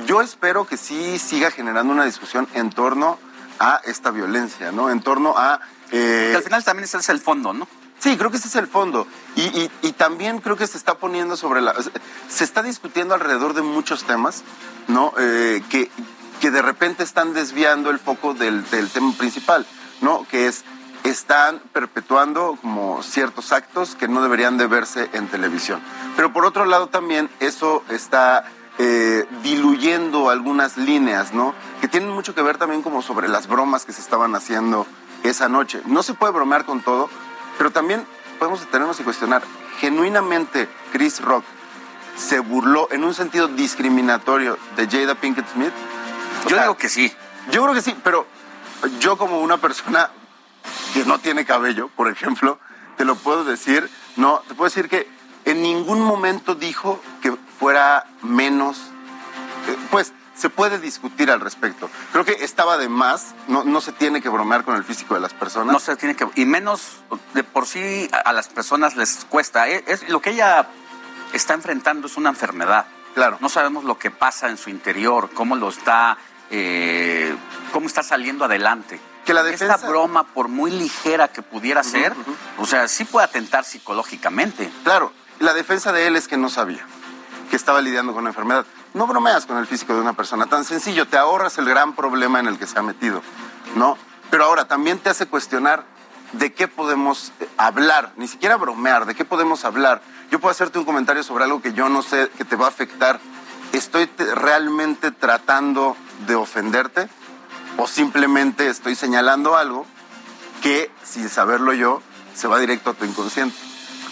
Yo espero que sí siga generando una discusión en torno a esta violencia, ¿no? En torno a... Eh... al final también ese es el fondo, ¿no? Sí, creo que ese es el fondo. Y, también creo que se está poniendo sobre la... Se está discutiendo alrededor de muchos temas, ¿no? Eh, que, que de repente están desviando el foco del, tema principal, ¿no? Que es, están perpetuando como ciertos actos que no deberían de verse en televisión. Pero por otro lado también eso está eh, diluyendo algunas líneas, ¿no? Que tienen mucho que ver también como sobre las bromas que se estaban haciendo esa noche. No se puede bromear con todo, pero también podemos detenernos y cuestionar. Genuinamente, Chris Rock se burló en un sentido discriminatorio de Jada Pinkett Smith. Yo digo que sí. Yo creo que sí, pero yo como una persona que no tiene cabello, por ejemplo, te lo puedo decir, no, te puedo decir que en ningún momento dijo que fuera menos, eh, pues se puede discutir al respecto. Creo que estaba de más, no, no se tiene que bromear con el físico de las personas. No se tiene que, y menos de por sí a, a las personas les cuesta. Es, es- lo que ella está enfrentando es una enfermedad. Claro. No sabemos lo que pasa en su interior, cómo lo está, eh, cómo está saliendo adelante. Que la defensa- Esta broma, por muy ligera que pudiera ser, o sea, sí puede atentar psicológicamente. Claro, la defensa de él es que no sabía que estaba lidiando con una enfermedad. No bromeas con el físico de una persona, tan sencillo, te ahorras el gran problema en el que se ha metido, ¿no? Pero ahora también te hace cuestionar de qué podemos eh, hablar, ni siquiera bromear, de qué podemos hablar. Yo puedo hacerte un comentario sobre algo que yo no sé que te va a afectar. ¿Estoy te- realmente tratando de ofenderte? ¿O simplemente estoy señalando algo que, sin saberlo yo, se va directo a tu inconsciente?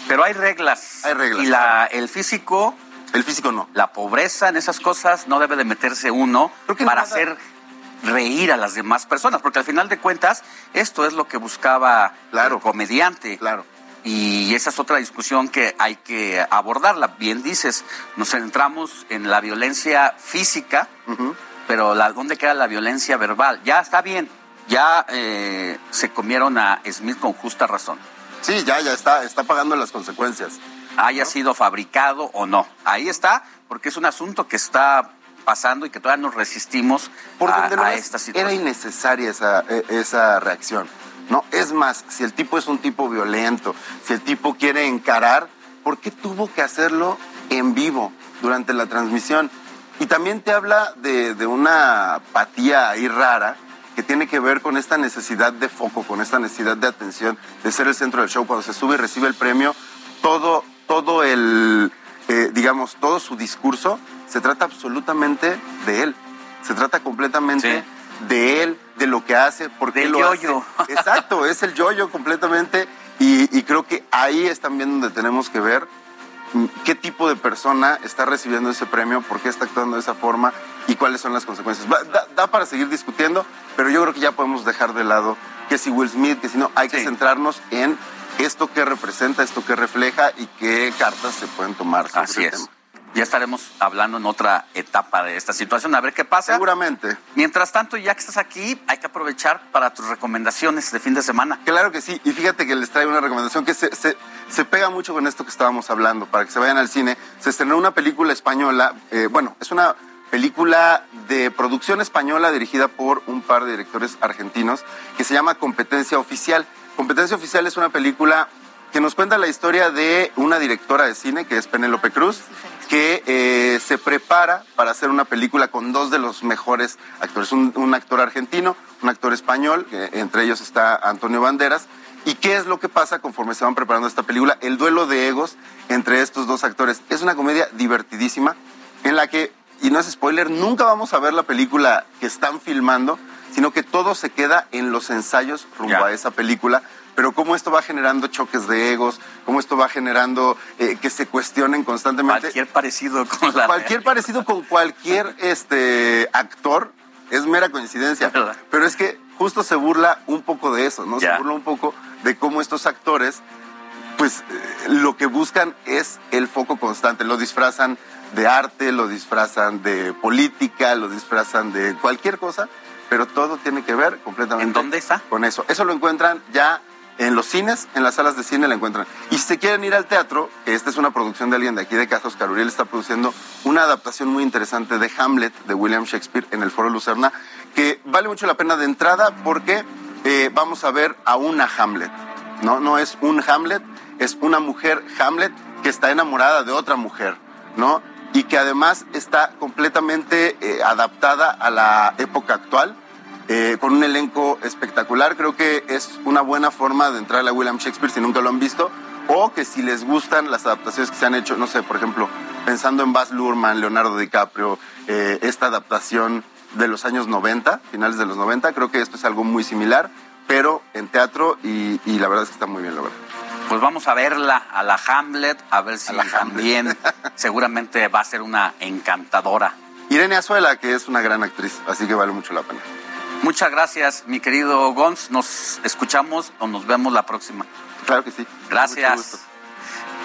Pero hay reglas. Hay reglas. Y la, el físico, El físico no. la pobreza en esas cosas, no debe de meterse uno para hacer reír a las demás personas, porque al final de cuentas, esto es lo que buscaba Claro. el comediante. Claro. Y esa es otra discusión que hay que abordarla. Bien dices, nos centramos en la violencia física, pero la, ¿dónde queda la violencia verbal? Ya está bien, ya eh, se comieron a Smith con justa razón. Sí, ya, ya está, está pagando las consecuencias. haya sido fabricado o no. Ahí está, porque es un asunto que está pasando y que todavía nos resistimos Por a, donde a esta Era situación. innecesaria esa, e- esa reacción. No, es más, si el tipo es un tipo violento, si el tipo quiere encarar, ¿por qué tuvo que hacerlo en vivo durante la transmisión? Y también te habla de, de una apatía ahí rara que tiene que ver con esta necesidad de foco, con esta necesidad de atención, de ser el centro del show. Cuando se sube y recibe el premio, todo, todo el, eh, digamos, todo su discurso se trata absolutamente de él. Se trata completamente de él, de lo que hace, por qué Del lo yo-yo. hace. Exacto, es el yoyo completamente. Y, y creo que ahí es también donde tenemos que ver qué tipo de persona está recibiendo ese premio, por qué está actuando de esa forma y cuáles son las consecuencias. Da, da para seguir discutiendo, pero yo creo que ya podemos dejar de lado que si Will Smith, que si no, hay que centrarnos en esto que representa, esto que refleja y qué cartas se pueden tomar. sobre Así el es. tema. Ya estaremos hablando en otra etapa de esta situación, a ver qué pasa. Seguramente. Mientras tanto, ya que estás aquí, hay que aprovechar para tus recomendaciones de fin de semana. Claro que sí, y fíjate que les traigo una recomendación que se, se- se pega mucho con esto que estábamos hablando, para que se vayan al cine. Se estrenó una película española, eh, bueno, es una película de producción española dirigida por un par de directores argentinos que se llama Competencia Oficial. Competencia Oficial es una película que nos cuenta la historia de una directora de cine, que es Penélope Cruz, que eh, se prepara para hacer una película con dos de los mejores actores, un, un actor argentino, un actor español, que entre ellos está Antonio Banderas. ¿Y qué es lo que pasa conforme se van preparando esta película? El duelo de egos entre estos dos actores. Es una comedia divertidísima en la que, y no es spoiler, nunca vamos a ver la película que están filmando, sino que todo se queda en los ensayos rumbo a esa película. Pero cómo esto va generando choques de egos, cómo esto va generando eh, que se cuestionen constantemente. Cualquier parecido con la... Cualquier parecido con cualquier este, actor es mera coincidencia. Pero es que justo se burla un poco de eso, ¿no? Ya. Se burla un poco de cómo estos actores, pues eh, lo que buscan es el foco constante. Lo disfrazan de arte, lo disfrazan de política, lo disfrazan de cualquier cosa, pero todo tiene que ver completamente ¿En dónde está? con eso. Eso lo encuentran ya en los cines, en las salas de cine la encuentran. Y si se quieren ir al teatro, esta es una producción de alguien de aquí de casa, Oscar Uriel está produciendo una adaptación muy interesante de Hamlet de William Shakespeare en el Foro Lucerna, que vale mucho la pena de entrada porque eh, vamos a ver a una Hamlet. No, no es un Hamlet, es una mujer Hamlet que está enamorada de otra mujer, ¿no? Y que además está completamente eh, adaptada a la época actual eh, con un elenco espectacular. Creo que es una buena forma de entrar a William Shakespeare si nunca lo han visto. O que si les gustan las adaptaciones que se han hecho, no sé, por ejemplo, pensando en Baz Luhrmann, Leonardo DiCaprio, eh, esta adaptación de los años 90, finales de los 90, creo que esto es algo muy similar. pero en teatro y, y la verdad es que está muy bien logrado. Pues vamos a verla a la Hamlet, a ver si también seguramente va a ser una encantadora. Irene Azuela, que es una gran actriz, así que vale mucho la pena. Muchas gracias, mi querido Gons. Nos escuchamos o nos vemos la próxima. Claro que sí. Gracias.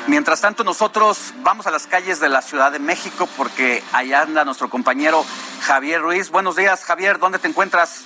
Mientras tanto, nosotros vamos a las calles de la Ciudad de México porque allá anda nuestro compañero Javier Ruiz. Buenos días, Javier, ¿dónde te encuentras?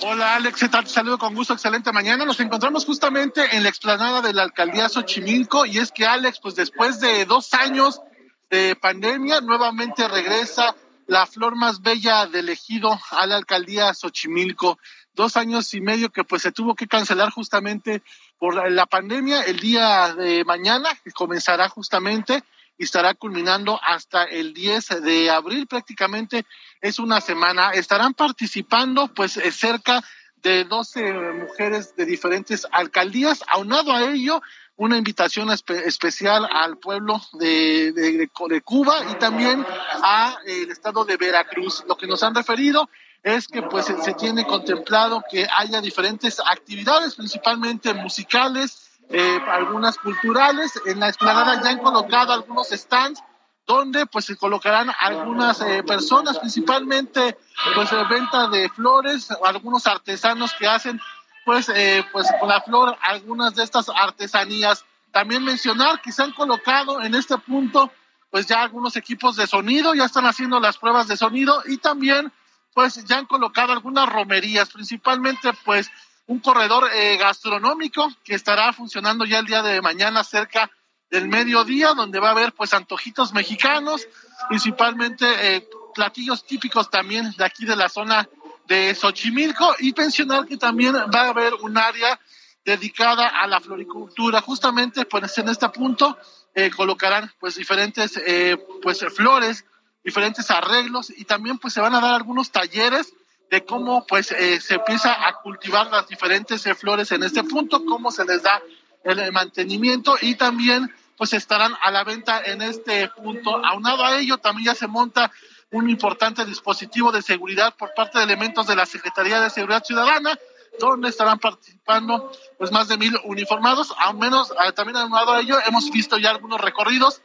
Hola Alex, ¿qué tal? Te saludo con gusto, excelente mañana. Nos encontramos justamente en la explanada de la alcaldía Xochimilco y es que Alex, pues después de dos años de pandemia, nuevamente regresa la flor más bella del ejido a la alcaldía Xochimilco. Dos años y medio que pues se tuvo que cancelar justamente por la pandemia. El día de mañana comenzará justamente y estará culminando hasta el 10 de abril, prácticamente es una semana. Estarán participando pues eh, cerca de 12 mujeres de diferentes alcaldías. Aunado a ello, una invitación espe especial al pueblo de, de, de, Cuba y también a el estado de Veracruz. Lo que nos han referido es que pues se tiene contemplado que haya diferentes actividades, principalmente musicales, eh, algunas culturales. En la explanada ya han colocado algunos stands donde pues se colocarán algunas eh, personas, principalmente pues de venta de flores, algunos artesanos que hacen pues, eh, pues con la flor algunas de estas artesanías. También mencionar que se han colocado en este punto pues ya algunos equipos de sonido, ya están haciendo las pruebas de sonido y también pues ya han colocado algunas romerías, principalmente pues un corredor eh, gastronómico que estará funcionando ya el día de mañana cerca del mediodía, donde va a haber pues antojitos mexicanos, principalmente eh, platillos típicos también de aquí de la zona de Xochimilco y pensionar que también va a haber un área dedicada a la floricultura. Justamente pues en este punto eh, colocarán pues diferentes eh, pues flores, diferentes arreglos y también pues se van a dar algunos talleres de cómo pues eh, se empieza a cultivar las diferentes eh, flores en este punto, cómo se les da el mantenimiento y también pues estarán a la venta en este punto. Aunado a ello también ya se monta un importante dispositivo de seguridad por parte de elementos de la Secretaría de Seguridad Ciudadana, donde estarán participando pues más de mil uniformados, al menos también aunado a ello hemos visto ya algunos recorridos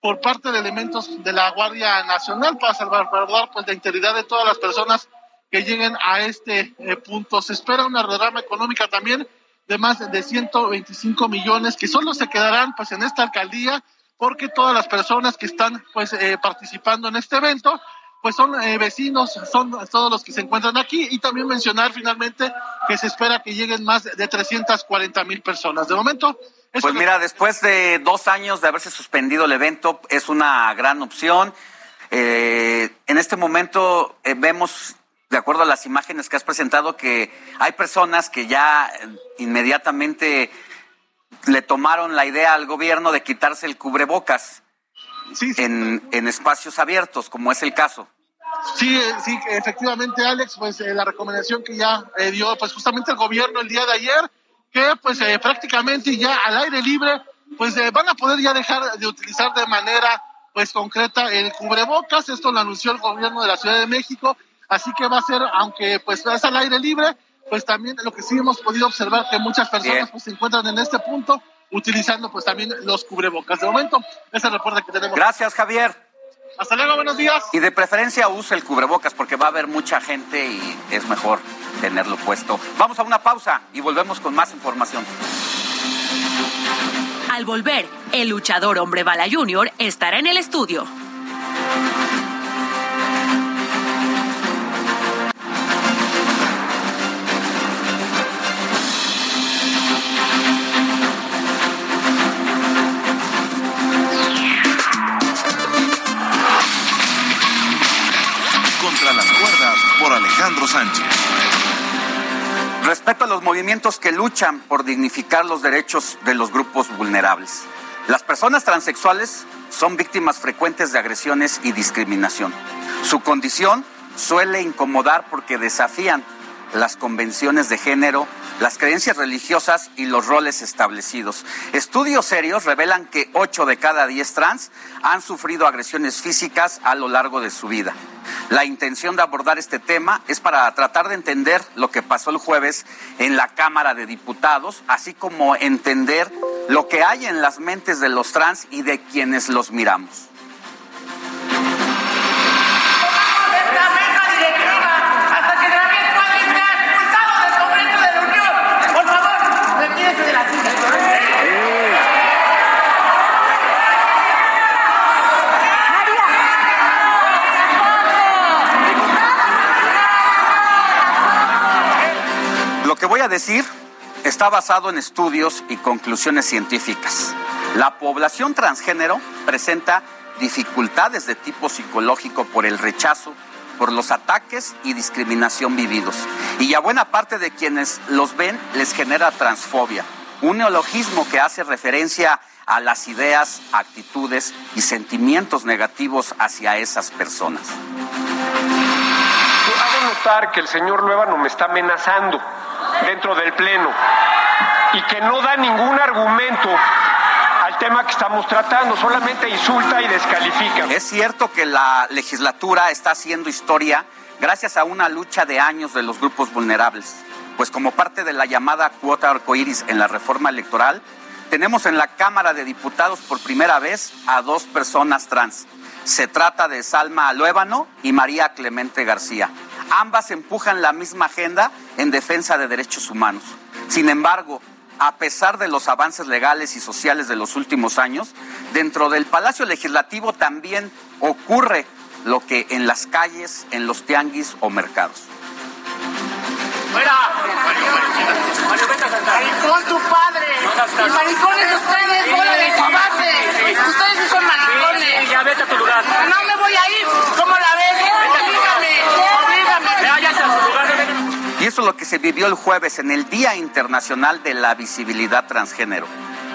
por parte de elementos de la Guardia Nacional para salvaguardar pues la integridad de todas las personas que lleguen a este eh, punto. Se espera una derrama económica también de más de 125 millones que solo se quedarán pues en esta alcaldía porque todas las personas que están pues eh, participando en este evento pues son eh, vecinos, son todos los que se encuentran aquí y también mencionar finalmente que se espera que lleguen más de 340 mil personas. De momento... Pues mira, después de dos años de haberse suspendido el evento, es una gran opción. Eh, en este momento eh, vemos, de acuerdo a las imágenes que has presentado, que hay personas que ya inmediatamente le tomaron la idea al gobierno de quitarse el cubrebocas En, en espacios abiertos, como es el caso. Sí, eh, sí, efectivamente, Alex, pues eh, la recomendación que ya eh, dio, pues justamente el gobierno el día de ayer, que pues prácticamente ya al aire libre, pues van a poder ya dejar de utilizar de manera pues concreta el cubrebocas. Esto lo anunció el gobierno de la Ciudad de México, así que va a ser, aunque pues es al aire libre, pues también lo que sí hemos podido observar que muchas personas pues se encuentran en este punto utilizando pues también los cubrebocas. De momento, ese reporte que tenemos. Gracias, Javier. Hasta luego, buenos días. Y de preferencia use el cubrebocas porque va a haber mucha gente y es mejor tenerlo puesto. Vamos a una pausa y volvemos con más información. Al volver, el luchador Hombre Bala Jr. estará en el estudio. Alejandro Sánchez. Respecto a los movimientos que luchan por dignificar los derechos de los grupos vulnerables. Las personas transexuales son víctimas frecuentes de agresiones y discriminación. Su condición suele incomodar porque desafían las convenciones de género, las creencias religiosas y los roles establecidos. Estudios serios revelan que 8 de cada 10 trans han sufrido agresiones físicas a lo largo de su vida. La intención de abordar este tema es para tratar de entender lo que pasó el jueves en la Cámara de Diputados, así como entender lo que hay en las mentes de los trans y de quienes los miramos. Lo que voy a decir está basado en estudios y conclusiones científicas. La población transgénero presenta dificultades de tipo psicológico por el rechazo, por los ataques y discriminación vividos. Y a buena parte de quienes los ven les genera transfobia, un neologismo que hace referencia a las ideas, actitudes y sentimientos negativos hacia esas personas. Notar que el señor Luevano me está amenazando dentro del Pleno y que no da ningún argumento al tema que estamos tratando, solamente insulta y descalifica. Es cierto que la legislatura está haciendo historia gracias a una lucha de años de los grupos vulnerables, pues como parte de la llamada cuota arcoíris en la reforma electoral, tenemos en la Cámara de Diputados por primera vez a dos personas trans. Se trata de Salma Luébano y María Clemente García. Ambas empujan la misma agenda en defensa de derechos humanos. Sin embargo, a pesar de los avances legales y sociales de los últimos años, dentro del Palacio Legislativo también ocurre lo que en las calles, en los tianguis o mercados. ¡Fuera! ¡Maricón tu padre! ¡Y maricones ustedes, bola de cobardes! ¡Ustedes sí son maricones! ya vete a tu lugar. ¡No me voy a ir! ¿Cómo la ves? ¡Oblígame! Y eso es lo que se vivió el jueves en el Día Internacional de la Visibilidad Transgénero.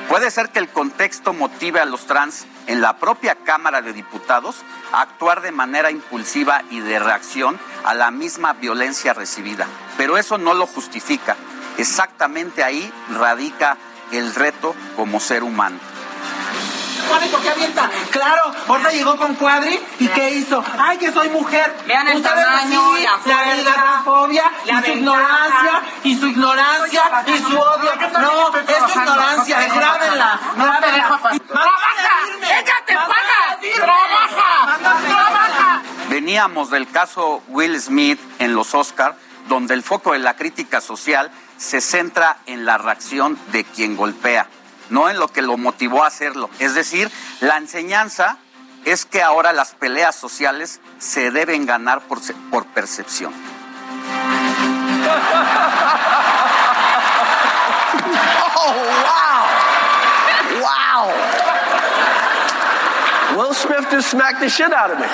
Puede ser que el contexto motive a los trans en la propia Cámara de Diputados a actuar de manera impulsiva y de reacción a la misma violencia recibida. Pero eso no lo justifica. Exactamente ahí radica el reto como ser humano. Claro, ahorita llegó con Cuadri y ¿qué hizo? ¡Ay, que soy mujer! Vean el Ustedes tamaño, sí, la fuerza, la transfobia la y su ignorancia y su ignorancia y su odio. No, es su ignorancia, grábenla. No te dejo pasar. ¡Trabaja! ¡Ella te paga! ¡Trabaja! ¡Trabaja! Veníamos del caso Will Smith en los Oscar, donde el foco de la crítica social se centra en la reacción de quien golpea, no en lo que lo motivó a hacerlo. Es decir, la enseñanza es que ahora las peleas sociales se deben ganar por, por percepción. Oh, wow! Wow! Will Smith just smacked the shit out of me.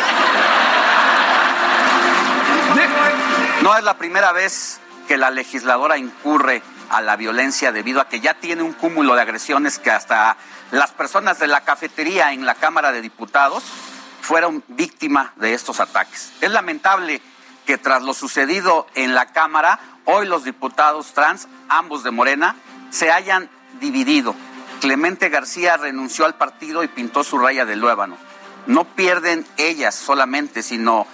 No es la primera vez que la legisladora incurre a la violencia debido a que ya tiene un cúmulo de agresiones que hasta las personas de la cafetería en la Cámara de Diputados fueron víctimas de estos ataques. Es lamentable que tras lo sucedido en la Cámara, hoy los diputados trans, ambos de Morena, se hayan dividido. Clemente García renunció al partido y pintó su raya de luébano. No pierden ellas solamente, sino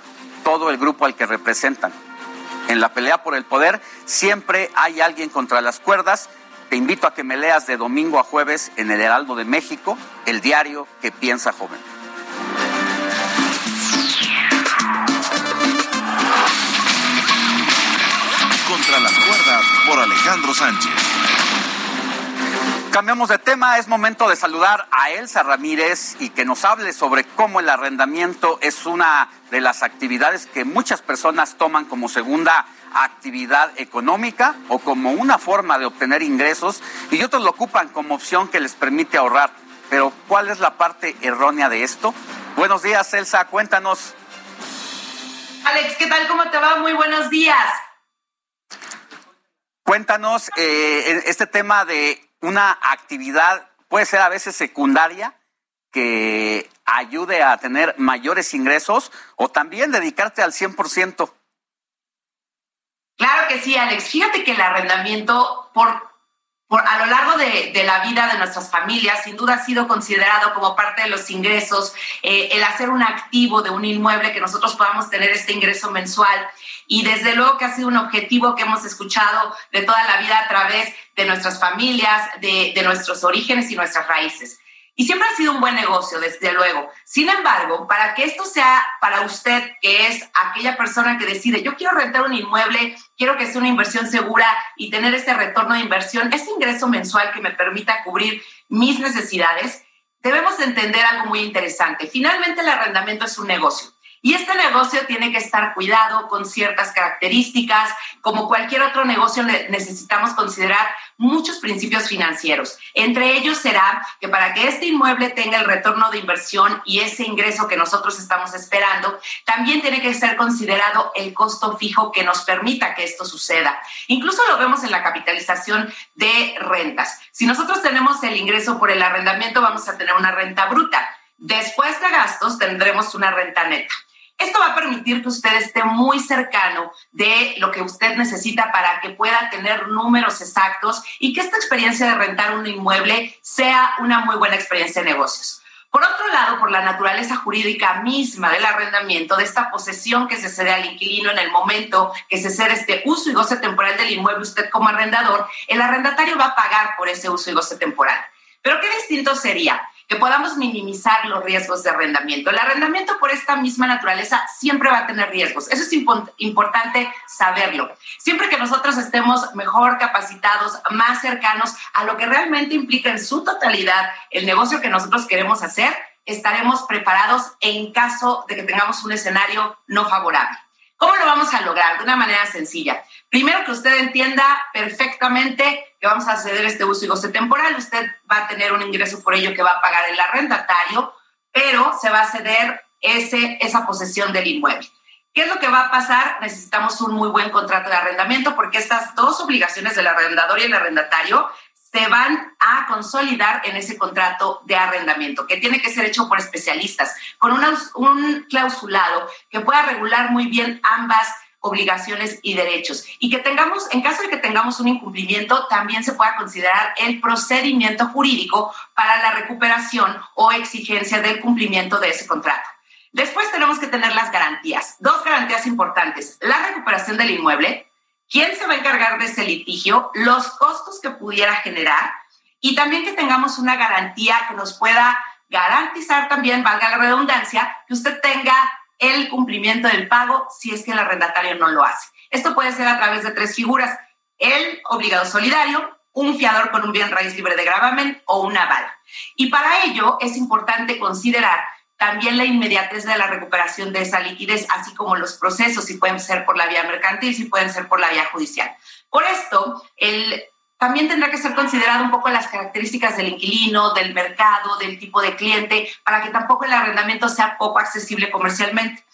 todo el grupo al que representan. En la pelea por el poder siempre hay alguien contra las cuerdas. Te invito a que me leas de domingo a jueves en el Heraldo de México, el diario que piensa joven. Contra las cuerdas por Alejandro Sánchez. Cambiamos de tema, es momento de saludar a Elsa Ramírez y que nos hable sobre cómo el arrendamiento es una de las actividades que muchas personas toman como segunda actividad económica o como una forma de obtener ingresos y otros lo ocupan como opción que les permite ahorrar. Pero ¿cuál es la parte errónea de esto? Buenos días, Elsa, cuéntanos. Alex, ¿qué tal? ¿Cómo te va? Muy buenos días. Cuéntanos eh, este tema de una actividad, puede ser a veces secundaria, que ayude a tener mayores ingresos o también dedicarte al 100%. Claro que sí, Alex. Fíjate que el arrendamiento, por, por, a lo largo de, de, la vida de nuestras familias, sin duda ha sido considerado como parte de los ingresos eh, el hacer un activo de un inmueble que nosotros podamos tener este ingreso mensual. Y desde luego que ha sido un objetivo que hemos escuchado de toda la vida a través de nuestras familias, de, de nuestros orígenes y nuestras raíces. Y siempre ha sido un buen negocio, desde luego. Sin embargo, para que esto sea para usted, que es aquella persona que decide, yo quiero rentar un inmueble, quiero que sea una inversión segura y tener este retorno de inversión, ese ingreso mensual que me permita cubrir mis necesidades, debemos entender algo muy interesante. Finalmente, el arrendamiento es un negocio. Y este negocio tiene que estar cuidado con ciertas características. Como cualquier otro negocio, necesitamos considerar muchos principios financieros. Entre ellos será que para que este inmueble tenga el retorno de inversión y ese ingreso que nosotros estamos esperando, también tiene que ser considerado el costo fijo que nos permita que esto suceda. Incluso lo vemos en la capitalización de rentas. Si nosotros tenemos el ingreso por el arrendamiento, vamos a tener una renta bruta. Después de gastos tendremos una renta neta. Esto va a permitir que usted esté muy cercano de lo que usted necesita para que pueda tener números exactos y que esta experiencia de rentar un inmueble sea una muy buena experiencia de negocios. Por otro lado, por la naturaleza jurídica misma del arrendamiento, de esta posesión que se cede al inquilino en el momento que se cede este uso y goce temporal del inmueble, usted como arrendador, el arrendatario va a pagar por ese uso y goce temporal. Pero qué distinto sería que podamos minimizar los riesgos de arrendamiento. El arrendamiento por esta misma naturaleza siempre va a tener riesgos. Eso es importante saberlo. Siempre que nosotros estemos mejor capacitados, más cercanos a lo que realmente implica en su totalidad el negocio que nosotros queremos hacer, estaremos preparados en caso de que tengamos un escenario no favorable. ¿Cómo lo vamos a lograr? De una manera sencilla. Primero que usted entienda perfectamente que vamos a ceder este uso y goce temporal, usted va a tener un ingreso por ello que va a pagar el arrendatario, pero se va a ceder ese, esa posesión del inmueble. ¿Qué es lo que va a pasar? Necesitamos un muy buen contrato de arrendamiento porque estas dos obligaciones del arrendador y el arrendatario se van a consolidar en ese contrato de arrendamiento, que tiene que ser hecho por especialistas, con un clausulado que pueda regular muy bien ambas obligaciones y derechos. Y que tengamos, en caso de que tengamos un incumplimiento, también se pueda considerar el procedimiento jurídico para la recuperación o exigencia del cumplimiento de ese contrato. Después tenemos que tener las garantías. Dos garantías importantes. La recuperación del inmueble, quién se va a encargar de ese litigio, los costos que pudiera generar y también que tengamos una garantía que nos pueda garantizar también, valga la redundancia, que usted tenga el cumplimiento del pago si es que el arrendatario no lo hace. Esto puede ser a través de tres figuras, el obligado solidario, un fiador con un bien raíz libre de gravamen o un aval. Y para ello es importante considerar también la inmediatez de la recuperación de esa liquidez, así como los procesos, si pueden ser por la vía mercantil, si pueden ser por la vía judicial. Por esto, el también tendrá que ser considerado un poco las características del inquilino, del mercado, del tipo de cliente, para que tampoco el arrendamiento sea poco accesible comercialmente.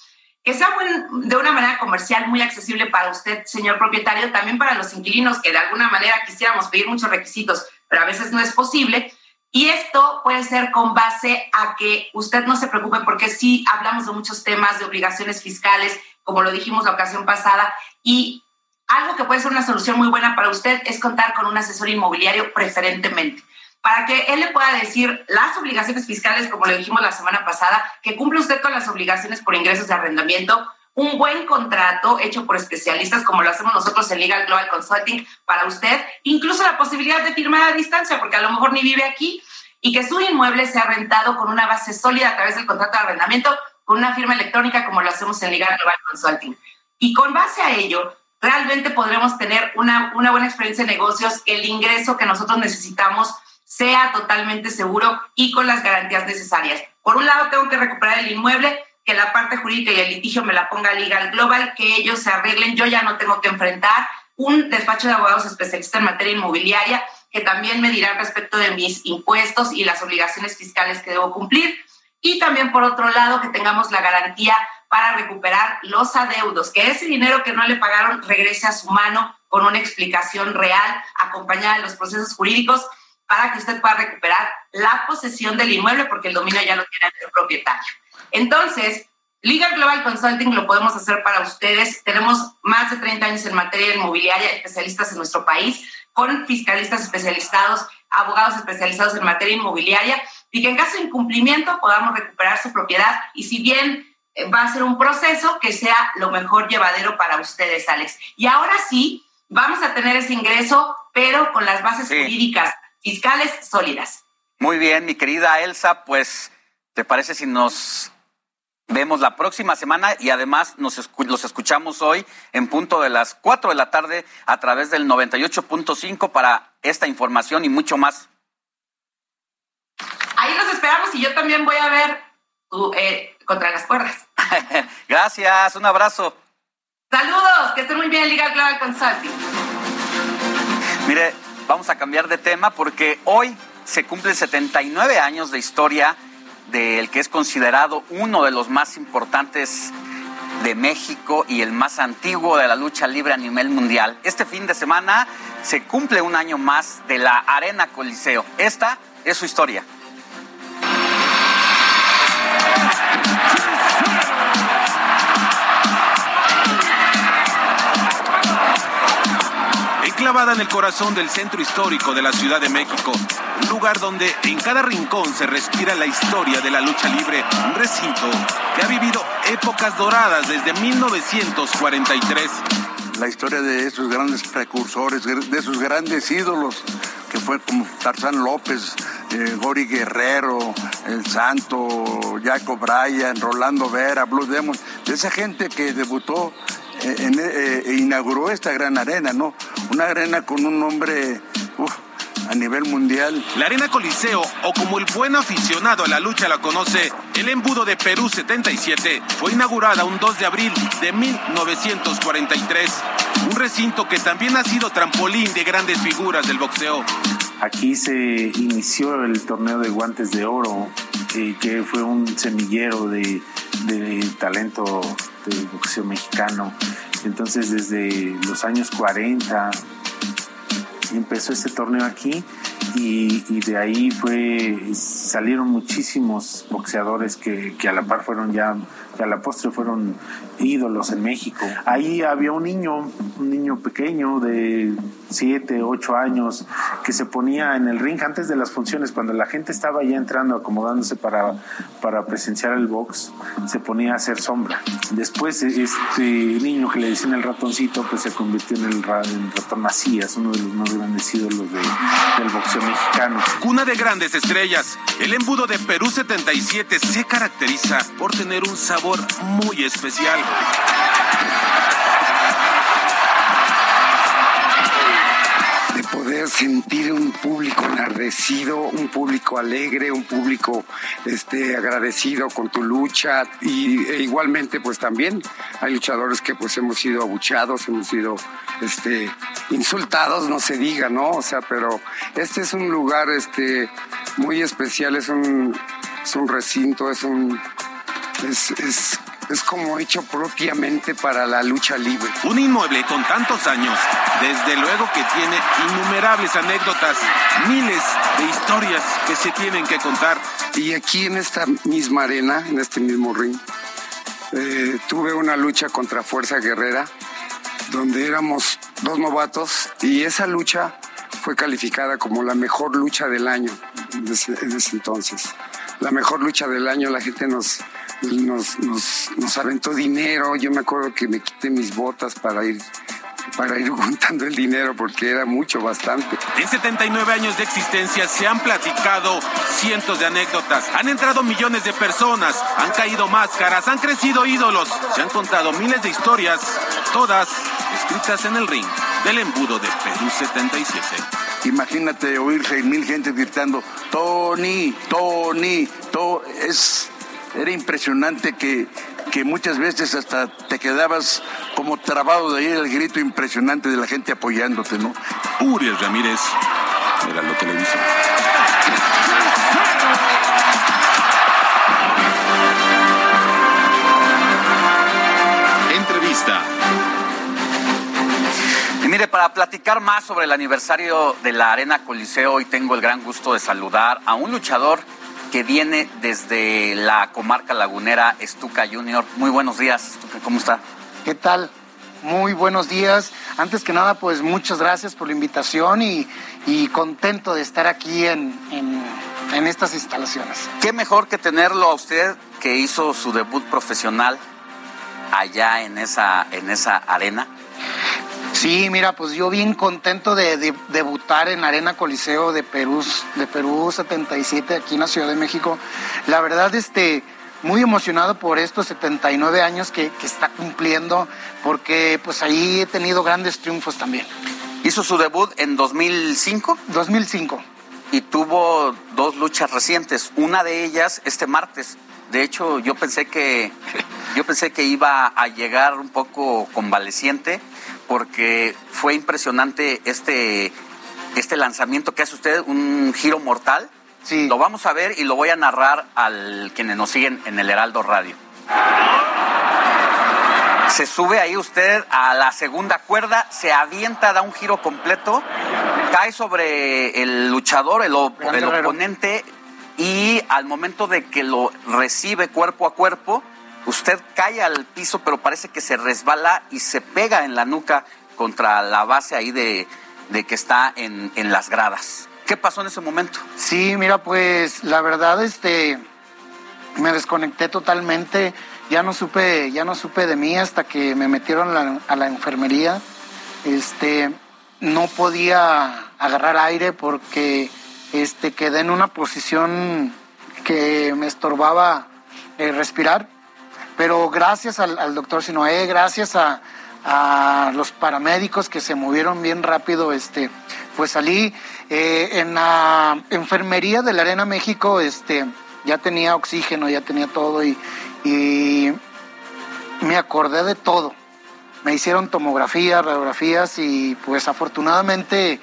Que sea de una manera comercial muy accesible para usted, señor propietario, también para los inquilinos, que de alguna manera quisiéramos pedir muchos requisitos, pero a veces no es posible. Y esto puede ser con base a que usted no se preocupe porque sí hablamos de muchos temas de obligaciones fiscales, como lo dijimos la ocasión pasada, y algo que puede ser una solución muy buena para usted es contar con un asesor inmobiliario preferentemente. Para que él le pueda decir las obligaciones fiscales, como le dijimos la semana pasada, que cumple usted con las obligaciones por ingresos de arrendamiento, un buen contrato hecho por especialistas, como lo hacemos nosotros en Legal Global Consulting, para usted, incluso la posibilidad de firmar a distancia, porque a lo mejor ni vive aquí, y que su inmueble sea rentado con una base sólida a través del contrato de arrendamiento, con una firma electrónica, como lo hacemos en Legal Global Consulting. Y con base a ello, realmente podremos tener una, una buena experiencia de negocios, el ingreso que nosotros necesitamos sea totalmente seguro y con las garantías necesarias. Por un lado, tengo que recuperar el inmueble, que la parte jurídica y el litigio me la ponga Legal Global, que ellos se arreglen, yo ya no tengo que enfrentar un despacho de abogados especialistas en materia inmobiliaria que también me dirá respecto de mis impuestos y las obligaciones fiscales que debo cumplir. Y también, por otro lado, que tengamos la garantía para recuperar los adeudos, que ese dinero que no le pagaron regrese a su mano con una explicación real acompañada de los procesos jurídicos para que usted pueda recuperar la posesión del inmueble porque el dominio ya lo tiene el propietario. Entonces, Legal Global Consulting lo podemos hacer para ustedes. Tenemos más de 30 años en materia inmobiliaria, especialistas en nuestro país, con fiscalistas especializados, abogados especializados en materia inmobiliaria y que en caso de incumplimiento podamos recuperar su propiedad y si bien eh, va a ser un proceso que sea lo mejor llevadero para ustedes, Alex. Y ahora sí, vamos a tener ese ingreso, pero con las bases jurídicas fiscales sólidas. Muy bien, mi querida Elsa, pues, ¿te parece si nos vemos la próxima semana y además nos los escuchamos hoy en punto de las 4 de la tarde a través del 98.5 para esta información y mucho más? Ahí los esperamos y yo también voy a ver eh, contra las cuerdas. Gracias, un abrazo. Saludos, que estén muy bien, Liga Global Consulting. Mire, vamos a cambiar de tema porque hoy se cumplen 79 años de historia del que es considerado uno de los más importantes de México y el más antiguo de la lucha libre a nivel mundial. Este fin de semana se cumple un año más de la Arena Coliseo. Esta es su historia. Enclavada en el corazón del centro histórico de la Ciudad de México, un lugar donde en cada rincón se respira la historia de la lucha libre, un recinto que ha vivido épocas doradas desde 1943. La historia de esos grandes precursores, de esos grandes ídolos, que fue como Tarzán López, eh, Gori Guerrero, El Santo, Jacob Bryan, Rolando Vera, Blue Demon, de esa gente que debutó eh, inauguró esta gran arena, ¿no? Una arena con un nombre a nivel mundial. La Arena Coliseo, o como el buen aficionado a la lucha la conoce, el embudo de Perú 77, fue inaugurada un 2 de abril de 1943. Un recinto que también ha sido trampolín de grandes figuras del boxeo. Aquí se inició el torneo de guantes de oro, que fue un semillero de, de talento del boxeo mexicano. Entonces desde los años 40 empezó este torneo aquí y, de ahí salieron muchísimos boxeadores que, que, a la par fueron ya que a la postre fueron ídolos en México. Ahí había un niño, un niño pequeño de 7, 8 años, que se ponía en el ring antes de las funciones, cuando la gente estaba ya entrando, acomodándose para, para presenciar el box, se ponía a hacer sombra. Después este niño que le decían el ratoncito, pues se convirtió en el, ratón Macías, uno de los más grandes ídolos del boxeo mexicano. Cuna de grandes estrellas, el embudo de Perú 77 se caracteriza por tener un sabor muy especial. Sentir un público enardecido, un público alegre, un público este, agradecido con tu lucha y e igualmente pues también hay luchadores que pues hemos sido abuchados, hemos sido este, insultados, no se diga, ¿no? O sea, pero este es un lugar este, muy especial, es un, es un recinto, es un... es como hecho propiamente para la lucha libre. Un inmueble con tantos años, desde luego que tiene innumerables anécdotas, miles de historias que se tienen que contar. Y aquí en esta misma arena, en este mismo ring, eh, tuve una lucha contra Fuerza Guerrera, donde éramos dos novatos y esa lucha fue calificada como la mejor lucha del año en ese, entonces. La mejor lucha del año, la gente nos, nos, nos, nos aventó dinero. Yo me acuerdo que me quité mis botas para ir para ir juntando el dinero porque era mucho, bastante. En 79 años de existencia se han platicado cientos de anécdotas, han entrado millones de personas, han caído máscaras, han crecido ídolos, se han contado miles de historias, todas escritas en el ring del embudo de Perú 77. Imagínate oír seis mil gente gritando, Tony, Tony, to es era impresionante que, que muchas veces hasta te quedabas como trabado de ahí el grito impresionante de la gente apoyándote, ¿no? Uriel Ramírez, era lo que le dice. Entrevista. Y mire, para platicar más sobre el aniversario de la Arena Coliseo, hoy tengo el gran gusto de saludar a un luchador que viene desde la comarca lagunera Estuca Junior. Muy buenos días, Estuca, ¿cómo está? ¿Qué tal? Muy buenos días. Antes que nada, pues muchas gracias por la invitación y, y contento de estar aquí en, en, en estas instalaciones. Qué mejor que tenerlo a usted que hizo su debut profesional allá en esa, en esa arena. Sí, mira, pues yo bien contento de, de- debutar en Arena Coliseo de Perú, de Perú 77 aquí en la Ciudad de México. La verdad, este, muy emocionado por estos 79 años que, que está cumpliendo, porque pues ahí he tenido grandes triunfos también. Hizo su debut en 2005. 2005. Y tuvo dos luchas recientes. Una de ellas este martes. De hecho, yo pensé que yo pensé que iba a llegar un poco convaleciente porque fue impresionante este este lanzamiento que hace usted, un giro mortal. Sí. Lo vamos a ver y lo voy a narrar al quienes nos siguen en el Heraldo Radio. Se sube ahí usted a la segunda cuerda, se avienta, da un giro completo, cae sobre el luchador, el, op- el oponente, y al momento de que lo recibe cuerpo a cuerpo, usted cae al piso, pero parece que se resbala y se pega en la nuca contra la base ahí de, de que está en, en las gradas. ¿Qué pasó en ese momento? Sí, mira, pues la verdad, este, me desconecté totalmente. Ya no supe, ya no supe de mí hasta que me metieron la, a la enfermería. Este, no podía agarrar aire porque, este, quedé en una posición que me estorbaba eh, respirar. Pero gracias al, doctor Sinoé, gracias a, a los paramédicos que se movieron bien rápido, este, pues salí eh, en la enfermería de la Arena México, este, ya tenía oxígeno, ya tenía todo y, y me acordé de todo. Me hicieron tomografías, radiografías y pues afortunadamente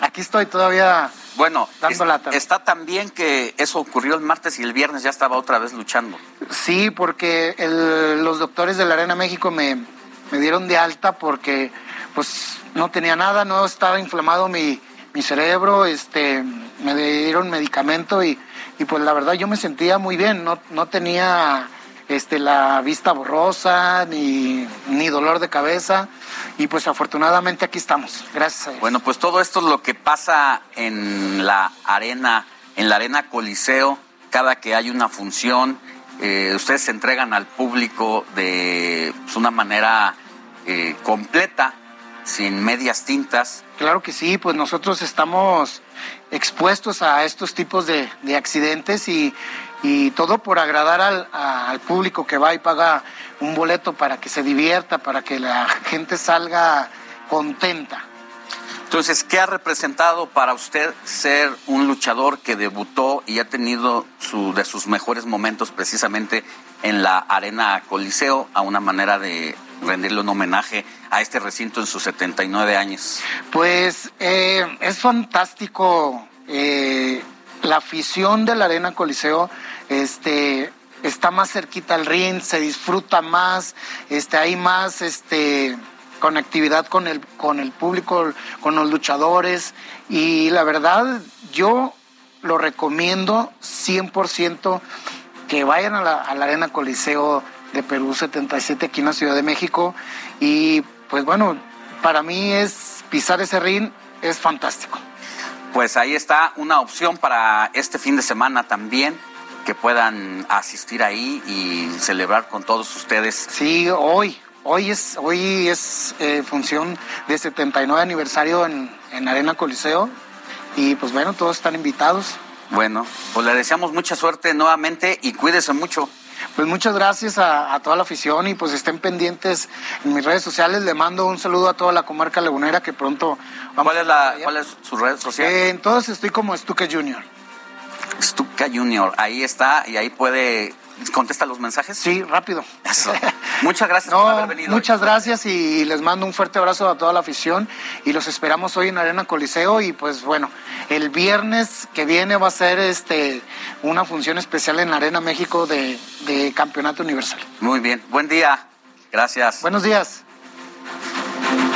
aquí estoy todavía Bueno, Dando es- lata. está tan bien que eso ocurrió el martes y el viernes ya estaba otra vez luchando. Sí, porque el- los doctores de la Arena México me, me dieron de alta porque pues no tenía nada, no estaba inflamado mi, mi cerebro, este, me dieron medicamento y, y pues la verdad yo me sentía muy bien, no, no tenía este, la vista borrosa ni, ni dolor de cabeza y pues afortunadamente aquí estamos, gracias a Dios. Bueno, pues todo esto es lo que pasa en la arena, en la arena Coliseo, cada que hay una función, eh, ustedes se entregan al público de pues, una manera eh, completa, sin medias tintas. Claro que sí, pues nosotros estamos expuestos a estos tipos de, de accidentes y, y todo por agradar al, a- al público que va y paga un boleto para que se divierta, para que la gente salga contenta. Entonces, ¿qué ha representado para usted ser un luchador que debutó y ha tenido su, de sus mejores momentos precisamente en la arena Coliseo a una manera de rendirle un homenaje a este recinto en sus 79 años? Pues eh, es fantástico eh, la afición de la Arena Coliseo, este está más cerquita al ring, se disfruta más, este hay más este conectividad con el con el público, con los luchadores. Y la verdad yo lo recomiendo 100% que vayan a la, a la Arena Coliseo de Perú 77 aquí en la Ciudad de México. Y pues bueno, para mí es pisar ese ring es fantástico. Pues ahí está una opción para este fin de semana también, que puedan asistir ahí y celebrar con todos ustedes. Sí, hoy, hoy es, hoy es eh, función de 79 aniversario en, en Arena Coliseo y pues bueno, todos están invitados. Bueno, pues le deseamos mucha suerte nuevamente y cuídese mucho. Pues muchas gracias a, a toda la afición y pues estén pendientes en mis redes sociales. Le mando un saludo a toda la comarca lagunera que pronto vamos ¿Cuál es, la, cuál es su red social? Eh, en todos estoy como Stuque Junior. Stuka Junior, ahí está y ahí puede contesta los mensajes. Sí, rápido. Eso. Muchas gracias No, por haber venido. muchas gracias y les mando un fuerte abrazo a toda la afición y los esperamos hoy en Arena Coliseo y pues bueno, el viernes que viene va a ser este una función especial en Arena México de, de Campeonato Universal. Muy bien, buen día. Gracias. Buenos días.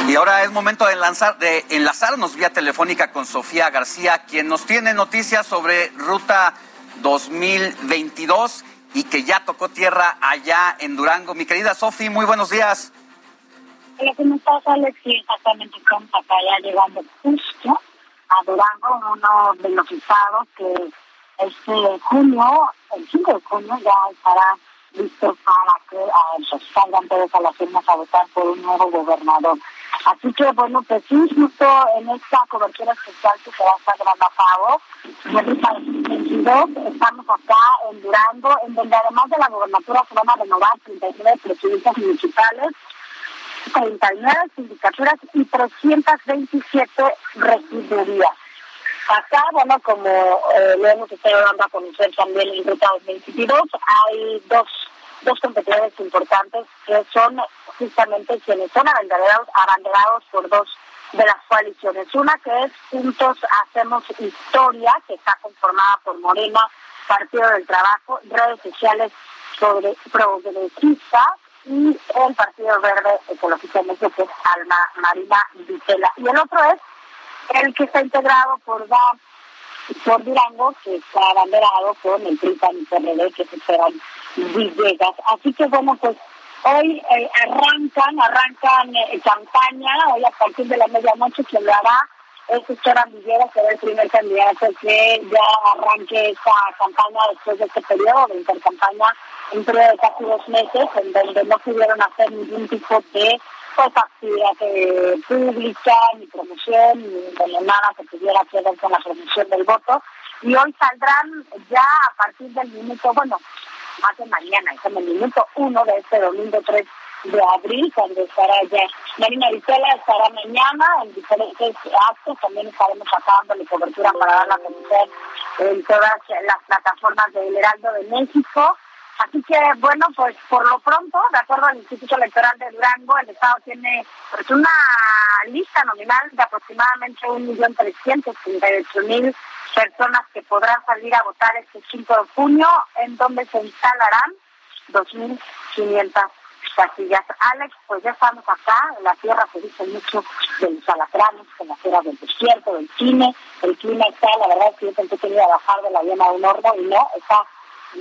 Y ahora es momento de, lanzar, de enlazarnos vía telefónica con Sofía García, quien nos tiene noticias sobre Ruta 2022 y que ya tocó tierra allá en Durango. Mi querida Sofi, muy buenos días. Hola, ¿cómo estás, Alex? Sí, exactamente, estamos acá ya llegando justo a Durango, uno de los estados que este junio, el 5 de junio, ya estará listo para que uh, salgan todos a las firmas a votar por un nuevo gobernador. Así que, bueno, pues sí, justo en esta cobertura especial que se va a estar grabando a cabo, estamos acá en Durango, en donde además de la gobernatura se van a renovar 39 presidencias municipales, 39 sindicaturas y 327 regidurías. Acá, bueno, como eh, lo hemos estado dando a conocer también en Ruta 2022, hay dos, dos competidores importantes que son justamente quienes son abanderados, abanderados por dos de las coaliciones. Una que es Juntos Hacemos Historia, que está conformada por Morena, Partido del Trabajo, redes sociales sobre progresistas y el Partido Verde Ecológicamente, que es Alma Marina Vitela. Y el otro es el que está integrado por por Durango, que está abanderado con el PRI y PRD, que se esperan Villegas. Así que bueno, pues hoy eh, arrancan, arrancan eh, campaña, hoy a partir de la medianoche quien lo hará es Esteban Villegas, es el primer candidato que ya arranque esta campaña después de este periodo de intercampaña, un periodo de casi dos meses, en donde no pudieron hacer ningún tipo de pues actividad eh, pública, ni promoción, ni nada que tuviera que ver con la promoción del voto. Y hoy saldrán ya a partir del minuto, bueno, de mañana, es en el minuto uno de este domingo 3 de abril, cuando estará ya Marina Vitela, estará mañana en diferentes actos, también estaremos la cobertura para darla a conocer en todas las plataformas del Heraldo de México. Así que, bueno, pues por lo pronto, de acuerdo al Instituto Electoral de Durango, el Estado tiene pues una lista nominal de aproximadamente 1.338.000 personas que podrán salir a votar este 5 de junio, en donde se instalarán 2.500 casillas. Alex, pues ya estamos acá, en la tierra se dice mucho de los alacranes, en la tierra del desierto, del cine, el clima está, la verdad es que yo pensé que iba a bajar de la llena de un horno y no, está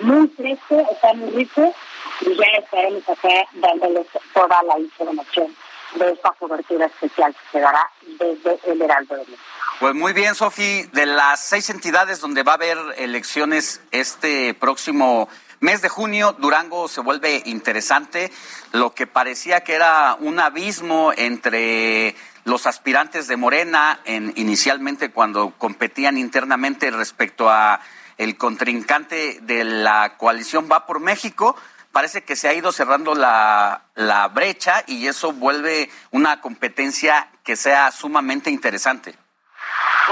muy fresco, está muy rico y ya estaremos acá dándoles toda la información de esta cobertura especial que se dará desde el Heraldo de México. Pues muy bien, Sofi, de las seis entidades donde va a haber elecciones este próximo mes de junio, Durango se vuelve interesante. Lo que parecía que era un abismo entre los aspirantes de Morena, en, inicialmente cuando competían internamente respecto a el contrincante de la coalición Va por México, parece que se ha ido cerrando la, la brecha y eso vuelve una competencia que sea sumamente interesante.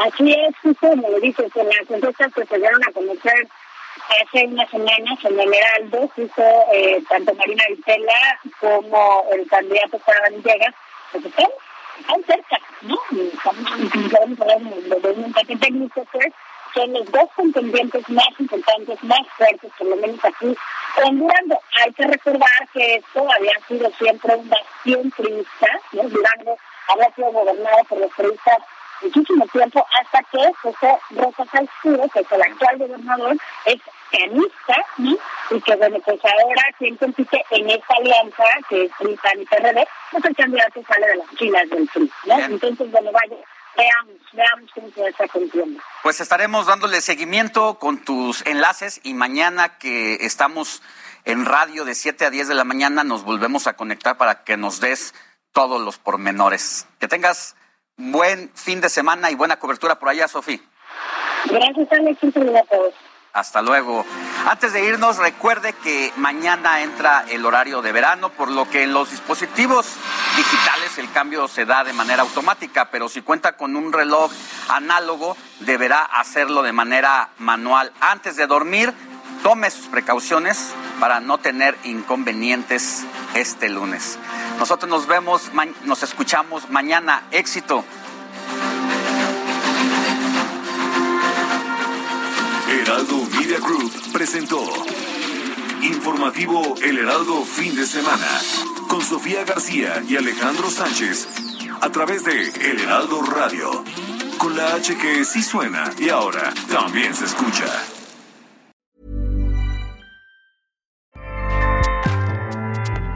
Así es, como lo dices, en las encuestas que se dieron a conocer hace unas semanas en el Heraldo, justo eh, tanto Marina Vitela como el candidato Sara Villegas, pues están, están cerca, ¿no? Estamos, de un empate técnico, pues, son los dos contendientes más importantes, más fuertes, por lo menos aquí en Durango. Hay que recordar que esto había sido siempre un bastión priista, ¿no? Durango había sido gobernado por los priistas muchísimo tiempo hasta que José Rosa Salcido, que es el actual gobernador, es pianista, ¿no? Y que bueno, pues ahora quien compite en esta alianza, que es PRI, y PRD, pues el candidato sale de las filas del PRI, ¿no? Entonces, bueno, vaya, Veamos, veamos cómo se está cumpliendo. Pues estaremos dándole seguimiento con tus enlaces y mañana que estamos en radio de 7 a 10 de la mañana nos volvemos a conectar para que nos des todos los pormenores. Que tengas buen fin de semana y buena cobertura por allá, Sofía. Gracias, Alex. Un saludo a todos. Hasta luego. Antes de irnos, recuerde que mañana entra el horario de verano, por lo que en los dispositivos digitales el cambio se da de manera automática, pero si cuenta con un reloj análogo, deberá hacerlo de manera manual. Antes de dormir, tome sus precauciones para no tener inconvenientes este lunes. Nosotros nos vemos, nos escuchamos mañana. Éxito. Media Group presentó Informativo El Heraldo Fin de Semana con Sofía García y Alejandro Sánchez a través de El Heraldo Radio. Con la H que sí suena y ahora también se escucha.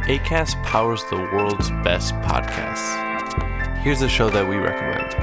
ACAST powers the world's best podcasts. Here's a show that we recommend.